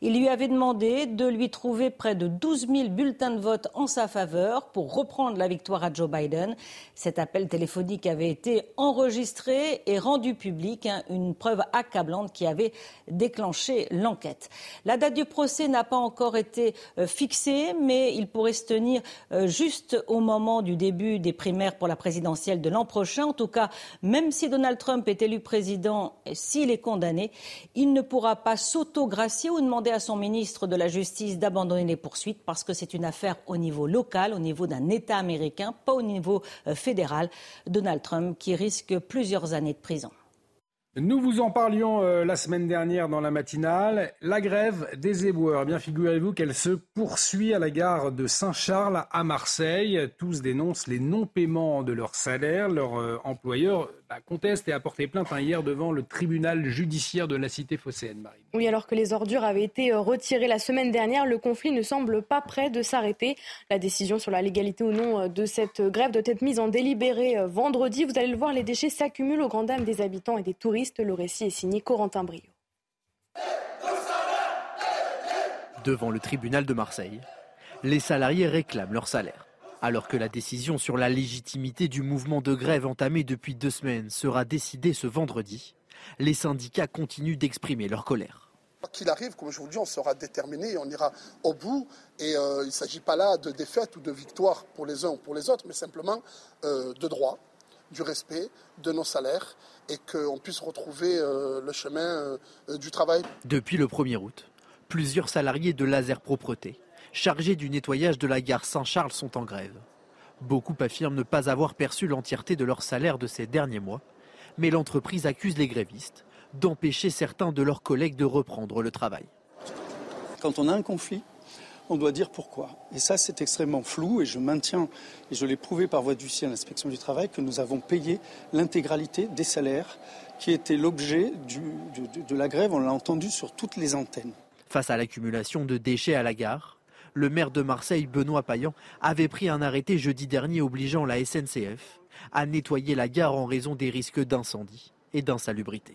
Il lui avait demandé de lui trouver près de 12 000 bulletins de vote en sa faveur pour reprendre la victoire à Joe Biden. Cet appel téléphonique avait été enregistré et rendu public, hein, une preuve accablante qui avait déclenché l'enquête. La date du procès n'a pas encore été euh, fixée, mais il pourrait se tenir euh, juste au moment du début des primaires pour la présidentielle de l'an prochain. En tout cas, même si Donald Trump est élu président, s'il est condamné, il ne pourra pas s'autogracier ou demander à son ministre de la Justice d'abandonner les poursuites parce que c'est une affaire au niveau local, au niveau d'un État américain, pas au niveau euh, fédéral. Donald Trump qui risque plusieurs années de prison. Nous vous en parlions euh, la semaine dernière dans la matinale. La grève des éboueurs. Bien, figurez-vous qu'elle se poursuit à la gare de Saint-Charles à Marseille. Tous dénoncent les non-paiements de leur salaire. Leur euh, employeur bah, conteste et a porté plainte hein, hier devant le tribunal judiciaire de la cité phocéenne, Marine. Oui, alors que les ordures avaient été euh, retirées la semaine dernière, le conflit ne semble pas prêt de s'arrêter. La décision sur la légalité ou non de cette grève doit être mise en délibéré vendredi. Vous allez le voir, les déchets s'accumulent aux grandes dames des habitants et des touristes. Le récit est signé Corentin Brio. Devant le tribunal de Marseille, les salariés réclament leur salaire. Alors que la décision sur la légitimité du mouvement de grève entamé depuis deux semaines sera décidée ce vendredi, les syndicats continuent d'exprimer leur colère. Qu'il arrive, comme aujourd'hui, on sera déterminé on ira au bout. Et euh, il ne s'agit pas là de défaite ou de victoire pour les uns ou pour les autres, mais simplement euh, de droit, du respect de nos salaires et qu'on puisse retrouver euh, le chemin du travail. Depuis le 1er août, plusieurs salariés de Laser Propreté, chargés du nettoyage de la gare Saint-Charles, sont en grève. Beaucoup affirment ne pas avoir perçu l'entièreté de leur salaire de ces derniers mois, mais l'entreprise accuse les grévistes d'empêcher certains de leurs collègues de reprendre le travail. Quand on a un conflit, on doit dire pourquoi. Et ça, c'est extrêmement flou et je maintiens, et je l'ai prouvé par voie d'huissier à l'inspection du travail, que nous avons payé l'intégralité des salaires qui étaient l'objet de, de la grève. On l'a entendu sur toutes les antennes. Face à l'accumulation de déchets à la gare, le maire de Marseille, Benoît Payan, avait pris un arrêté jeudi dernier obligeant la SNCF à nettoyer la gare en raison des risques d'incendie et d'insalubrité.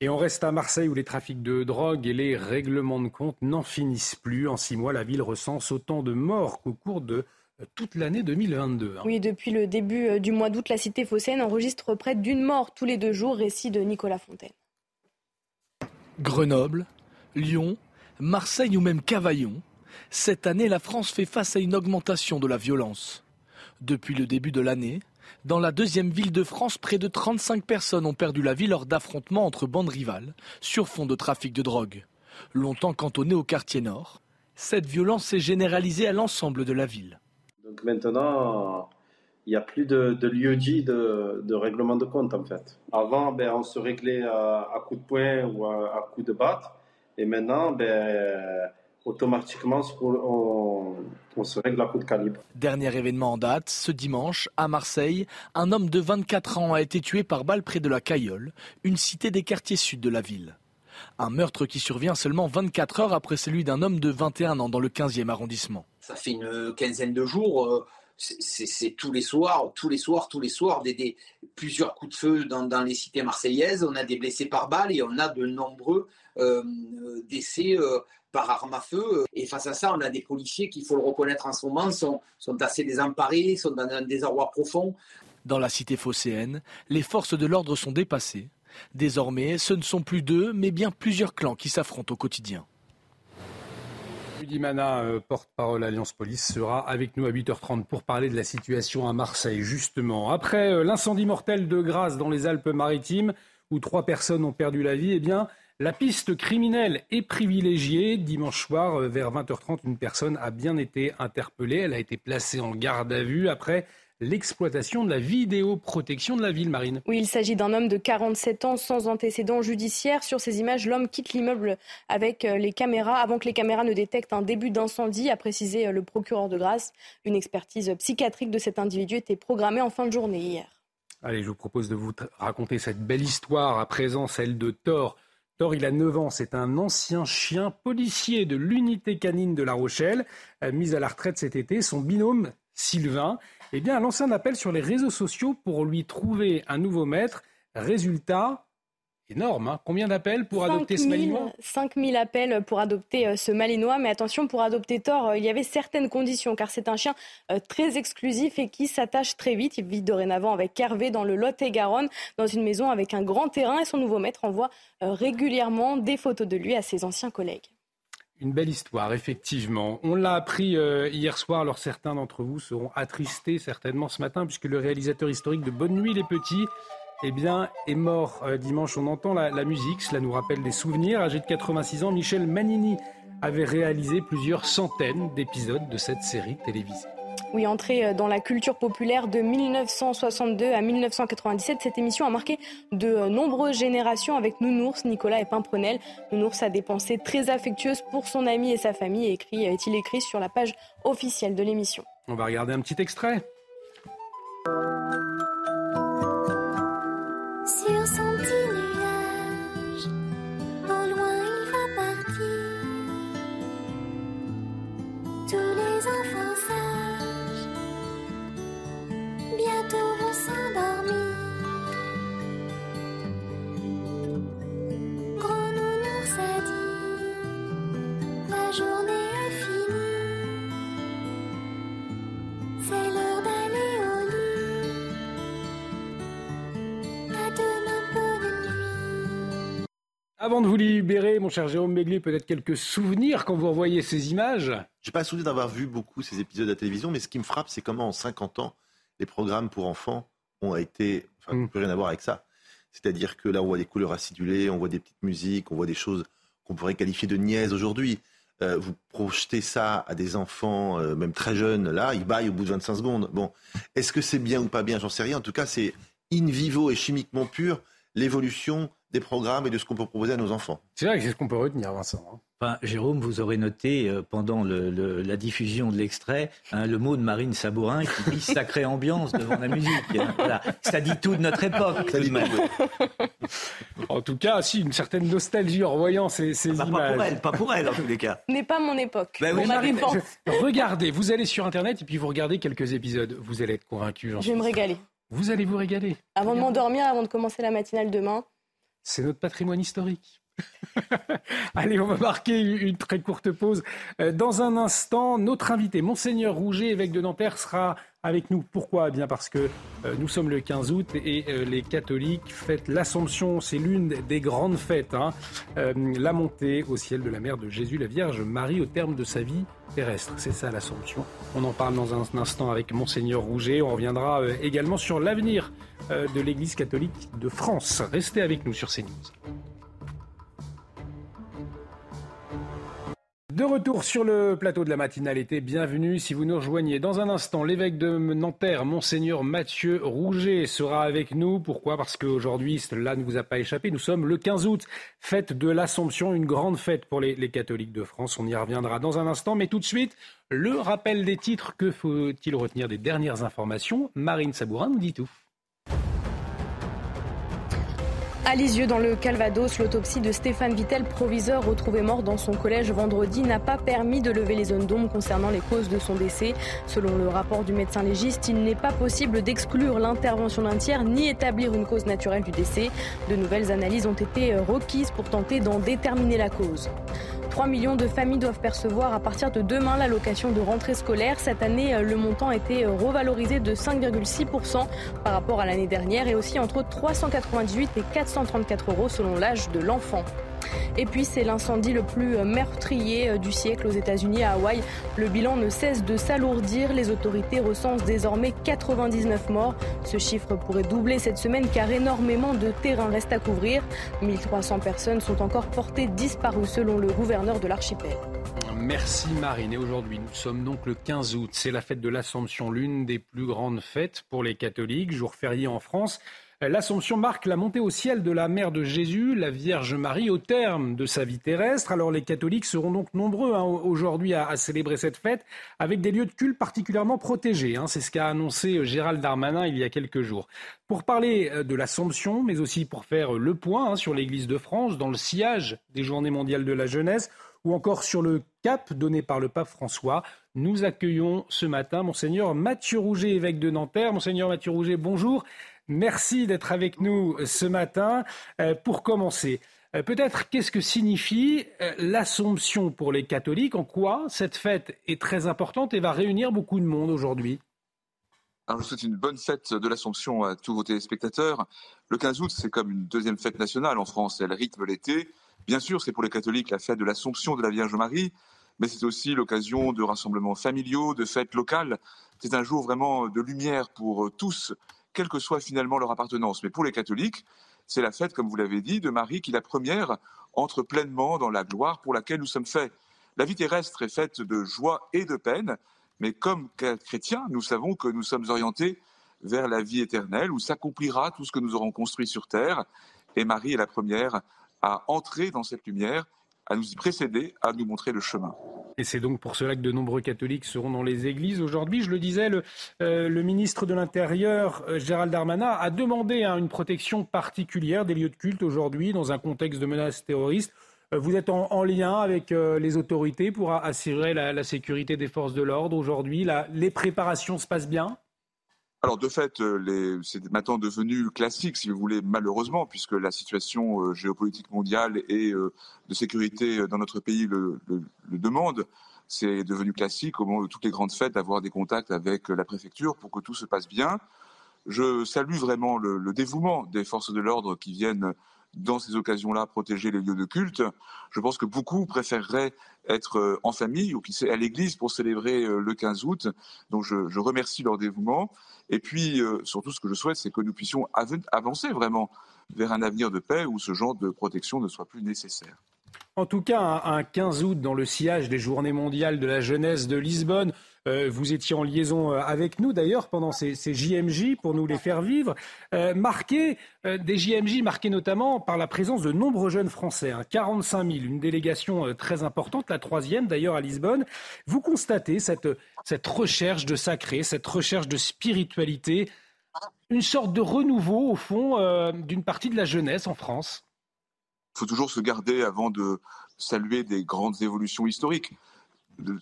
Et on reste à Marseille où les trafics de drogue et les règlements de compte n'en finissent plus. En six mois, la ville recense autant de morts qu'au cours de euh, toute l'année 2022. Hein. Oui, depuis le début euh, du mois d'août, la cité phocéenne enregistre près d'une mort tous les deux jours. Récit de Nicolas Fontaine. Grenoble, Lyon, Marseille ou même Cavaillon, cette année, la France fait face à une augmentation de la violence. Depuis le début de l'année, dans la deuxième ville de France, près de 35 personnes ont perdu la vie lors d'affrontements entre bandes rivales sur fond de trafic de drogue. Longtemps cantonnée au quartier nord, cette violence s'est généralisée à l'ensemble de la ville. Donc maintenant, il n'y a plus de, lieu dit de, règlement de compte en fait. Avant, ben, on se réglait à, coups de poing ou à, à coups de batte. Et maintenant, ben, automatiquement, on, se règle à coup de calibre. Dernier événement en date, ce dimanche, à Marseille, un homme de 24 ans a été tué par balle près de la Cayolle, une cité des quartiers sud de la ville. Un meurtre qui survient seulement 24 heures après celui d'un homme de 21 ans dans le 15e arrondissement. Ça fait une quinzaine de jours. Euh, c'est tous les soirs, tous les soirs, tous les soirs, des, plusieurs coups de feu dans, les cités marseillaises. On a des blessés par balle et on a de nombreux euh, décès euh, par arme à feu. Et face à ça, on a des policiers qui, il faut le reconnaître en ce moment, sont, sont assez désemparés, sont dans un désarroi profond. Dans la cité phocéenne, les forces de l'ordre sont dépassées. Désormais, ce ne sont plus deux, mais bien plusieurs clans qui s'affrontent au quotidien. Rudy Mana, euh, porte-parole Alliance Police, sera avec nous à 8h30 pour parler de la situation à Marseille, justement. Après euh, l'incendie mortel de Grasse dans les Alpes-Maritimes, où trois personnes ont perdu la vie, eh bien, la piste criminelle est privilégiée. Dimanche soir, euh, vers 20h30, une personne a bien été interpellée. Elle a été placée en garde à vue après l'exploitation de la vidéoprotection de la ville marine. Oui, il s'agit d'un homme de 47 ans sans antécédent judiciaire. Sur ces images, l'homme quitte l'immeuble avec euh, les caméras avant que les caméras ne détectent un début d'incendie, a précisé euh, le procureur de grâce. Une expertise psychiatrique de cet individu était programmée en fin de journée hier. Allez, je vous propose de vous raconter cette belle histoire, à présent celle de Thor, Thor, il a 9 ans, c'est un ancien chien policier de l'unité canine de La Rochelle, euh, mis à la retraite cet été. Son binôme, Sylvain, eh bien, a lancé un appel sur les réseaux sociaux pour lui trouver un nouveau maître. Résultat, énorme. Hein. Combien d'appels pour adopter ce malinois? 5000 appels pour adopter euh, ce malinois. Mais attention, pour adopter Thor, euh, il y avait certaines conditions, car c'est un chien euh, très exclusif et qui s'attache très vite. Il vit dorénavant avec Hervé dans le Lot-et-Garonne, dans une maison avec un grand terrain. Et son nouveau maître envoie régulièrement des photos de lui à ses anciens collègues. Une belle histoire, effectivement. On l'a appris hier soir, alors certains d'entre vous seront attristés certainement ce matin, puisque le réalisateur historique de Bonne Nuit les Petits eh bien, est mort euh, dimanche. On entend la, la, musique, cela nous rappelle des souvenirs. Âgé de 86 ans, Michel Manini avait réalisé plusieurs centaines d'épisodes de cette série télévisée. Oui, entrée euh, dans la culture populaire de 1962 à 1997, cette émission a marqué de euh, nombreuses générations avec Nounours, Nicolas et Pimprenel. Nounours a des pensées très affectueuses pour son ami et sa famille, écrit, est-il écrit sur la page officielle de l'émission. On va regarder un petit extrait. Avant de vous libérer, mon cher Jérôme Béglé, peut-être quelques souvenirs quand vous revoyez ces images Je n'ai pas souvenir d'avoir vu beaucoup ces épisodes à la télévision, mais ce qui me frappe, c'est comment en 50 ans, les programmes pour enfants ont été. Enfin, mm. plus rien à voir avec ça. C'est-à-dire que là, on voit des couleurs acidulées, on voit des petites musiques, on voit des choses qu'on pourrait qualifier de niaises aujourd'hui. Euh, vous projetez ça à des enfants, euh, même très jeunes, là, ils baillent au bout de 25 secondes. Bon, est-ce que c'est bien ou pas bien? J'en sais rien. En tout cas, c'est in vivo et chimiquement pur l'évolution des programmes et de ce qu'on peut proposer à nos enfants. C'est vrai que c'est ce qu'on peut retenir, Vincent. Hein. Enfin, Jérôme, vous aurez noté euh, pendant la diffusion de l'extrait hein, le mot de Marine Sabourin qui dit sacrée ambiance devant la musique. Voilà. Ça dit tout de notre époque. en tout cas, si une certaine nostalgie en revoyant ces, ces ah bah, images. Pas pour elle, pas pour elle en tous les cas. [LAUGHS] N'est pas mon époque. Ben regardez, vous allez sur Internet et puis vous regardez quelques épisodes. Vous allez être convaincu. Je vais me régaler. Vous allez vous régaler. Avant de m'endormir, avant de commencer la matinale demain, C'est notre patrimoine historique. [LAUGHS] Allez, on va marquer une très courte pause. Euh, dans un instant, notre invité, Monseigneur Rouget, évêque de Nanterre, sera avec nous. Pourquoi? Eh Bien parce que euh, nous sommes le 15 août et euh, les catholiques fêtent l'Assomption. C'est l'une des grandes fêtes. Hein. la montée au ciel de la mère de Jésus, la Vierge Marie, au terme de sa vie terrestre. C'est ça l'Assomption. On en parle dans un instant avec Monseigneur Rouget. On reviendra également sur l'avenir de l'Église catholique de France. Restez avec nous sur CNews. De retour sur le plateau de la matinalité, bienvenue si vous nous rejoignez. Dans un instant, l'évêque de Nanterre, Monseigneur Mathieu Rouget, sera avec nous. Pourquoi? Parce qu'aujourd'hui, cela ne vous a pas échappé, nous sommes le 15 août, fête de l'Assomption, une grande fête pour les, les catholiques de France. On y reviendra dans un instant, mais tout de suite, le rappel des titres. Que faut-il retenir des dernières informations? Marine Sabourin nous dit tout. À Lisieux, dans le Calvados, l'autopsie de Stéphane Vittel, proviseur retrouvé mort dans son collège vendredi, n'a pas permis de lever les zones d'ombre concernant les causes de son décès. Selon le rapport du médecin légiste, il n'est pas possible d'exclure l'intervention d'un tiers ni établir une cause naturelle du décès. De nouvelles analyses ont été requises pour tenter d'en déterminer la cause. 3 millions de familles doivent percevoir à partir de demain l'allocation de rentrée scolaire. Cette année, le montant a été revalorisé de 5,6% par rapport à l'année dernière et aussi entre 398 et 434 euros selon l'âge de l'enfant. Et puis c'est l'incendie le plus meurtrier euh, du siècle aux États-Unis à Hawaï. Le bilan ne cesse de s'alourdir. Les autorités recensent désormais 99 morts. Ce chiffre pourrait doubler cette semaine car énormément de terrain reste à couvrir. 1300 personnes sont encore portées disparues selon le gouverneur de l'archipel. Merci Marine. Et aujourd'hui, nous sommes donc le 15 août. C'est la fête de l'Assomption, l'une des plus grandes fêtes pour les catholiques, jour férié en France. L'Assomption marque la montée au ciel de la mère de Jésus, la Vierge Marie, au terme de sa vie terrestre. Alors les catholiques seront donc nombreux hein, aujourd'hui à, célébrer cette fête avec des lieux de culte particulièrement protégés. Hein. C'est ce qu'a annoncé euh, Gérald Darmanin il y a quelques jours. Pour parler euh, de l'Assomption, mais aussi pour faire le point hein, sur l'Église de France dans le sillage des Journées mondiales de la jeunesse, ou encore sur le cap donné par le pape François. Nous accueillons ce matin Monseigneur Mathieu Rouget, évêque de Nanterre. Monseigneur Mathieu Rouget, bonjour. Merci d'être avec nous ce matin. Euh, pour commencer, euh, peut-être qu'est-ce que signifie euh, l'Assomption pour les catholiques? En quoi cette fête est très importante et va réunir beaucoup de monde aujourd'hui? Alors, je souhaite une bonne fête de l'Assomption à tous vos téléspectateurs. Le 15 août, c'est comme une deuxième fête nationale en France. Elle rythme l'été. Bien sûr, c'est pour les catholiques la fête de l'Assomption de la Vierge Marie, mais c'est aussi l'occasion de rassemblements familiaux, de fêtes locales. C'est un jour vraiment de lumière pour tous quelle que soit finalement leur appartenance. Mais pour les catholiques, c'est la fête, comme vous l'avez dit, de Marie qui, la première, entre pleinement dans la gloire pour laquelle nous sommes faits. La vie terrestre est faite de joie et de peine, mais comme chrétiens, nous savons que nous sommes orientés vers la vie éternelle, où s'accomplira tout ce que nous aurons construit sur terre. Et Marie est la première à entrer dans cette lumière à nous y précéder, à nous montrer le chemin. Et c'est donc pour cela que de nombreux catholiques seront dans les églises aujourd'hui. Je le disais, le, euh, ministre de l'Intérieur, euh, Gérald Darmanin, a demandé hein, une protection particulière des lieux de culte aujourd'hui dans un contexte de menace terroriste. Euh, vous êtes en, lien avec les autorités pour assurer la, la, sécurité des forces de l'ordre aujourd'hui? Les préparations se passent bien? Alors de fait, euh, c'est maintenant devenu classique, si vous voulez, malheureusement, puisque la situation euh, géopolitique mondiale et euh, de sécurité dans notre pays le, demande. C'est devenu classique au moment de toutes les grandes fêtes d'avoir des contacts avec la préfecture pour que tout se passe bien. Je salue vraiment le dévouement des forces de l'ordre qui viennent dans ces occasions-là, protéger les lieux de culte. Je pense que beaucoup préféreraient être euh, en famille ou qui à l'église pour célébrer euh, le 15 août. Donc je, remercie leur dévouement. Et puis euh, surtout, ce que je souhaite, c'est que nous puissions avancer vraiment vers un avenir de paix où ce genre de protection ne soit plus nécessaire. En tout cas, un 15 août dans le sillage des Journées mondiales de la jeunesse de Lisbonne, vous étiez en liaison euh, avec nous d'ailleurs pendant ces, JMJ pour nous les faire vivre. Euh, marqués, des JMJ marqués notamment par la présence de nombreux jeunes Français, 45 hein, 000, une délégation très importante, la troisième d'ailleurs à Lisbonne. Vous constatez cette recherche de sacré, cette recherche de spiritualité, une sorte de renouveau au fond d'une partie de la jeunesse en France? Il faut toujours se garder avant de saluer des grandes évolutions historiques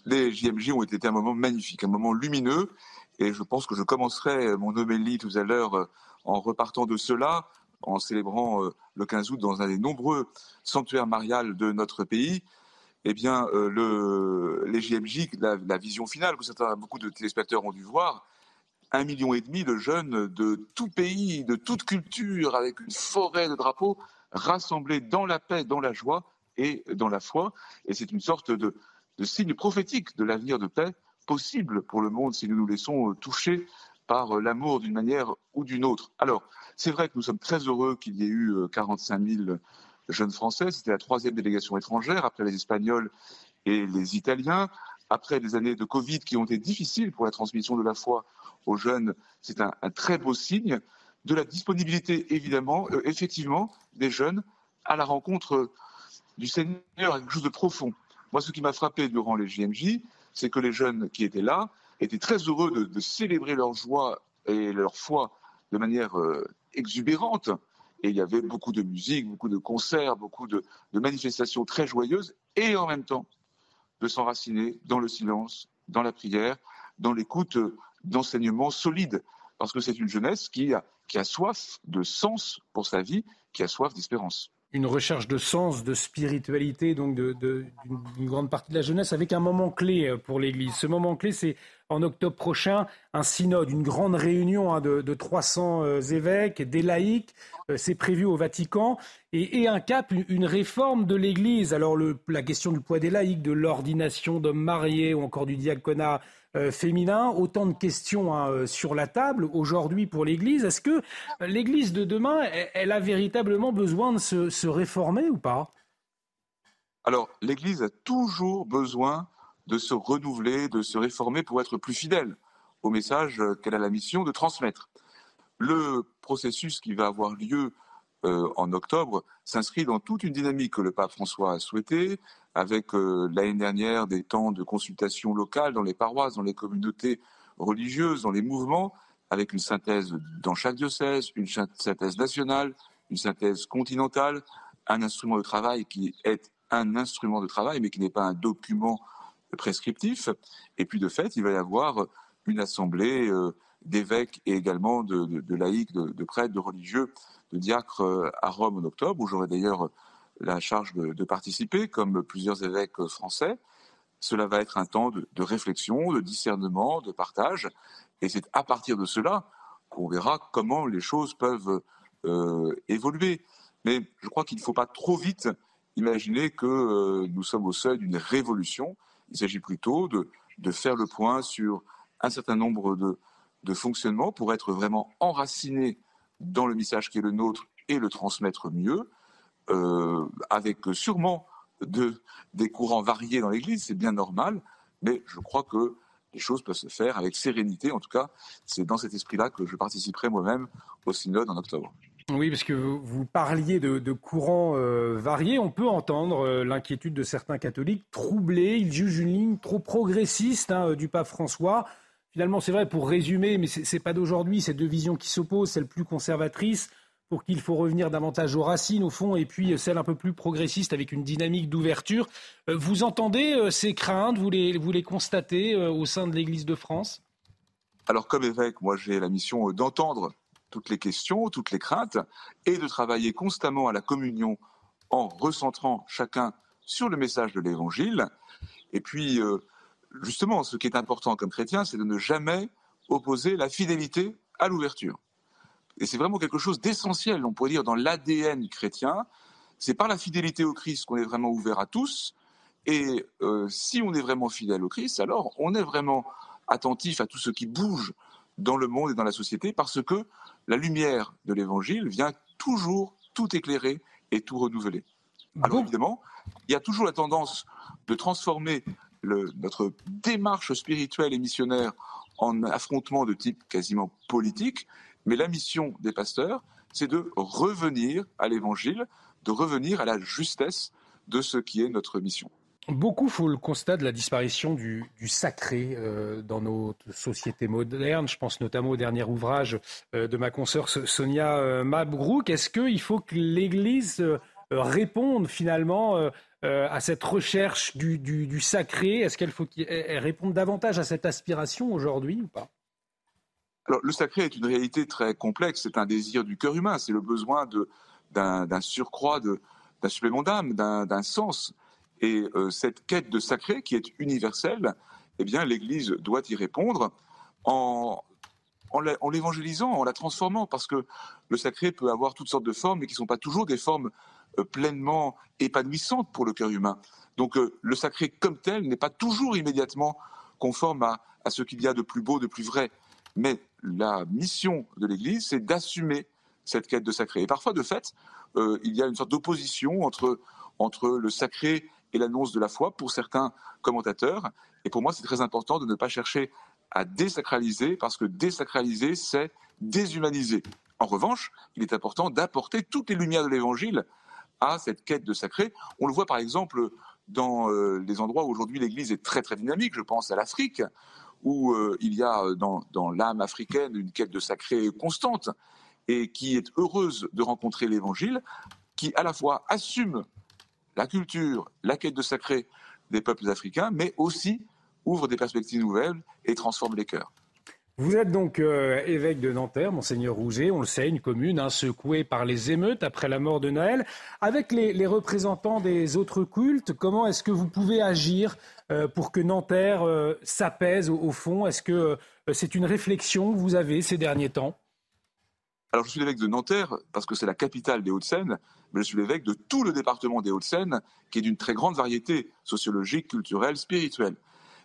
les JMJ ont été un moment magnifique, un moment lumineux. Et je pense que je commencerai mon homélie tout à l'heure euh, en repartant de cela. en célébrant euh, le 15 août dans un des nombreux sanctuaires mariales de notre pays, eh bien, euh, le, les JMJ, la, vision finale que beaucoup de téléspectateurs ont dû voir, un million et demi de jeunes de tout pays, de toute culture, avec une forêt de drapeaux, rassemblés dans la paix, dans la joie et dans la foi. Et c'est une sorte de, de signe prophétique de l'avenir de paix possible pour le monde si nous nous laissons euh, toucher par euh, l'amour d'une manière ou d'une autre. Alors, c'est vrai que nous sommes très heureux qu'il y ait eu 45 000 jeunes Français. C'était la troisième délégation étrangère après les Espagnols et les Italiens. Après des années de Covid qui ont été difficiles pour la transmission de la foi aux jeunes, c'est un, très beau signe de la disponibilité, évidemment, euh, effectivement, des jeunes à la rencontre du Seigneur, quelque chose de profond. Moi, ce qui m'a frappé durant les JMJ, c'est que les jeunes qui étaient là étaient très heureux de, célébrer leur joie et leur foi de manière euh, exubérante. Et il y avait beaucoup de musique, beaucoup de concerts, beaucoup de, manifestations très joyeuses, et en même temps de s'enraciner dans le silence, dans la prière, dans l'écoute d'enseignements solides. Parce que c'est une jeunesse qui a soif de sens pour sa vie, qui a soif d'espérance une recherche de sens, de spiritualité, donc d'une de, de, grande partie de la jeunesse, avec un moment clé pour l'Église. Ce moment clé, c'est en octobre prochain un synode, une grande réunion hein, de, de, 300 euh, évêques, des laïcs. Euh, c'est prévu au Vatican. Et, un cap, une, réforme de l'Église. Alors la question du poids des laïcs, de l'ordination d'hommes mariés ou encore du diaconat euh, féminin. Autant de questions hein, euh, sur la table aujourd'hui pour l'Église. Est-ce que l'Église de demain, elle, a véritablement besoin de se, réformer ou pas? Alors, l'Église a toujours besoin de se renouveler, de se réformer pour être plus fidèle au message qu'elle a la mission de transmettre. Le processus qui va avoir lieu euh, en octobre s'inscrit dans toute une dynamique que le pape François a souhaité, avec euh, l'année dernière des temps de consultation locale dans les paroisses, dans les communautés religieuses, dans les mouvements, avec une synthèse dans chaque diocèse, une synthèse nationale, une synthèse continentale, un instrument de travail qui est un instrument de travail, mais qui n'est pas un document prescriptif. Et puis, de fait, il va y avoir une assemblée euh, d'évêques et également de, laïcs, de, de, prêtres, de religieux, de diacres euh, à Rome en octobre, où j'aurai d'ailleurs la charge de, participer, comme plusieurs évêques français. Cela va être un temps de, réflexion, de discernement, de partage. Et c'est à partir de cela qu'on verra comment les choses peuvent euh, évoluer. Mais je crois qu'il ne faut pas trop vite imaginer que euh, nous sommes au seuil d'une révolution. Il s'agit plutôt de, de, faire le point sur un certain nombre de, de fonctionnements pour être vraiment enraciné dans le message qui est le nôtre et le transmettre mieux, euh, avec sûrement de, des courants variés dans l'Église, c'est bien normal, mais je crois que les choses peuvent se faire avec sérénité. En tout cas, c'est dans cet esprit-là que je participerai moi-même au synode en octobre. Oui, parce que vous, parliez de, de courants euh, variés. On peut entendre euh, l'inquiétude de certains catholiques troublés. Ils jugent une ligne trop progressiste hein, du pape François. Finalement, c'est vrai, pour résumer, mais ce n'est pas d'aujourd'hui, ces deux visions qui s'opposent, celle plus conservatrice, pour qu'il faut revenir davantage aux racines, au fond, et puis celle un peu plus progressiste avec une dynamique d'ouverture. Euh, vous entendez euh, ces craintes, vous les, vous les constatez euh, au sein de l'Église de France? Alors, comme évêque, moi, j'ai la mission d'entendre toutes les questions, toutes les craintes, et de travailler constamment à la communion en recentrant chacun sur le message de l'Évangile. Et puis, justement, ce qui est important comme chrétien, c'est de ne jamais opposer la fidélité à l'ouverture. Et c'est vraiment quelque chose d'essentiel, on pourrait dire, dans l'ADN chrétien. C'est par la fidélité au Christ qu'on est vraiment ouvert à tous. Et euh, si on est vraiment fidèle au Christ, alors on est vraiment attentif à tout ce qui bouge dans le monde et dans la société, parce que la lumière de l'Évangile vient toujours tout éclairer et tout renouveler. Alors évidemment, il y a toujours la tendance de transformer le, notre démarche spirituelle et missionnaire en affrontement de type quasiment politique, mais la mission des pasteurs, c'est de revenir à l'évangile, de revenir à la justesse de ce qui est notre mission. Beaucoup font le constat de la disparition du, sacré euh, dans nos sociétés modernes. Je pense notamment au dernier ouvrage euh, de ma consoeur Sonia euh, Mabrouk. Est-ce qu'il faut que l'Église réponde finalement à cette recherche du sacré? Est-ce qu'elle faut qu'elle réponde davantage à cette aspiration aujourd'hui ou pas? Alors, le sacré est une réalité très complexe. C'est un désir du cœur humain. C'est le besoin d'un surcroît, d'un supplément d'âme, d'un sens. Et euh, cette quête de sacré, qui est universelle, eh bien, l'Église doit y répondre en, l'évangélisant, en la transformant, parce que le sacré peut avoir toutes sortes de formes, mais qui ne sont pas toujours des formes euh, pleinement épanouissantes pour le cœur humain. Donc euh, le sacré comme tel n'est pas toujours immédiatement conforme à, à ce qu'il y a de plus beau, de plus vrai. Mais la mission de l'Église, c'est d'assumer cette quête de sacré. Et parfois, de fait, euh, il y a une sorte d'opposition entre, entre le sacré et l'annonce de la foi pour certains commentateurs. Et pour moi, c'est très important de ne pas chercher à désacraliser, parce que désacraliser, c'est déshumaniser. En revanche, il est important d'apporter toutes les lumières de l'Évangile à cette quête de sacré. On le voit par exemple dans euh, les endroits où aujourd'hui l'Église est très très dynamique. Je pense à l'Afrique, où euh, il y a dans, dans l'âme africaine une quête de sacré constante et qui est heureuse de rencontrer l'Évangile, qui à la fois assume la culture, la quête de sacré des peuples africains, mais aussi ouvre des perspectives nouvelles et transforme les cœurs. Vous êtes donc euh, évêque de Nanterre, monseigneur Rouget, on le sait, une commune hein, secouée par les émeutes après la mort de Noël. Avec les, représentants des autres cultes, comment est-ce que vous pouvez agir euh, pour que Nanterre euh, s'apaise au, fond? Est-ce que c'est une réflexion que vous avez ces derniers temps? Alors je suis l'évêque de Nanterre parce que c'est la capitale des Hauts-de-Seine, mais je suis l'évêque de tout le département des Hauts-de-Seine, qui est d'une très grande variété sociologique, culturelle, spirituelle.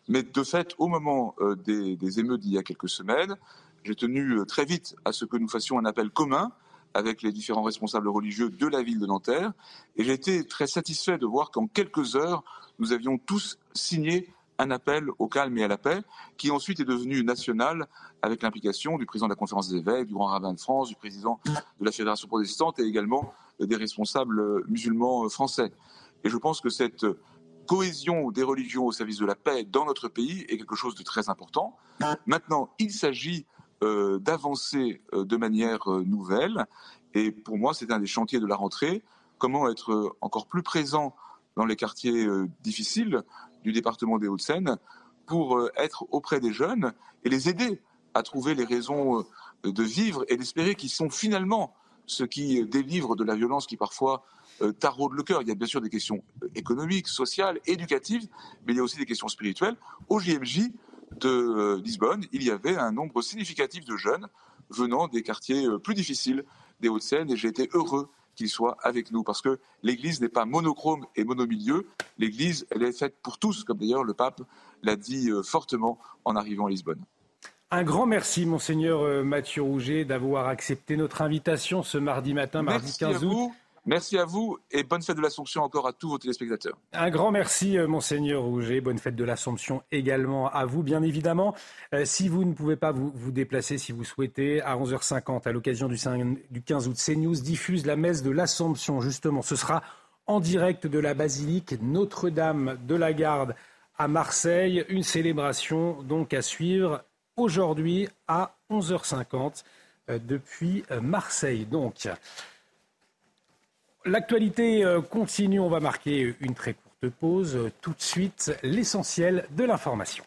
Mais de fait, au moment euh, des, émeutes d'il y a quelques semaines, j'ai tenu euh, très vite à ce que nous fassions un appel commun avec les différents responsables religieux de la ville de Nanterre. Et j'ai été très satisfait de voir qu'en quelques heures, nous avions tous signé un appel au calme et à la paix, qui ensuite est devenu national avec l'implication du président de la conférence des évêques, du grand rabbin de France, du président de la fédération protestante et également des responsables musulmans français. Et je pense que cette cohésion des religions au service de la paix dans notre pays est quelque chose de très important. Maintenant, il s'agit euh, d'avancer euh, de manière euh, nouvelle. Et pour moi, c'est un des chantiers de la rentrée. Comment être encore plus présent dans les quartiers difficiles du département des Hauts-de-Seine pour être auprès des jeunes et les aider à trouver les raisons de vivre et d'espérer qui sont finalement ce qui délivre de la violence qui parfois taraude le cœur. Il y a bien sûr des questions euh, économiques, sociales, éducatives, mais il y a aussi des questions spirituelles. Au JMJ de euh, Lisbonne, il y avait un nombre significatif de jeunes venant des quartiers plus difficiles des Hauts-de-Seine et j'ai été heureux qu'ils soient avec nous parce que l'Église n'est pas monochrome et monomilieu. L'Église, elle est faite pour tous, comme d'ailleurs le pape l'a dit fortement en arrivant à Lisbonne. Un grand merci, monseigneur Mathieu Rouget, d'avoir accepté notre invitation ce mardi matin, mardi 15 août. Merci à vous et bonne fête de l'Assomption encore à tous vos téléspectateurs. Un grand merci, euh, Monseigneur Rouget. Bonne fête de l'Assomption également à vous, bien évidemment. Euh, si vous ne pouvez pas vous, déplacer, si vous souhaitez, à 11h50, à l'occasion du, du 15 août, CNews diffuse la messe de l'Assomption. Justement, ce sera en direct de la basilique Notre-Dame de la Garde à Marseille. Une célébration donc à suivre aujourd'hui à 11h50 euh, depuis Marseille. Donc. L'actualité euh, continue, on va marquer une très courte pause. Tout de suite, l'essentiel de l'information.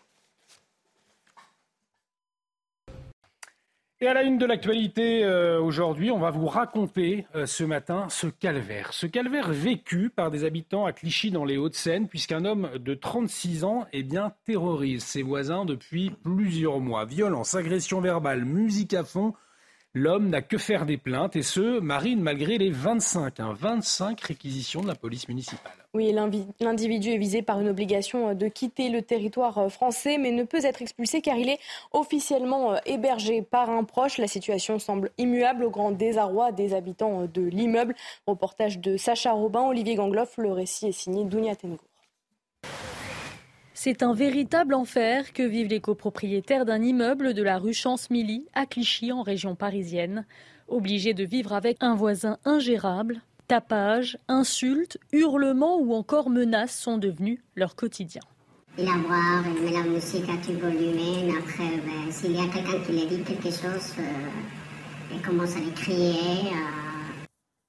Et à la une de l'actualité euh, aujourd'hui, on va vous raconter euh, ce matin ce calvaire. Ce calvaire vécu par des habitants à Clichy dans les Hauts-de-Seine, puisqu'un homme de 36 ans eh terrorise ses voisins depuis plusieurs mois. Violence, agression verbale, musique à fond, L'homme n'a que faire des plaintes, et ce, Marine, malgré les 25, 25 hein, réquisitions de la police municipale. Oui, l'individu est visé par une obligation de quitter le territoire euh, français, mais ne peut être expulsé car il est officiellement euh, hébergé par un proche. La situation semble immuable au grand désarroi des habitants euh, de l'immeuble. Reportage de Sacha Robin, Olivier Gangloff. Le récit est signé Dounia Tengo. C'est un véritable enfer que vivent les copropriétaires d'un immeuble de la rue Chance-Milly à Clichy en région parisienne. Obligés de vivre avec un voisin ingérable, tapages, insultes, hurlements ou encore menaces sont devenus leur quotidien. Il a boire, met la musique à tout volume. Après, ben, s'il y a quelqu'un qui lui dit quelque chose, euh, il commence à lui crier. Euh,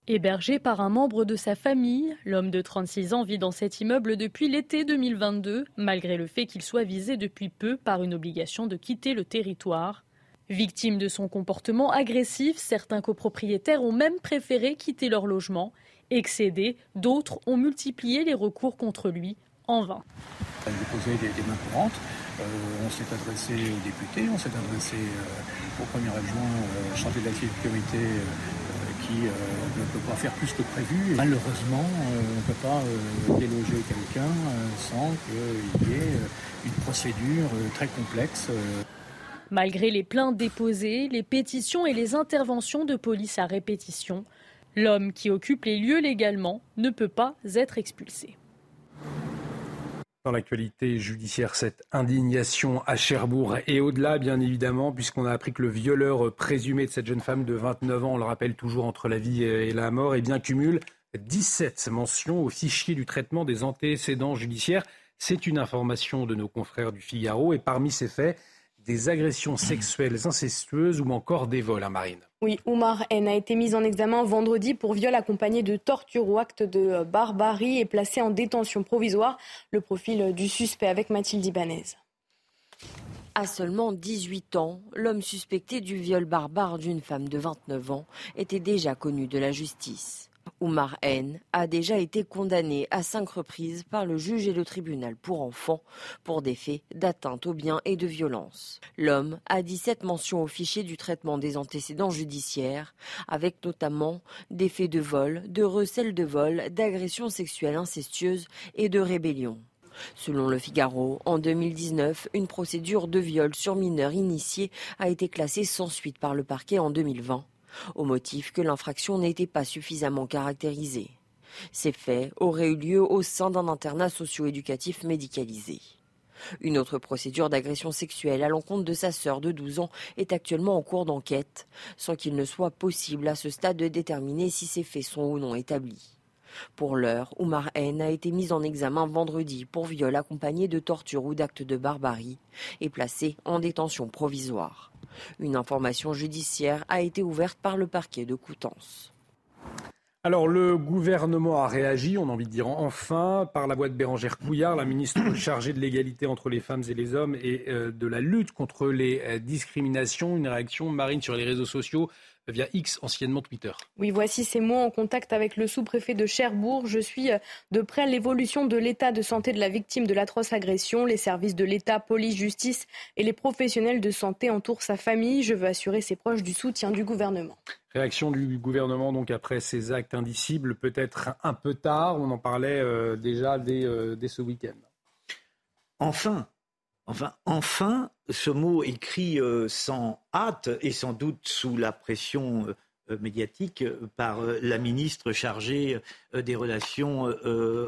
Hébergé par un membre de sa famille, l'homme de 36 ans vit dans cet immeuble depuis l'été 2022, malgré le fait qu'il soit visé depuis peu par une obligation de quitter le territoire. Victimes de son comportement agressif, certains copropriétaires ont même préféré quitter leur logement. Excédés, d'autres ont multiplié les recours contre lui en vain. On a déposé des, mains courantes. Euh, on s'est adressé aux députés, on s'est adressé euh, au premier adjoint euh, chargé de la sécurité qui euh, ne peut pas faire plus que prévu. Malheureusement, euh, on ne peut pas euh, déloger quelqu'un sans qu'il y ait une procédure très complexe. Malgré les plaintes déposées, les pétitions et les interventions de police à répétition, l'homme qui occupe les lieux légalement ne peut pas être expulsé. Dans l'actualité judiciaire, cette indignation à Cherbourg et au-delà, bien évidemment, puisqu'on a appris que le violeur présumé de cette jeune femme de 29 ans, on le rappelle toujours entre la vie et la mort, eh bien, cumule 17 mentions au fichier du traitement des antécédents judiciaires. C'est une information de nos confrères du Figaro. Et parmi ces faits, des agressions sexuelles incestueuses ou encore des vols à Marine. Oui, Oumar N a été mis en examen vendredi pour viol accompagné de torture ou acte de barbarie et placé en détention provisoire. Le profil du suspect avec Mathilde Ibanez. À seulement 18 ans, l'homme suspecté du viol barbare d'une femme de 29 ans était déjà connu de la justice. Oumar N a déjà été condamné à cinq reprises par le juge et le tribunal pour enfants pour des faits d'atteinte aux biens et de violence. L'homme a 17 mentions au fichier du traitement des antécédents judiciaires, avec notamment des faits de vol, de recel de vol, d'agression sexuelle incestueuse et de rébellion. Selon le Figaro, en 2019, une procédure de viol sur mineur initié a été classée sans suite par le parquet en 2020, au motif que l'infraction n'était pas suffisamment caractérisée. Ces faits auraient eu lieu au sein d'un internat socio-éducatif médicalisé. Une autre procédure d'agression sexuelle à l'encontre de sa sœur de 12 ans est actuellement en cours d'enquête, sans qu'il ne soit possible à ce stade de déterminer si ces faits sont ou non établis. Pour l'heure, Oumar N a été mis en examen vendredi pour viol accompagné de torture ou d'actes de barbarie et placé en détention provisoire. Une information judiciaire a été ouverte par le parquet de Coutances. Alors le gouvernement a réagi, on a envie de dire enfin, par la voix de Bérangère Couillard, la ministre [COUGHS] chargée de l'égalité entre les femmes et les hommes et euh, de la lutte contre les euh, discriminations. Une réaction marine sur les réseaux sociaux via X, anciennement Twitter. Oui, voici ces mots en contact avec le sous-préfet de Cherbourg. Je suis euh, de près l'évolution de l'état de santé de la victime de l'atroce agression. Les services de l'État, police, justice et les professionnels de santé entourent sa famille. Je veux assurer ses proches du soutien du gouvernement. Réaction du gouvernement donc après ces actes indicibles, peut-être un peu tard. On en parlait euh, déjà dès, euh, dès ce week-end. Enfin, enfin, enfin, ce mot écrit euh, sans hâte et sans doute sous la pression euh, médiatique euh, par la ministre chargée des relations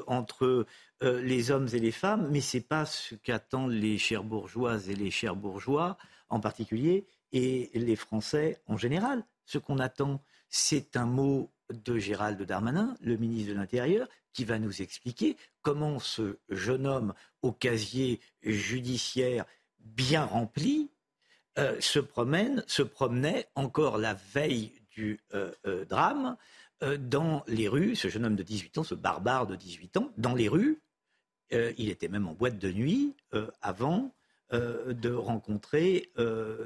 entre les hommes et les femmes, mais c'est pas ce qu'attendent les cherbourgeoises et les cherbourgeois en particulier et les Français en général. Ce qu'on attend, c'est un mot de Gérald Darmanin, le ministre de l'Intérieur, qui va nous expliquer comment ce jeune homme au casier judiciaire bien rempli euh, se promène, se promenait encore la veille du euh, euh, drame dans les rues, ce jeune homme de 18 ans, ce barbare de 18 ans, dans les rues. Il était même en boîte de nuit avant de rencontrer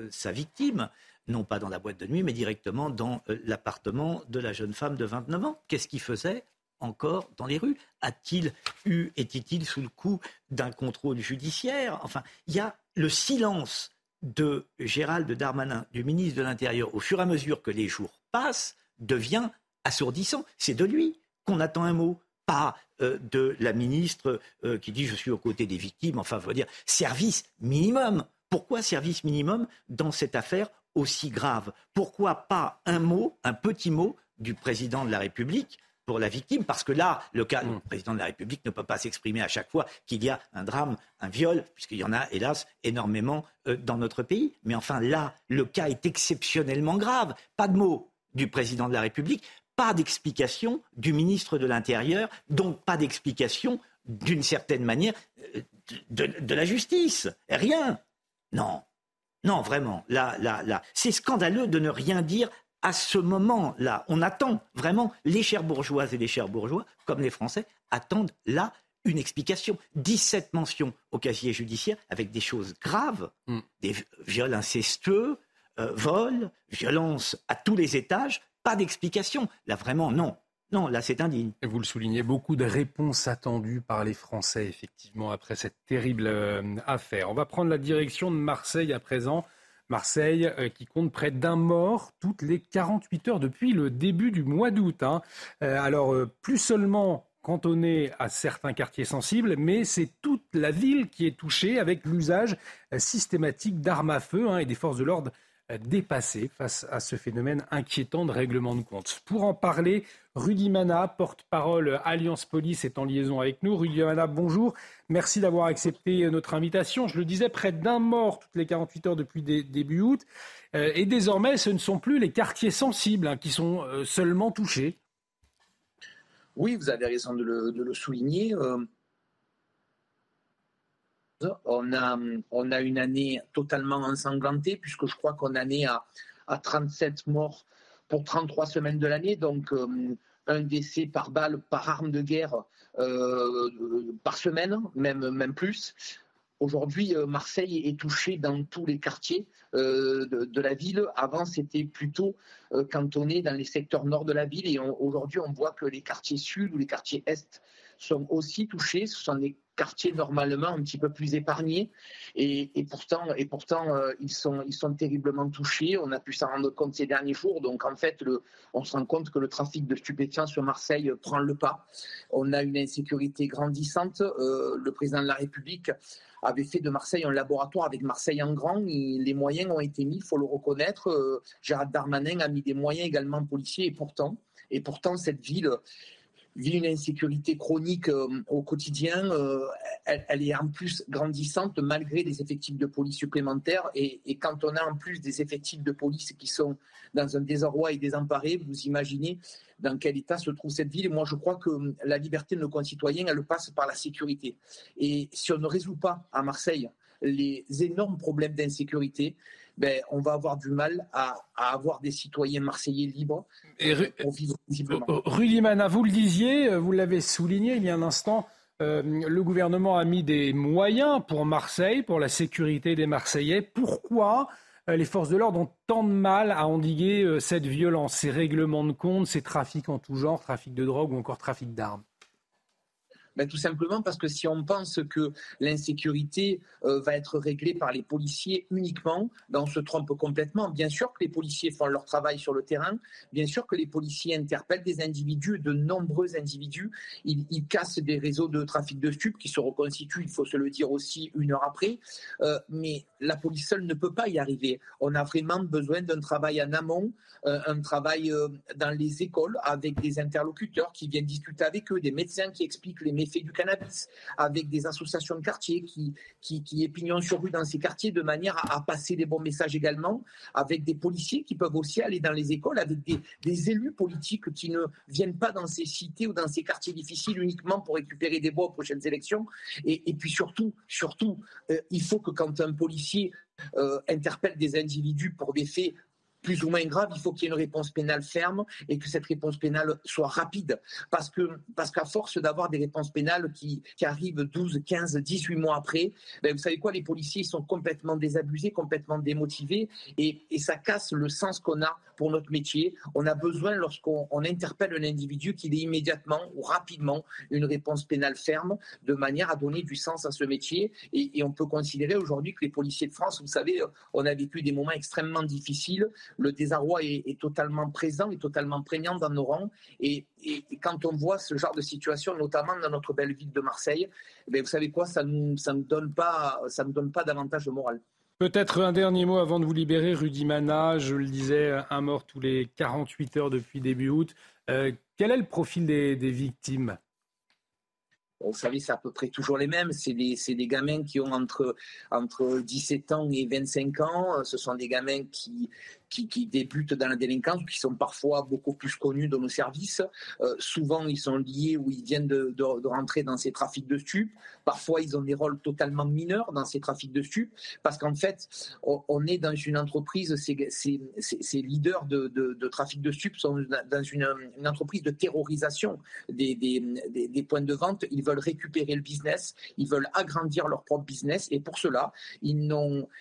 sa victime, non pas dans la boîte de nuit, mais directement dans l'appartement de la jeune femme de 29 ans. Qu'est-ce qu'il faisait? Encore dans les rues A-t-il eu, était-il sous le coup d'un contrôle judiciaire? Enfin, il y a le silence de Gérald Darmanin, du ministre de l'Intérieur, au fur et à mesure que les jours passent, devient assourdissant. C'est de lui qu'on attend un mot, pas euh, de la ministre euh, qui dit je suis aux côtés des victimes. Enfin, faut dire service minimum. Pourquoi service minimum dans cette affaire aussi grave? Pourquoi pas un mot, un petit mot du président de la République pour la victime, parce que là, le cas, le président de la République ne peut pas s'exprimer à chaque fois qu'il y a un drame, un viol, puisqu'il y en a, hélas, énormément euh, dans notre pays. Mais enfin, là, le cas est exceptionnellement grave. Pas de mots du président de la République, pas d'explication du ministre de l'Intérieur, donc pas d'explication, d'une certaine manière, euh, de, de la justice. Rien. Non. Non, vraiment. Là, là, là. C'est scandaleux de ne rien dire à ce moment-là. On attend vraiment, les chers bourgeoises et les chers bourgeois, comme les Français, attendent là une explication. 17 mentions au casier judiciaire avec des choses graves, des viols incestueux, euh, vol, violence à tous les étages, pas d'explication. Là, vraiment, non. Non, là, c'est indigne. Et vous le soulignez, beaucoup de réponses attendues par les Français, effectivement, après cette terrible euh, affaire. On va prendre la direction de Marseille à présent. Marseille euh, qui compte près d'un mort toutes les 48 heures depuis le début du mois d'août. Hein. Euh, alors, plus seulement cantonné à certains quartiers sensibles, mais c'est toute la ville qui est touchée avec l'usage systématique d'armes à feu hein, et des forces de l'ordre dépassé face à ce phénomène inquiétant de règlement de compte. Pour en parler, Rudy Mana, porte-parole Alliance Police, est en liaison avec nous. Rudy Mana, bonjour. Merci d'avoir accepté notre invitation. Je le disais, près d'un mort toutes les 48 heures depuis début août. Euh, et désormais, ce ne sont plus les quartiers sensibles hein, qui sont euh, seulement touchés. Oui, vous avez raison de le, souligner. Euh, on a, une année totalement ensanglantée, puisque je crois qu'on en est à, à 37 morts pour 33 semaines de l'année, donc euh, un décès par balle, par arme de guerre euh, par semaine, même, plus. Aujourd'hui, euh, Marseille est touché dans tous les quartiers de, de, la ville. Avant, c'était plutôt cantonné dans les secteurs nord de la ville. Et aujourd'hui, on voit que les quartiers sud ou les quartiers est sont aussi touchés. Ce sont des quartiers normalement un petit peu plus épargnés. Et, pourtant, et pourtant euh, ils, sont, ils sont terriblement touchés. On a pu s'en rendre compte ces derniers jours. Donc en fait, le, on se rend compte que le trafic de stupéfiants sur Marseille prend le pas. On a une insécurité grandissante. Euh, le président de la République avait fait de Marseille un laboratoire avec Marseille en grand. les moyens ont été mis, il faut le reconnaître. Euh, Gérard Darmanin a mis des moyens également policiers. Et pourtant, et pourtant cette ville vit une insécurité chronique euh, au quotidien. Euh, elle, est en plus grandissante malgré des effectifs de police supplémentaires. Et, quand on a en plus des effectifs de police qui sont dans un désarroi et désemparés, vous imaginez dans quel état se trouve cette ville. Et moi, je crois que hum, la liberté de nos concitoyens, elle passe par la sécurité. Et si on ne résout pas à Marseille les énormes problèmes d'insécurité, ben, on va avoir du mal à, avoir des citoyens marseillais libres Et pour vivre Rudy Mana, vous le disiez, euh, vous l'avez souligné il y a un instant, euh, le gouvernement a mis des moyens pour Marseille, pour la sécurité des Marseillais. Pourquoi euh, les forces de l'ordre ont tant de mal à endiguer cette violence, ces règlements de compte, ces trafics en tout genre, trafic de drogue ou encore trafic d'armes? Ben, Tout simplement parce que si on pense que l'insécurité euh, va être réglée par les policiers uniquement, ben, on se trompe complètement. Bien sûr que les policiers font leur travail sur le terrain, bien sûr que les policiers interpellent des individus, de nombreux individus. Ils, cassent des réseaux de trafic de stupes qui se reconstituent, il faut se le dire aussi, une heure après. Euh, mais la police seule ne peut pas y arriver. On a vraiment besoin d'un travail en amont, euh, un travail dans les écoles avec des interlocuteurs qui viennent discuter avec eux, des médecins qui expliquent les méfaits fait du cannabis, avec des associations de quartier qui, qui, sur rue dans ces quartiers de manière à, passer des bons messages également, avec des policiers qui peuvent aussi aller dans les écoles, avec des, des, élus politiques qui ne viennent pas dans ces cités ou dans ces quartiers difficiles uniquement pour récupérer des voix aux prochaines élections. Et, et puis surtout, surtout, euh, il faut que quand un policier euh, interpelle des individus pour des faits plus ou moins grave, il faut qu'il y ait une réponse pénale ferme et que cette réponse pénale soit rapide. Parce que parce qu'à force d'avoir des réponses pénales qui, qui, arrivent 12, 15, 18 mois après, ben vous savez quoi, les policiers sont complètement désabusés, complètement démotivés et, et ça casse le sens qu'on a pour notre métier. On a besoin, lorsqu'on interpelle un individu, qu'il ait immédiatement ou rapidement une réponse pénale ferme, de manière à donner du sens à ce métier. Et, on peut considérer aujourd'hui que les policiers de France, vous savez, on a vécu des moments extrêmement difficiles. Le désarroi est, totalement présent et totalement prégnant dans nos rangs. Et, quand on voit ce genre de situation, notamment dans notre belle ville de Marseille, eh vous savez quoi, ça ne donne pas davantage de morale. Peut-être un dernier mot avant de vous libérer, Rudy Mana. Je le disais, un mort tous les 48 heures depuis début août. Euh, quel est le profil des, victimes? Vous savez, c'est à peu près toujours les mêmes. C'est des, des, gamins qui ont entre, entre 17 ans et 25 ans. Ce sont des gamins qui, qui, débutent dans la délinquance, qui sont parfois beaucoup plus connus dans nos services. Euh, souvent, ils sont liés ou ils viennent de, rentrer dans ces trafics de stupes. Parfois, ils ont des rôles totalement mineurs dans ces trafics de stupes, parce qu'en fait, on, est dans une entreprise, ces, leaders de, trafic de stupes sont dans une, entreprise de terrorisation des, des, points de vente. Veulent récupérer le business, ils veulent agrandir leur propre business. Et pour cela, ils,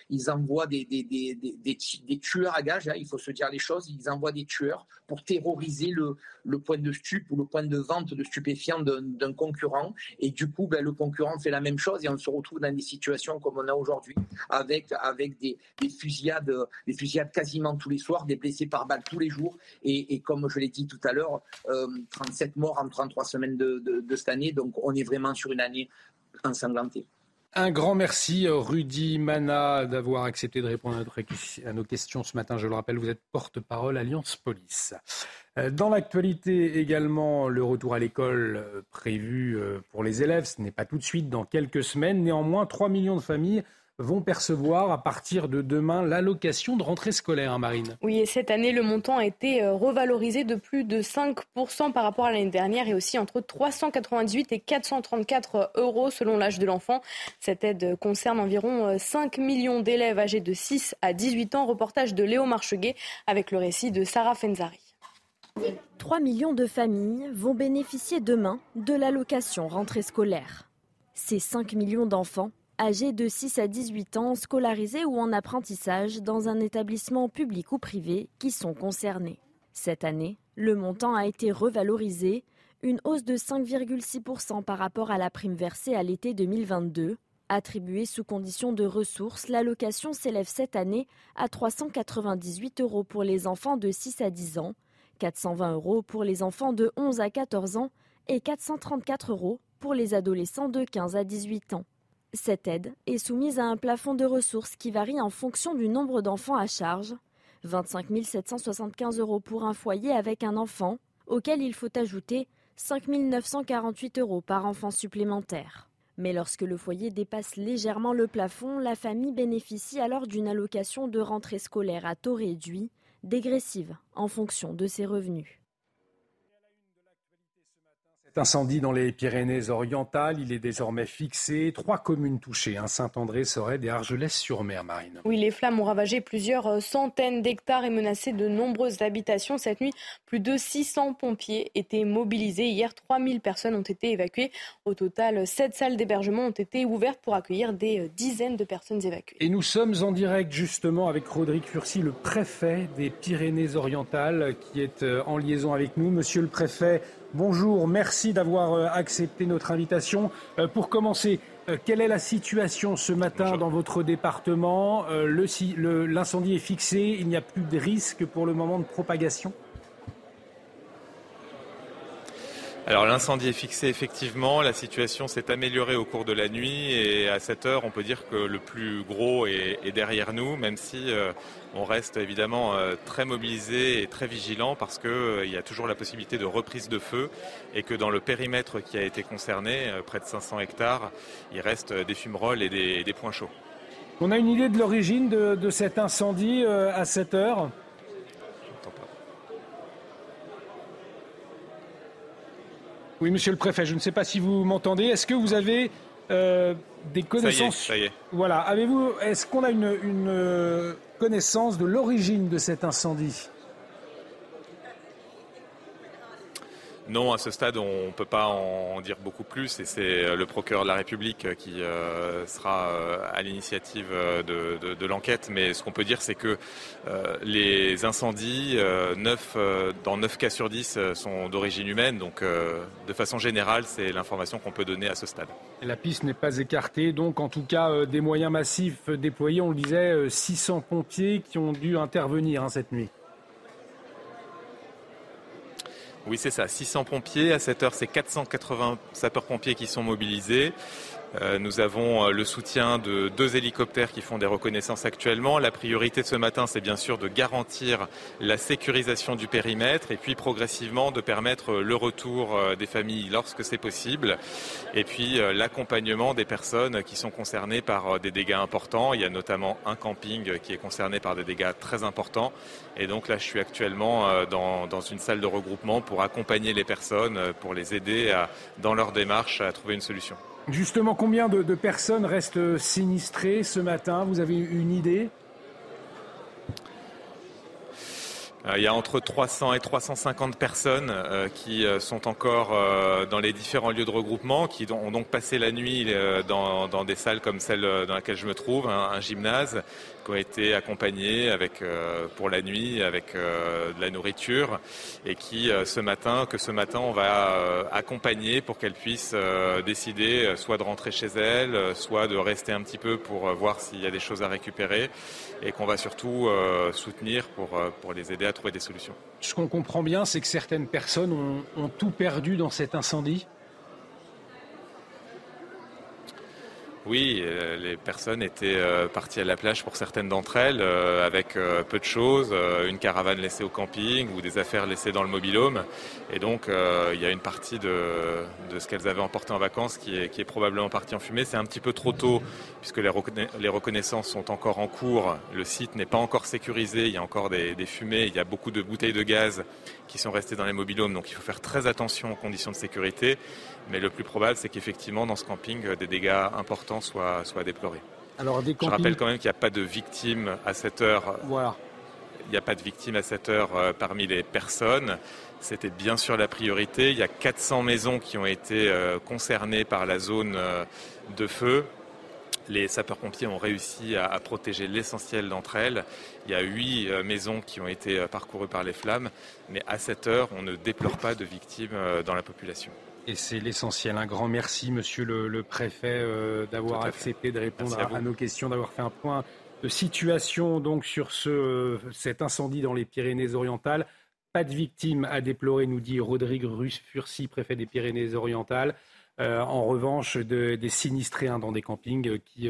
ils envoient des, des, des, des, tueurs à gages, hein, il faut se dire les choses, ils envoient des tueurs pour terroriser le, le point de stup ou le point de vente de stupéfiants d'un concurrent. Et du coup, ben, le concurrent fait la même chose et on se retrouve dans des situations comme on a aujourd'hui, avec, avec des, fusillades, des fusillades quasiment tous les soirs, des blessés par balle tous les jours. Et, comme je l'ai dit tout à l'heure, 37 euh, morts en 33 semaines de, de cette année. Donc on vraiment sur une année ensanglantée. Un grand merci, Rudy Mana, d'avoir accepté de répondre à nos questions ce matin. Je le rappelle, vous êtes porte-parole Alliance Police. Euh, dans l'actualité également, le retour à l'école euh, prévu euh, pour les élèves, ce n'est pas tout de suite, dans quelques semaines. Néanmoins, 3 millions de familles vont percevoir à partir de demain l'allocation de rentrée scolaire, hein, Marine. Oui, et cette année, le montant a été euh, revalorisé de plus de 5% par rapport à l'année dernière et aussi entre 398 et 434 euros selon l'âge de l'enfant. Cette aide concerne environ 5 euh, millions d'élèves âgés de 6 à 18 ans. Reportage de Léo Marcheguet avec le récit de Sarah Fenzari. 3 millions de familles vont bénéficier demain de l'allocation rentrée scolaire. Ces 5 millions d'enfants âgés de 6 à 18 ans scolarisés ou en apprentissage dans un établissement public ou privé qui sont concernés. Cette année, le montant a été revalorisé, une hausse de 5,6% par rapport à la prime versée à l'été 2022. Attribuée sous condition de ressources, l'allocation s'élève cette année à 398 euros pour les enfants de 6 à 10 ans, 420 euros pour les enfants de 11 à 14 ans et 434 euros pour les adolescents de 15 à 18 ans. Cette aide est soumise à un plafond de ressources qui varie en fonction du nombre d'enfants à charge. 25 775 euros pour un foyer avec un enfant, auquel il faut ajouter 5 948 euros par enfant supplémentaire. Mais lorsque le foyer dépasse légèrement le plafond, la famille bénéficie alors d'une allocation de rentrée scolaire à taux réduit, dégressive en fonction de ses revenus incendie dans les Pyrénées-Orientales, il est désormais fixé. Trois communes touchées, hein, Saint-André, Sorède et Argelès-sur-Mer, Marine. Oui, les flammes ont ravagé plusieurs euh, centaines d'hectares et menacé de nombreuses habitations. Cette nuit, plus de 600 pompiers étaient mobilisés. Hier, 3000 personnes ont été évacuées. Au total, sept salles d'hébergement ont été ouvertes pour accueillir des euh, dizaines de personnes évacuées. Et nous sommes en direct justement avec Rodrigue Furcy, le préfet des Pyrénées-Orientales, qui est euh, en liaison avec nous. Monsieur le préfet, Bonjour, merci d'avoir euh, accepté notre invitation. Euh, pour commencer, euh, quelle est la situation ce matin dans votre département? L'incendie est fixé, il n'y a plus de risque pour le moment de propagation? Alors l'incendie est fixé effectivement, la situation s'est améliorée au cours de la nuit. Et à cette heure on peut dire que le plus gros est, derrière nous, même si euh, on reste évidemment euh, très mobilisé et très vigilant parce qu'il euh, y a toujours la possibilité de reprise de feu et que dans le périmètre qui a été concerné, près de 500 hectares, il reste des fumerolles et des, points chauds. On a une idée de l'origine de, cet incendie à cette heure? Oui, monsieur le préfet, je ne sais pas si vous m'entendez. Est-ce que vous avez euh, des connaissances ça y est, Voilà. Avez-vous Est-ce qu'on a une, une euh, connaissance de l'origine de cet incendie? Non, à ce stade, on ne peut pas en dire beaucoup plus et c'est euh, le procureur de la République euh, qui euh, sera à l'initiative de, l'enquête. Mais ce qu'on peut dire, c'est que les incendies, 9, dans 9 cas sur 10, sont d'origine humaine. Donc, de façon générale, c'est l'information qu'on peut donner à ce stade. La piste n'est pas écartée. Donc, en tout cas, des moyens massifs déployés. On le disait, 600 pompiers qui ont dû intervenir hein, cette nuit. Oui, c'est ça. 600 pompiers. À cette heure, c'est 480 sapeurs-pompiers qui sont mobilisés. Euh, nous avons euh, le soutien de deux hélicoptères qui font des reconnaissances actuellement. La priorité de ce matin, c'est bien sûr de garantir la sécurisation du périmètre et puis progressivement de permettre le retour euh, des familles lorsque c'est possible. Et puis l'accompagnement des personnes qui sont concernées par des dégâts importants. Il y a notamment un camping qui est concerné par des dégâts très importants. Et donc là, je suis actuellement dans, une salle de regroupement pour accompagner les personnes, pour les aider dans leur démarche à trouver une solution. Justement, combien de, personnes restent sinistrées ce matin? Vous avez une idée? Il y a entre 300 et 350 personnes qui sont encore dans les différents lieux de regroupement, qui ont donc passé la nuit dans, des salles comme celle dans laquelle je me trouve, un gymnase, qui ont été accompagnés avec, euh, pour la nuit avec euh, de la nourriture et qui euh, ce matin, que ce matin on va accompagner pour qu'elles puissent décider soit de rentrer chez elles, soit de rester un petit peu pour voir s'il y a des choses à récupérer et qu'on va surtout soutenir pour, pour les aider à trouver des solutions. Ce qu'on comprend bien, c'est que certaines personnes ont tout perdu dans cet incendie Oui, euh, les personnes étaient euh, parties à la plage pour certaines d'entre elles euh, avec peu de choses, une caravane laissée au camping ou des affaires laissées dans le mobilhome. Et donc il y a une partie de, ce qu'elles avaient emporté en vacances qui est, probablement partie en fumée. C'est un petit peu trop tôt puisque les, reconnaissances sont encore en cours. Le site n'est pas encore sécurisé, il y a encore des, des fumées, il y a beaucoup de bouteilles de gaz qui sont restées dans les mobilhomes. Donc il faut faire très attention aux conditions de sécurité. Mais le plus probable, c'est qu'effectivement, dans ce camping, euh, des dégâts importants soient, soient déplorés. Alors, Je rappelle quand même qu'il n'y a pas de victimes à cette heure. Voilà. Il n'y a pas de victimes à cette heure euh, parmi les personnes. C'était bien sûr la priorité. Il y a 400 maisons qui ont été euh, concernées par la zone de feu. Les sapeurs-pompiers ont réussi à, protéger l'essentiel d'entre elles. Il y a huit maisons qui ont été parcourues par les flammes, mais à cette heure, on ne déplore pas de victimes dans la population. Et c'est l'essentiel. Un grand merci, monsieur le, préfet, euh, d'avoir accepté de répondre à, nos questions, d'avoir fait un point de situation donc sur ce, euh, cet incendie dans les Pyrénées-Orientales. Pas de victimes à déplorer, nous dit Rodrigue Furcy, préfet des Pyrénées-Orientales. Euh, en revanche, des sinistrés hein, dans des campings qui,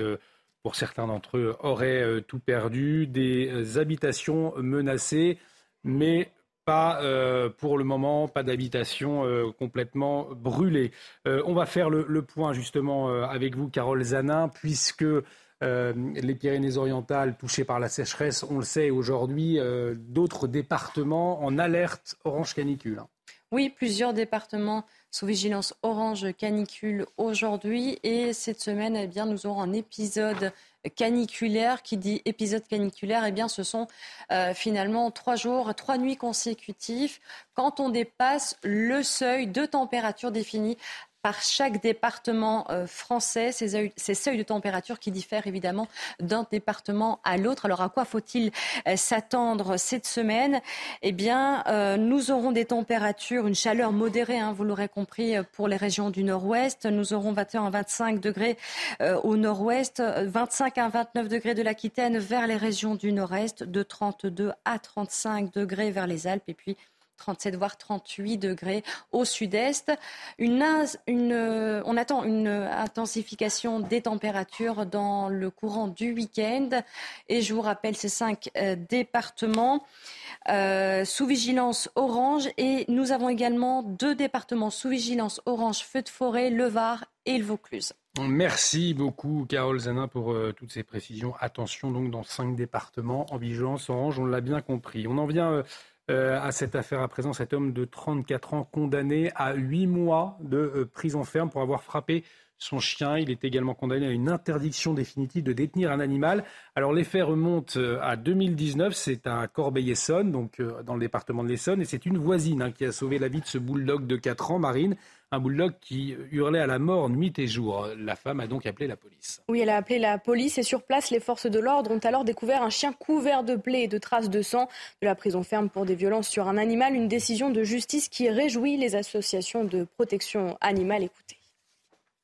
pour certains d'entre eux, auraient tout perdu, des habitations menacées, mais pas euh, pour le moment, pas d'habitation euh, complètement brûlée. Euh, on va faire le, point justement avec vous, Carole Zanin, puisque les Pyrénées-Orientales touchées par la sécheresse, on le sait aujourd'hui, d'autres départements en alerte orange canicule. Hein. Oui, plusieurs départements sous vigilance orange canicule aujourd'hui et cette semaine, eh bien, nous aurons un épisode caniculaire. Qui dit épisode caniculaire, eh bien, ce sont euh, finalement trois jours, trois nuits consécutives quand on dépasse le seuil de température défini par chaque département euh, français, ces, seuils de température qui diffèrent évidemment d'un département à l'autre. Alors à quoi faut-il euh, s'attendre cette semaine? Eh bien, euh, nous aurons des températures, une chaleur modérée, hein, vous l'aurez compris, pour les régions du nord-ouest. Nous aurons 21 à 25 degrés au nord-ouest, 25 à 29 degrés de l'Aquitaine vers les régions du nord-est, de 32 à 35 degrés vers les Alpes et puis 37 voire 38 degrés au sud-est. Une, on attend une intensification des températures dans le courant du week-end. Et je vous rappelle ces cinq euh, départements euh, sous vigilance orange. Et nous avons également deux départements sous vigilance orange, feu de forêt, le Var et le Vaucluse. Merci beaucoup, Carole Zanin, pour euh, toutes ces précisions. Attention donc dans cinq départements en vigilance orange, on l'a bien compris. On en vient euh, à cette affaire à présent, cet homme de 34 ans condamné à 8 mois de euh, prison ferme pour avoir frappé son chien. Il est également condamné à une interdiction définitive de détenir un animal. Alors les faits remontent euh, à 2019, c'est à Corbeil-Essonne, donc dans le département de l'Essonne, et c'est une voisine hein, qui a sauvé la vie de ce bulldog de 4 ans, Marine un bulldog qui hurlait à la mort nuit et jour. La femme a donc appelé la police. Oui, elle a appelé la police et sur place, les forces de l'ordre ont alors découvert un chien couvert de plaies et de traces de sang de la prison ferme pour des violences sur un animal. Une décision de justice qui réjouit les associations de protection animale. Écoutez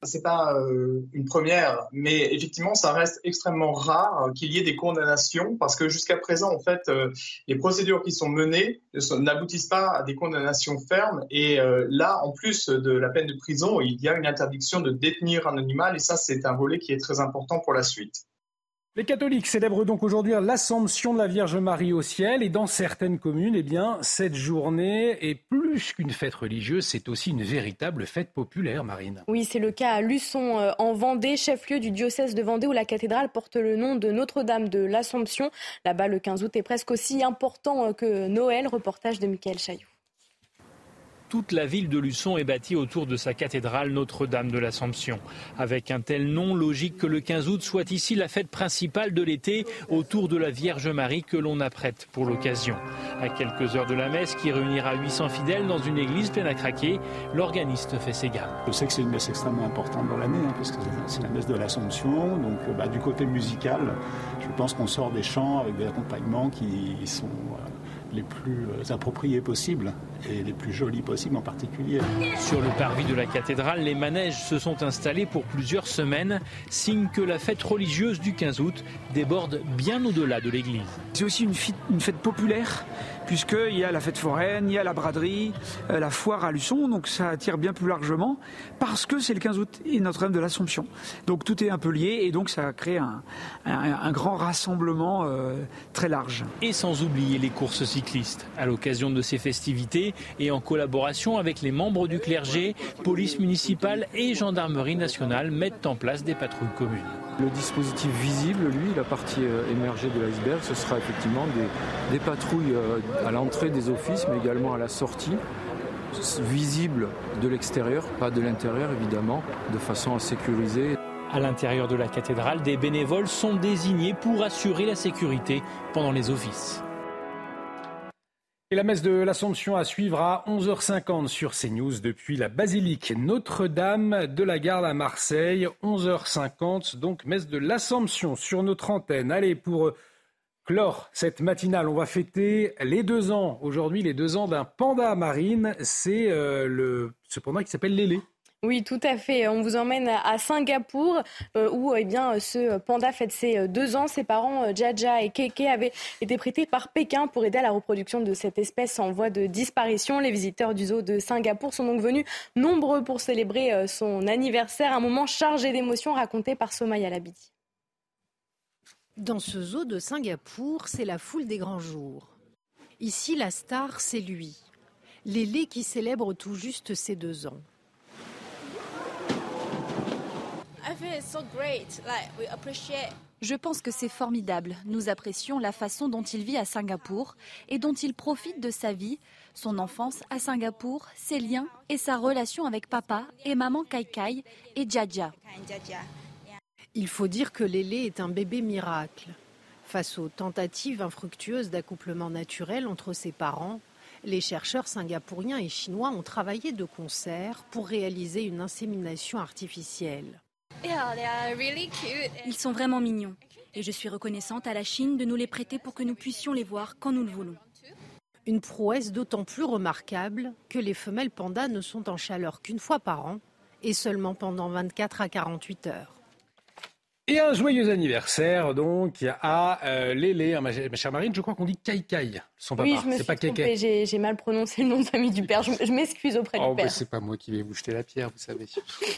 c'est pas euh, une première, mais effectivement, ça reste extrêmement rare qu'il y ait des condamnations parce que jusqu'à présent, en fait, euh, les procédures qui sont menées n'aboutissent pas à des condamnations fermes. Et euh, là, en plus de la peine de prison, il y a une interdiction de détenir un animal et ça, c'est un volet qui est très important pour la suite. Les catholiques célèbrent donc aujourd'hui l'Assomption de la Vierge Marie au ciel et dans certaines communes, eh bien, cette journée est plus qu'une fête religieuse, c'est aussi une véritable fête populaire, Marine. Oui, c'est le cas à Luçon euh, en Vendée, chef-lieu du diocèse de Vendée où la cathédrale porte le nom de Notre-Dame de l'Assomption. Là-bas, le 15 août est presque aussi important euh, que Noël, reportage de Michael Chailloux. Toute la ville de Luçon est bâtie autour de sa cathédrale Notre-Dame de l'Assomption. Avec un tel nom, logique que le 15 août soit ici la fête principale de l'été autour de la Vierge Marie que l'on apprête pour l'occasion. À quelques heures de la messe qui réunira 800 fidèles dans une église pleine à craquer, l'organiste fait ses gammes. Je sais que c'est une messe extrêmement importante dans l'année, hein, puisque c'est la messe de l'Assomption. Donc euh, bah, du côté musical, je pense qu'on sort des chants avec des accompagnements qui sont les plus euh, appropriés possibles et les plus jolis possibles en particulier. Sur le parvis de la cathédrale, les manèges se sont installés pour plusieurs semaines, signe que la fête religieuse du 15 août déborde bien au-delà de l'église. C'est aussi une, une fête populaire puisqu'il y a la fête foraine, il y a la braderie, euh, la foire à Luçon, donc ça attire bien plus largement, parce que c'est le 15 août et Notre-Dame de l'Assomption. Donc tout est un peu lié, et donc ça crée un, un, grand rassemblement euh, très large. Et sans oublier les courses cyclistes. À l'occasion de ces festivités, et en collaboration avec les membres du clergé, police municipale et gendarmerie nationale mettent en place des patrouilles communes. Le dispositif visible, lui, la partie euh, émergée de l'iceberg, ce sera effectivement des, des patrouilles à l'entrée des offices, mais également à la sortie, visible de l'extérieur, pas de l'intérieur évidemment, de façon à sécuriser. À l'intérieur de la cathédrale, des bénévoles sont désignés pour assurer la sécurité pendant les offices. Et la messe de l'Assomption à suivre à 11h50 sur CNews depuis la basilique Notre-Dame de la Garde à Marseille. 11h50, donc messe de l'Assomption sur notre antenne. Allez, pour clore cette matinale, on va fêter les deux ans. Aujourd'hui, les deux ans d'un panda marine. C'est euh, le ce panda qui s'appelle Lélé. Oui, tout à fait. On vous emmène à Singapour euh, où eh bien, ce panda fête ses deux ans. Ses parents, Jaja et Keke, avaient été prêtés par Pékin pour aider à la reproduction de cette espèce en voie de disparition. Les visiteurs du zoo de Singapour sont donc venus nombreux pour célébrer euh, son anniversaire. Un moment chargé d'émotions raconté par Somaya Labidi. Dans ce zoo de Singapour, c'est la foule des grands jours. Ici, la star, c'est lui. Lélé qui célèbre tout juste ses deux ans. Je pense que c'est formidable. Nous apprécions la façon dont il vit à Singapour et dont il profite de sa vie, son enfance à Singapour, ses liens et sa relation avec papa et maman Kai Kai et Jaja. Il faut dire que Lélé est un bébé miracle. Face aux tentatives infructueuses d'accouplement naturel entre ses parents, les chercheurs singapouriens et chinois ont travaillé de concert pour réaliser une insémination artificielle. Ils sont vraiment mignons et je suis reconnaissante à la Chine de nous les prêter pour que nous puissions les voir quand nous le voulons. Une prouesse d'autant plus remarquable que les femelles pandas ne sont en chaleur qu'une fois par an et seulement pendant 24 à 48 heures. Et un joyeux anniversaire donc à euh, Lélé, hein, ma, chère Marine, je crois qu'on dit Kai Kai, son papa. Oui, je me suis trompée, j'ai mal prononcé le nom de famille du père, je, m'excuse auprès oh, du père. c'est pas moi qui vais vous jeter la pierre, vous savez.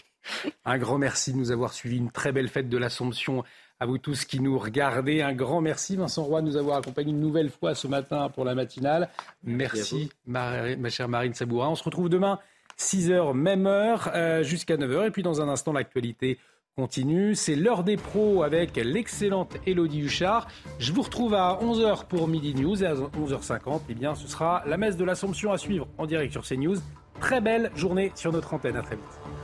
[LAUGHS] un grand merci de nous avoir suivis, une très belle fête de l'Assomption à vous tous qui nous regardez. Un grand merci Vincent Roy de nous avoir accompagnés une nouvelle fois ce matin pour la matinale. Merci, ma, ma, chère Marine Sabourin. On se retrouve demain 6h, même heure, euh, jusqu'à 9h. Et puis dans un instant, l'actualité continue. C'est l'heure des pros avec l'excellente Elodie Huchard. Je vous retrouve à 11h pour Midi News et à 11h50, eh bien, ce sera la messe de l'Assomption à suivre en direct sur CNews. Très belle journée sur notre antenne. À très vite.